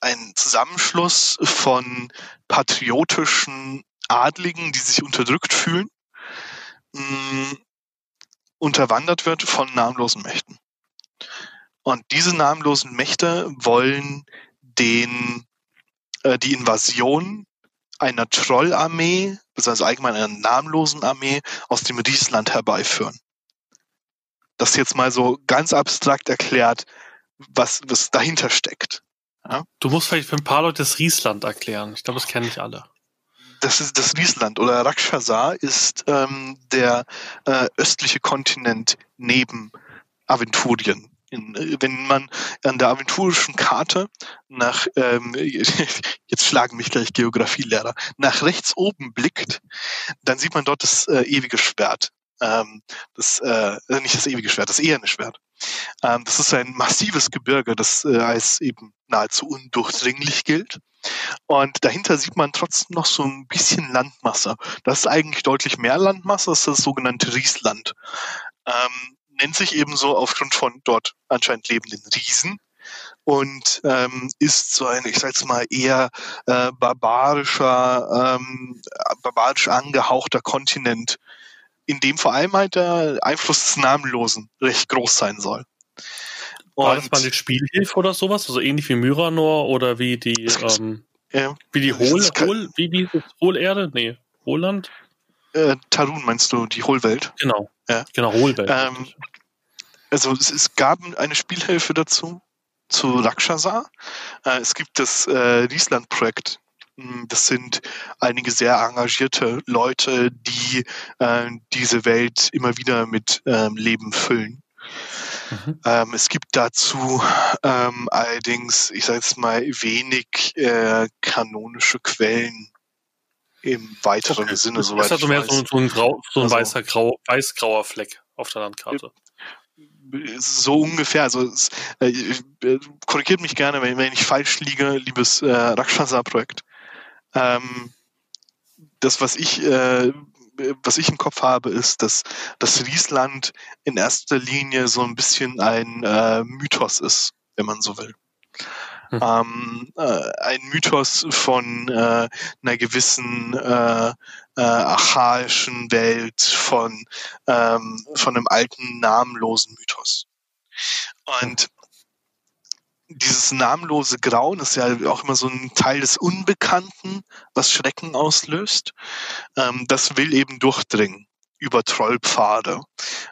ein Zusammenschluss von patriotischen Adligen, die sich unterdrückt fühlen, mh, unterwandert wird von namenlosen Mächten. Und diese namenlosen Mächte wollen den, äh, die Invasion einer Trollarmee, beziehungsweise allgemein einer namenlosen Armee aus dem Riesland herbeiführen. Das jetzt mal so ganz abstrakt erklärt, was, was dahinter steckt. Ja? Du musst vielleicht für ein paar Leute das Riesland erklären. Ich glaube, das kennen nicht alle. Das ist das Riesland oder Rakshasa ist ähm, der äh, östliche Kontinent neben Aventurien. In, äh, wenn man an der aventurischen Karte nach, ähm, *laughs* jetzt schlagen mich gleich Geografielehrer, nach rechts oben blickt, dann sieht man dort das äh, ewige Schwert. Ähm, das, äh, nicht das ewige Schwert, das eherne Schwert. Ähm, das ist ein massives Gebirge, das äh, als eben nahezu undurchdringlich gilt. Und dahinter sieht man trotzdem noch so ein bisschen Landmasse. Das ist eigentlich deutlich mehr Landmasse, das ist das sogenannte Riesland. Ähm, nennt sich ebenso aufgrund von dort anscheinend lebenden Riesen und ähm, ist so ein, ich sag's mal, eher äh, barbarischer, ähm, barbarisch angehauchter Kontinent, in dem vor allem halt der Einfluss des Namenlosen recht groß sein soll. Und War das mal die Spielhilfe oder sowas? Also ähnlich wie Myranor oder wie die, ähm, ja, wie die Hohl, Hohl, wie die Hohlerde? Nee, Hohland? Äh, Tarun meinst du, die Hohlwelt? Genau. Ja. Genau, Hohlwelt. Ähm, also es, es, gab eine Spielhilfe dazu, zu Rakshasa. Äh, es gibt das äh, Riesland-Projekt. Das sind einige sehr engagierte Leute, die äh, diese Welt immer wieder mit ähm, Leben füllen. Mhm. Ähm, es gibt dazu ähm, allerdings, ich sage jetzt mal, wenig äh, kanonische Quellen im weiteren okay. Sinne. Das ist also mehr so, so, ein, Grau, so ein also, weißer, grau, weiß-grauer Fleck auf der Landkarte. So ungefähr. Also es, äh, äh, korrigiert mich gerne, wenn, wenn, ich falsch liege, liebes äh, Rakshasa-Projekt. Ähm, das, was ich äh, was ich im Kopf habe, ist, dass das Riesland in erster Linie so ein bisschen ein äh, Mythos ist, wenn man so will. Hm. Ähm, äh, ein Mythos von äh, einer gewissen äh, äh, archaischen Welt, von, ähm, von einem alten, namenlosen Mythos. Und dieses namenlose Grauen ist ja auch immer so ein Teil des Unbekannten, was Schrecken auslöst. Ähm, das will eben durchdringen über Trollpfade,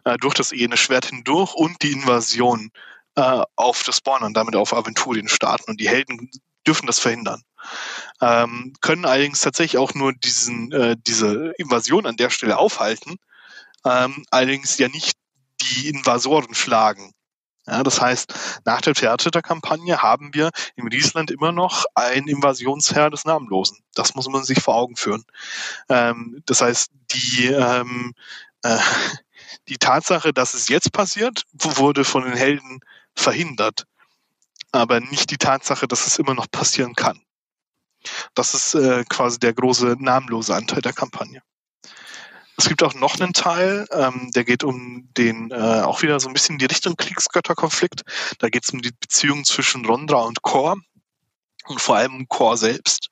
äh, durch das Ehene Schwert hindurch und die Invasion äh, auf das Spawn und damit auf Aventurien starten. Und die Helden dürfen das verhindern. Ähm, können allerdings tatsächlich auch nur diesen, äh, diese Invasion an der Stelle aufhalten, ähm, allerdings ja nicht die Invasoren schlagen. Ja, das heißt, nach der Theaterkampagne haben wir im Riesland immer noch ein Invasionsherr des Namenlosen. Das muss man sich vor Augen führen. Ähm, das heißt, die, ähm, äh, die Tatsache, dass es jetzt passiert, wurde von den Helden verhindert. Aber nicht die Tatsache, dass es immer noch passieren kann. Das ist äh, quasi der große namenlose Anteil der Kampagne. Es gibt auch noch einen Teil, ähm, der geht um den, äh, auch wieder so ein bisschen in die Richtung Kriegsgötterkonflikt. Da geht es um die Beziehung zwischen Rondra und Kor und vor allem um Kor selbst.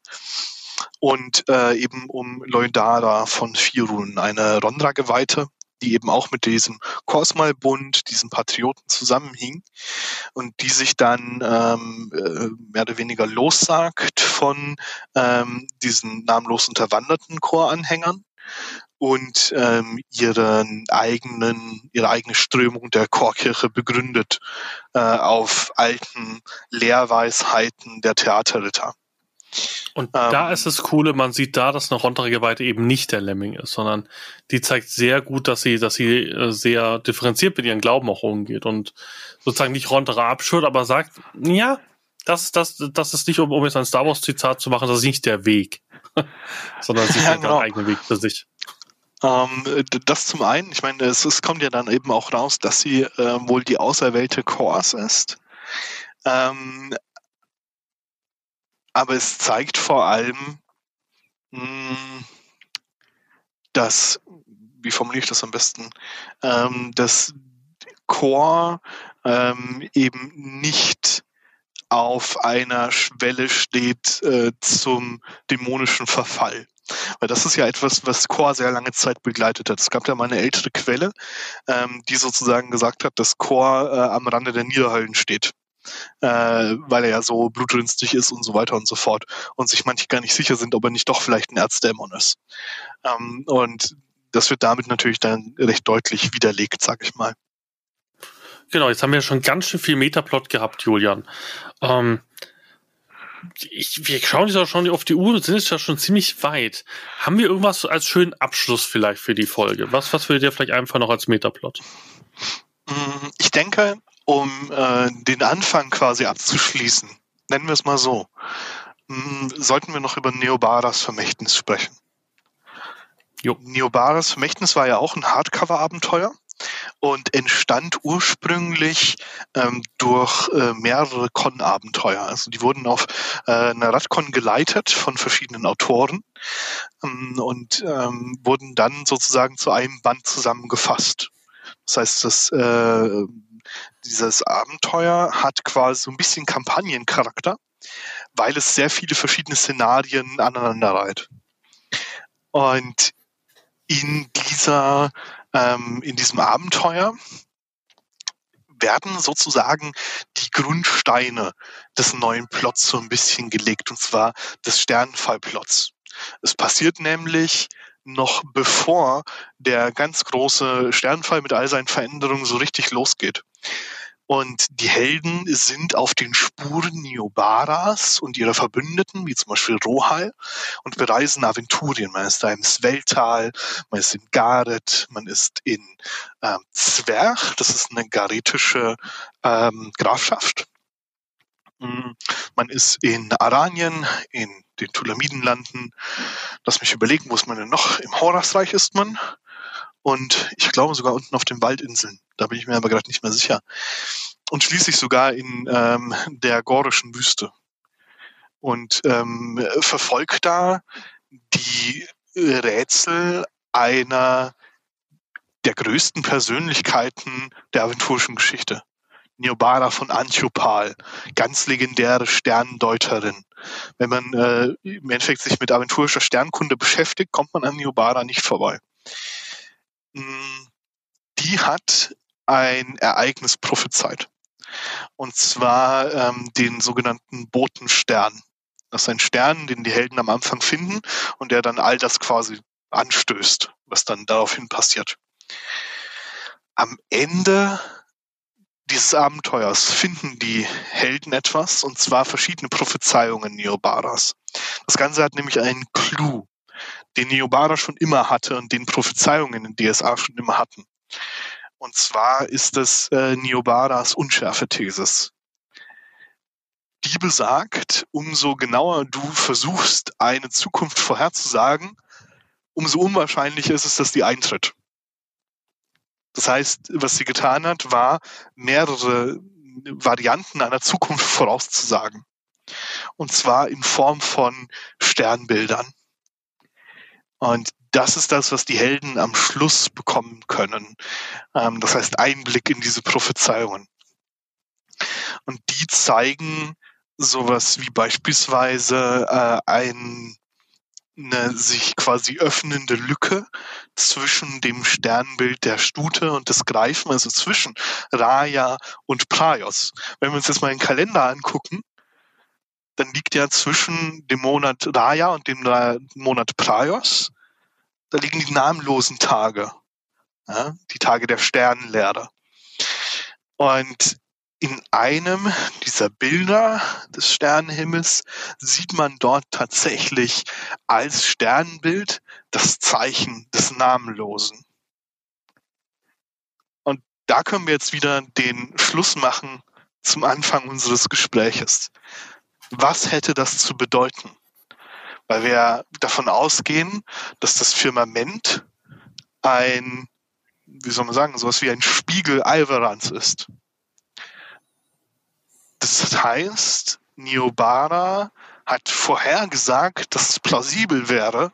Und äh, eben um Leudara von Firun, eine Rondra-Geweihte, die eben auch mit diesem Kosmal-Bund, diesem Patrioten zusammenhing und die sich dann ähm, äh, mehr oder weniger lossagt von ähm, diesen namenlos unterwanderten Choranhängern und ähm, ihren eigenen, ihre eigene Strömung der Chorkirche begründet äh, auf alten Lehrweisheiten der Theaterritter. Und ähm, da ist es coole, man sieht da, dass eine Rondra-Geweihte eben nicht der Lemming ist, sondern die zeigt sehr gut, dass sie, dass sie äh, sehr differenziert mit ihrem Glauben auch umgeht und sozusagen nicht Rondra abschürt, aber sagt, ja, das, das, das ist nicht, um, um jetzt ein Star Wars-Zitat zu machen, das ist nicht der Weg, *laughs* sondern sie ja, genau. einen eigenen Weg für sich. Ähm, das zum einen, ich meine, es, es, kommt ja dann eben auch raus, dass sie äh, wohl die auserwählte Kors ist. Ähm, aber es zeigt vor allem, mh, hm, dass, wie formuliere ich das am besten, ähm, dass Chor ähm, eben nicht auf einer Schwelle steht äh, zum dämonischen Verfall. Weil das ist ja etwas, was Chor sehr lange Zeit begleitet hat. Es gab ja mal eine ältere Quelle, ähm, die sozusagen gesagt hat, dass Chor äh, am Rande der Niederhöllen steht. Äh, weil er ja so blutrünstig ist und so weiter und so fort. Und sich manche gar nicht sicher sind, ob er nicht doch vielleicht ein Erzdämon ist. Ähm, und das wird damit natürlich dann recht deutlich widerlegt, sag ich mal. Genau, jetzt haben wir schon ganz schön viel Metaplot gehabt, Julian. Ähm, ich, wir schauen jetzt auch schon auf die Uhr und sind jetzt ja schon ziemlich weit. Haben wir irgendwas als schönen Abschluss vielleicht für die Folge? Was, was würde dir vielleicht einfach noch als Metaplot? Mm, ich denke, um äh, den Anfang quasi abzuschließen, nennen wir es mal so, mh, mm, sollten wir noch über Neobaras Vermächtnis sprechen. Jo. Neobaras Vermächtnis war ja auch ein Hardcover-Abenteuer und entstand ursprünglich ähm, durch äh, mehrere Con-Abenteuer. Also die wurden auf äh, einer Radcon geleitet von verschiedenen Autoren ähm, und ähm, wurden dann sozusagen zu einem Band zusammengefasst. Das heißt, das, äh, dieses Abenteuer hat quasi so ein bisschen Kampagnencharakter, weil es sehr viele verschiedene Szenarien aneinander reiht. Und in dieser ähm, in diesem Abenteuer werden sozusagen die Grundsteine des neuen Plots so ein bisschen gelegt, und zwar des Sternenfallplots. Es passiert nämlich noch bevor der ganz große Sternenfall mit all seinen Veränderungen so richtig losgeht. Und die Helden sind auf den Spuren Niobaras und ihrer Verbündeten, wie zum Beispiel Rohal, und bereisen Aventurien. Man ist da im Sveltal, man ist in Gareth, man ist in ähm, Zwerch, das ist eine garetische ähm, Grafschaft. Mm, man ist in Aranien, in den Tulamidenlanden. Lass mich überlegen, wo ist man denn noch? Im Horasreich ist man und ich glaube sogar unten auf den Waldinseln. Da bin ich mir aber gerade nicht mehr sicher. Und schließlich sogar in ähm, der gorischen Wüste. Und ähm, verfolgt da die Rätsel einer der größten Persönlichkeiten der aventurischen Geschichte. Neobara von Antiopal, ganz legendäre Sterndeuterin. Wenn man äh, im Endeffekt sich mit aventurischer Sternkunde beschäftigt, kommt man an Neobara nicht vorbei. Hm, die hat ein Ereignis prophezeit. Und zwar ähm, den sogenannten Botenstern. Das ist ein Stern, den die Helden am Anfang finden und der dann all das quasi anstößt, was dann daraufhin passiert. Am Ende dieses Abenteuers finden die Helden etwas, und zwar verschiedene Prophezeiungen Neobaras. Das Ganze hat nämlich einen Clou den Neobara schon immer hatte und den Prophezeiungen in DSA schon immer hatten. Und zwar ist es äh, Neobaras Unschärfe-Thesis. Die besagt, umso genauer du versuchst, eine Zukunft vorherzusagen, umso unwahrscheinlicher ist es, dass die eintritt. Das heißt, was sie getan hat, war, mehrere Varianten einer Zukunft vorauszusagen. Und zwar in Form von Sternbildern. Und das ist das, was die Helden am Schluss bekommen können. Ähm, das heißt Einblick in diese Prophezeiungen. Und die zeigen sowas wie beispielsweise äh, ein, eine sich quasi öffnende Lücke zwischen dem Sternbild der Stute und des Greifen, also zwischen Raya und Praios. Wenn wir uns jetzt mal den Kalender angucken, dann liegt ja zwischen dem Monat Raya und dem Monat Praios, da liegen die namenlosen Tage, ja, die Tage der Sternenlehre. Und in einem dieser Bilder des Sternenhimmels sieht man dort tatsächlich als Sternenbild das Zeichen des Namenlosen. Und da können wir jetzt wieder den Schluss machen zum Anfang unseres Gespräches was hätte das zu bedeuten? Weil wir davon ausgehen, dass das Firmament ein, wie soll man sagen, sowas wie ein Spiegel Alvarans ist. Das heißt, Niobara hat vorhergesagt, dass es plausibel wäre,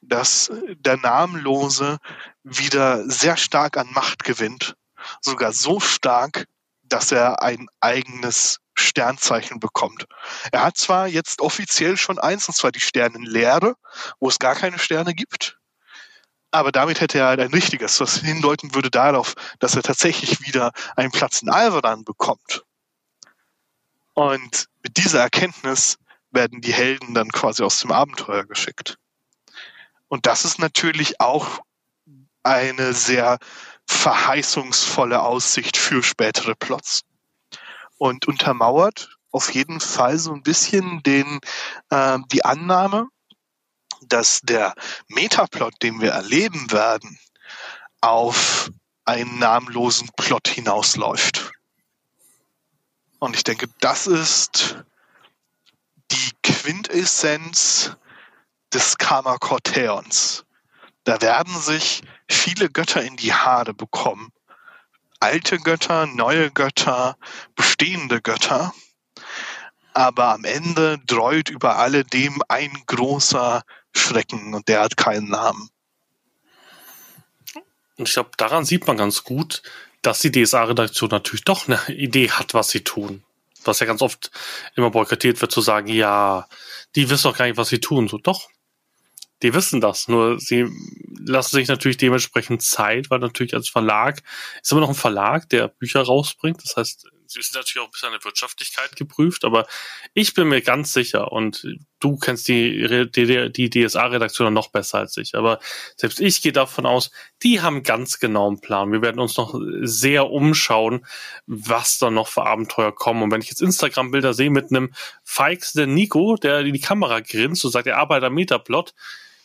dass der Namenlose wieder sehr stark an Macht gewinnt. Sogar so stark, dass er ein eigenes Sternzeichen bekommt. Er hat zwar jetzt offiziell schon eins, und zwar die Sternenlehre, wo es gar keine Sterne gibt, aber damit hätte er halt ein richtiges, was hindeuten würde darauf, dass er tatsächlich wieder einen Platz in Alvaran bekommt. Und mit dieser Erkenntnis werden die Helden dann quasi aus dem Abenteuer geschickt. Und das ist natürlich auch eine sehr verheißungsvolle Aussicht für spätere Plots und untermauert auf jeden Fall so ein bisschen den, äh, die Annahme, dass der Metaplot, den wir erleben werden, auf einen namenlosen Plot hinausläuft. Und ich denke, das ist die Quintessenz des Karma Corteons. Da werden sich viele Götter in die Haare bekommen. Alte Götter, neue Götter, bestehende Götter. Aber am Ende dreut über alledem ein großer Schrecken und der hat keinen Namen. Und ich glaube, daran sieht man ganz gut, dass die DSA-Redaktion natürlich doch eine Idee hat, was sie tun. Was ja ganz oft immer boykottiert wird, zu sagen, ja, die wissen doch gar nicht, was sie tun. So, doch, die wissen das. Nur sie lassen sich natürlich dementsprechend Zeit, weil natürlich als Verlag ist immer noch ein Verlag, der Bücher rausbringt. Das heißt, sie sind natürlich auch ein bisschen an der Wirtschaftlichkeit geprüft, aber ich bin mir ganz sicher und du kennst die, die, die DSA-Redaktion noch besser als ich, aber selbst ich gehe davon aus, die haben ganz genau einen Plan. Wir werden uns noch sehr umschauen, was da noch für Abenteuer kommen. Und wenn ich jetzt Instagram-Bilder sehe mit einem feixenden Nico, der in die Kamera grinst und sagt, er arbeitet am Metaplot,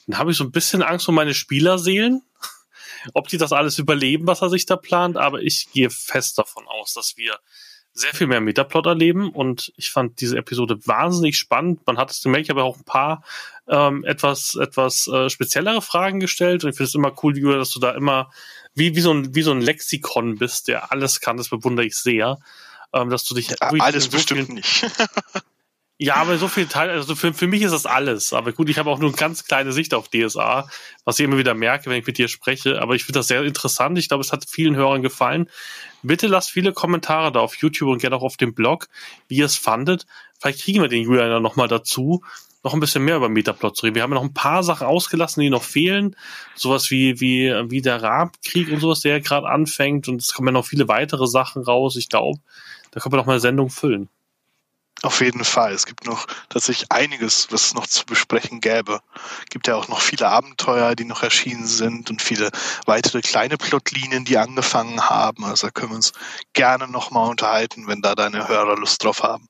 dann habe ich so ein bisschen Angst um meine Spielerseelen, *laughs* ob die das alles überleben, was er sich da plant. Aber ich gehe fest davon aus, dass wir sehr viel mehr Metaplot erleben und ich fand diese Episode wahnsinnig spannend. Man hat es gemerkt, ich habe auch ein paar ähm, etwas etwas äh, speziellere Fragen gestellt und ich finde es immer cool, Julia, dass du da immer wie wie so ein wie so ein Lexikon bist, der alles kann. Das bewundere ich sehr, ähm, dass du dich ja, alles so bestimmt nicht. *laughs* Ja, aber so viel Teil, also für, für mich ist das alles. Aber gut, ich habe auch nur eine ganz kleine Sicht auf DSA, was ich immer wieder merke, wenn ich mit dir spreche. Aber ich finde das sehr interessant. Ich glaube, es hat vielen Hörern gefallen. Bitte lasst viele Kommentare da auf YouTube und gerne auch auf dem Blog, wie ihr es fandet. Vielleicht kriegen wir den Julian dann nochmal dazu, noch ein bisschen mehr über Metaplot zu reden. Wir haben ja noch ein paar Sachen ausgelassen, die noch fehlen. Sowas wie, wie, wie der Rabkrieg und sowas, der ja gerade anfängt. Und es kommen ja noch viele weitere Sachen raus. Ich glaube, da können wir noch mal eine Sendung füllen. Auf jeden Fall. Es gibt noch tatsächlich einiges, was es noch zu besprechen gäbe. Es gibt ja auch noch viele Abenteuer, die noch erschienen sind und viele weitere kleine Plotlinien, die angefangen haben. Also da können wir uns gerne nochmal unterhalten, wenn da deine Hörer Lust drauf haben.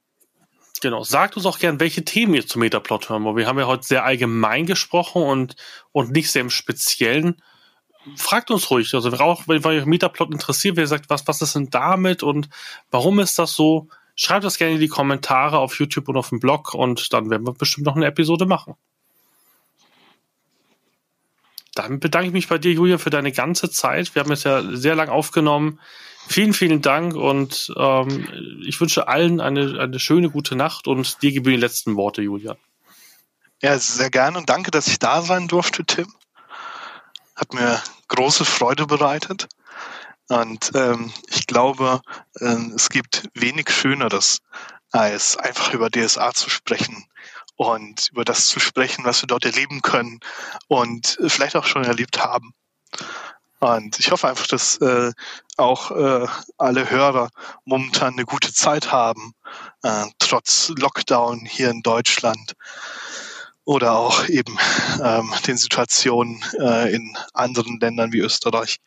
Genau. Sagt uns auch gern, welche Themen ihr zum Metaplot hören wollt. Wir haben ja heute sehr allgemein gesprochen und, und nicht sehr im Speziellen. Fragt uns ruhig. Also auch, wenn euch Metaplot interessiert, wer sagt, was, was ist denn damit und warum ist das so? Schreibt das gerne in die Kommentare auf YouTube und auf dem Blog und dann werden wir bestimmt noch eine Episode machen. Dann bedanke ich mich bei dir, Julia, für deine ganze Zeit. Wir haben es ja sehr lang aufgenommen. Vielen, vielen Dank und ähm, ich wünsche allen eine, eine schöne, gute Nacht und dir gebühren die letzten Worte, Julia. Ja, sehr gerne und danke, dass ich da sein durfte, Tim. Hat mir große Freude bereitet. Und ähm, ich glaube, äh, es gibt wenig Schöneres, als einfach über DSA zu sprechen und über das zu sprechen, was wir dort erleben können und vielleicht auch schon erlebt haben. Und ich hoffe einfach, dass äh, auch äh, alle Hörer momentan eine gute Zeit haben, äh, trotz Lockdown hier in Deutschland oder auch eben ähm, den Situationen äh, in anderen Ländern wie Österreich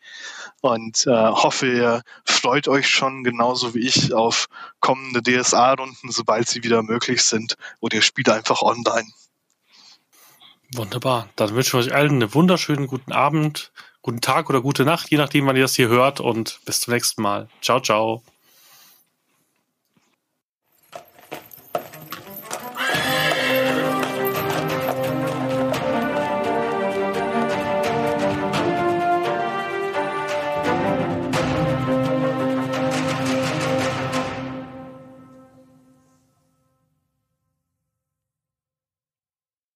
und äh, hoffe, ihr freut euch schon genauso wie ich auf kommende DSA-Runden, sobald sie wieder möglich sind, oder ihr spielt einfach online. Wunderbar. Dann wünschen wir euch allen einen wunderschönen guten Abend, guten Tag oder gute Nacht, je nachdem, wann ihr das hier hört und bis zum nächsten Mal. Ciao, ciao.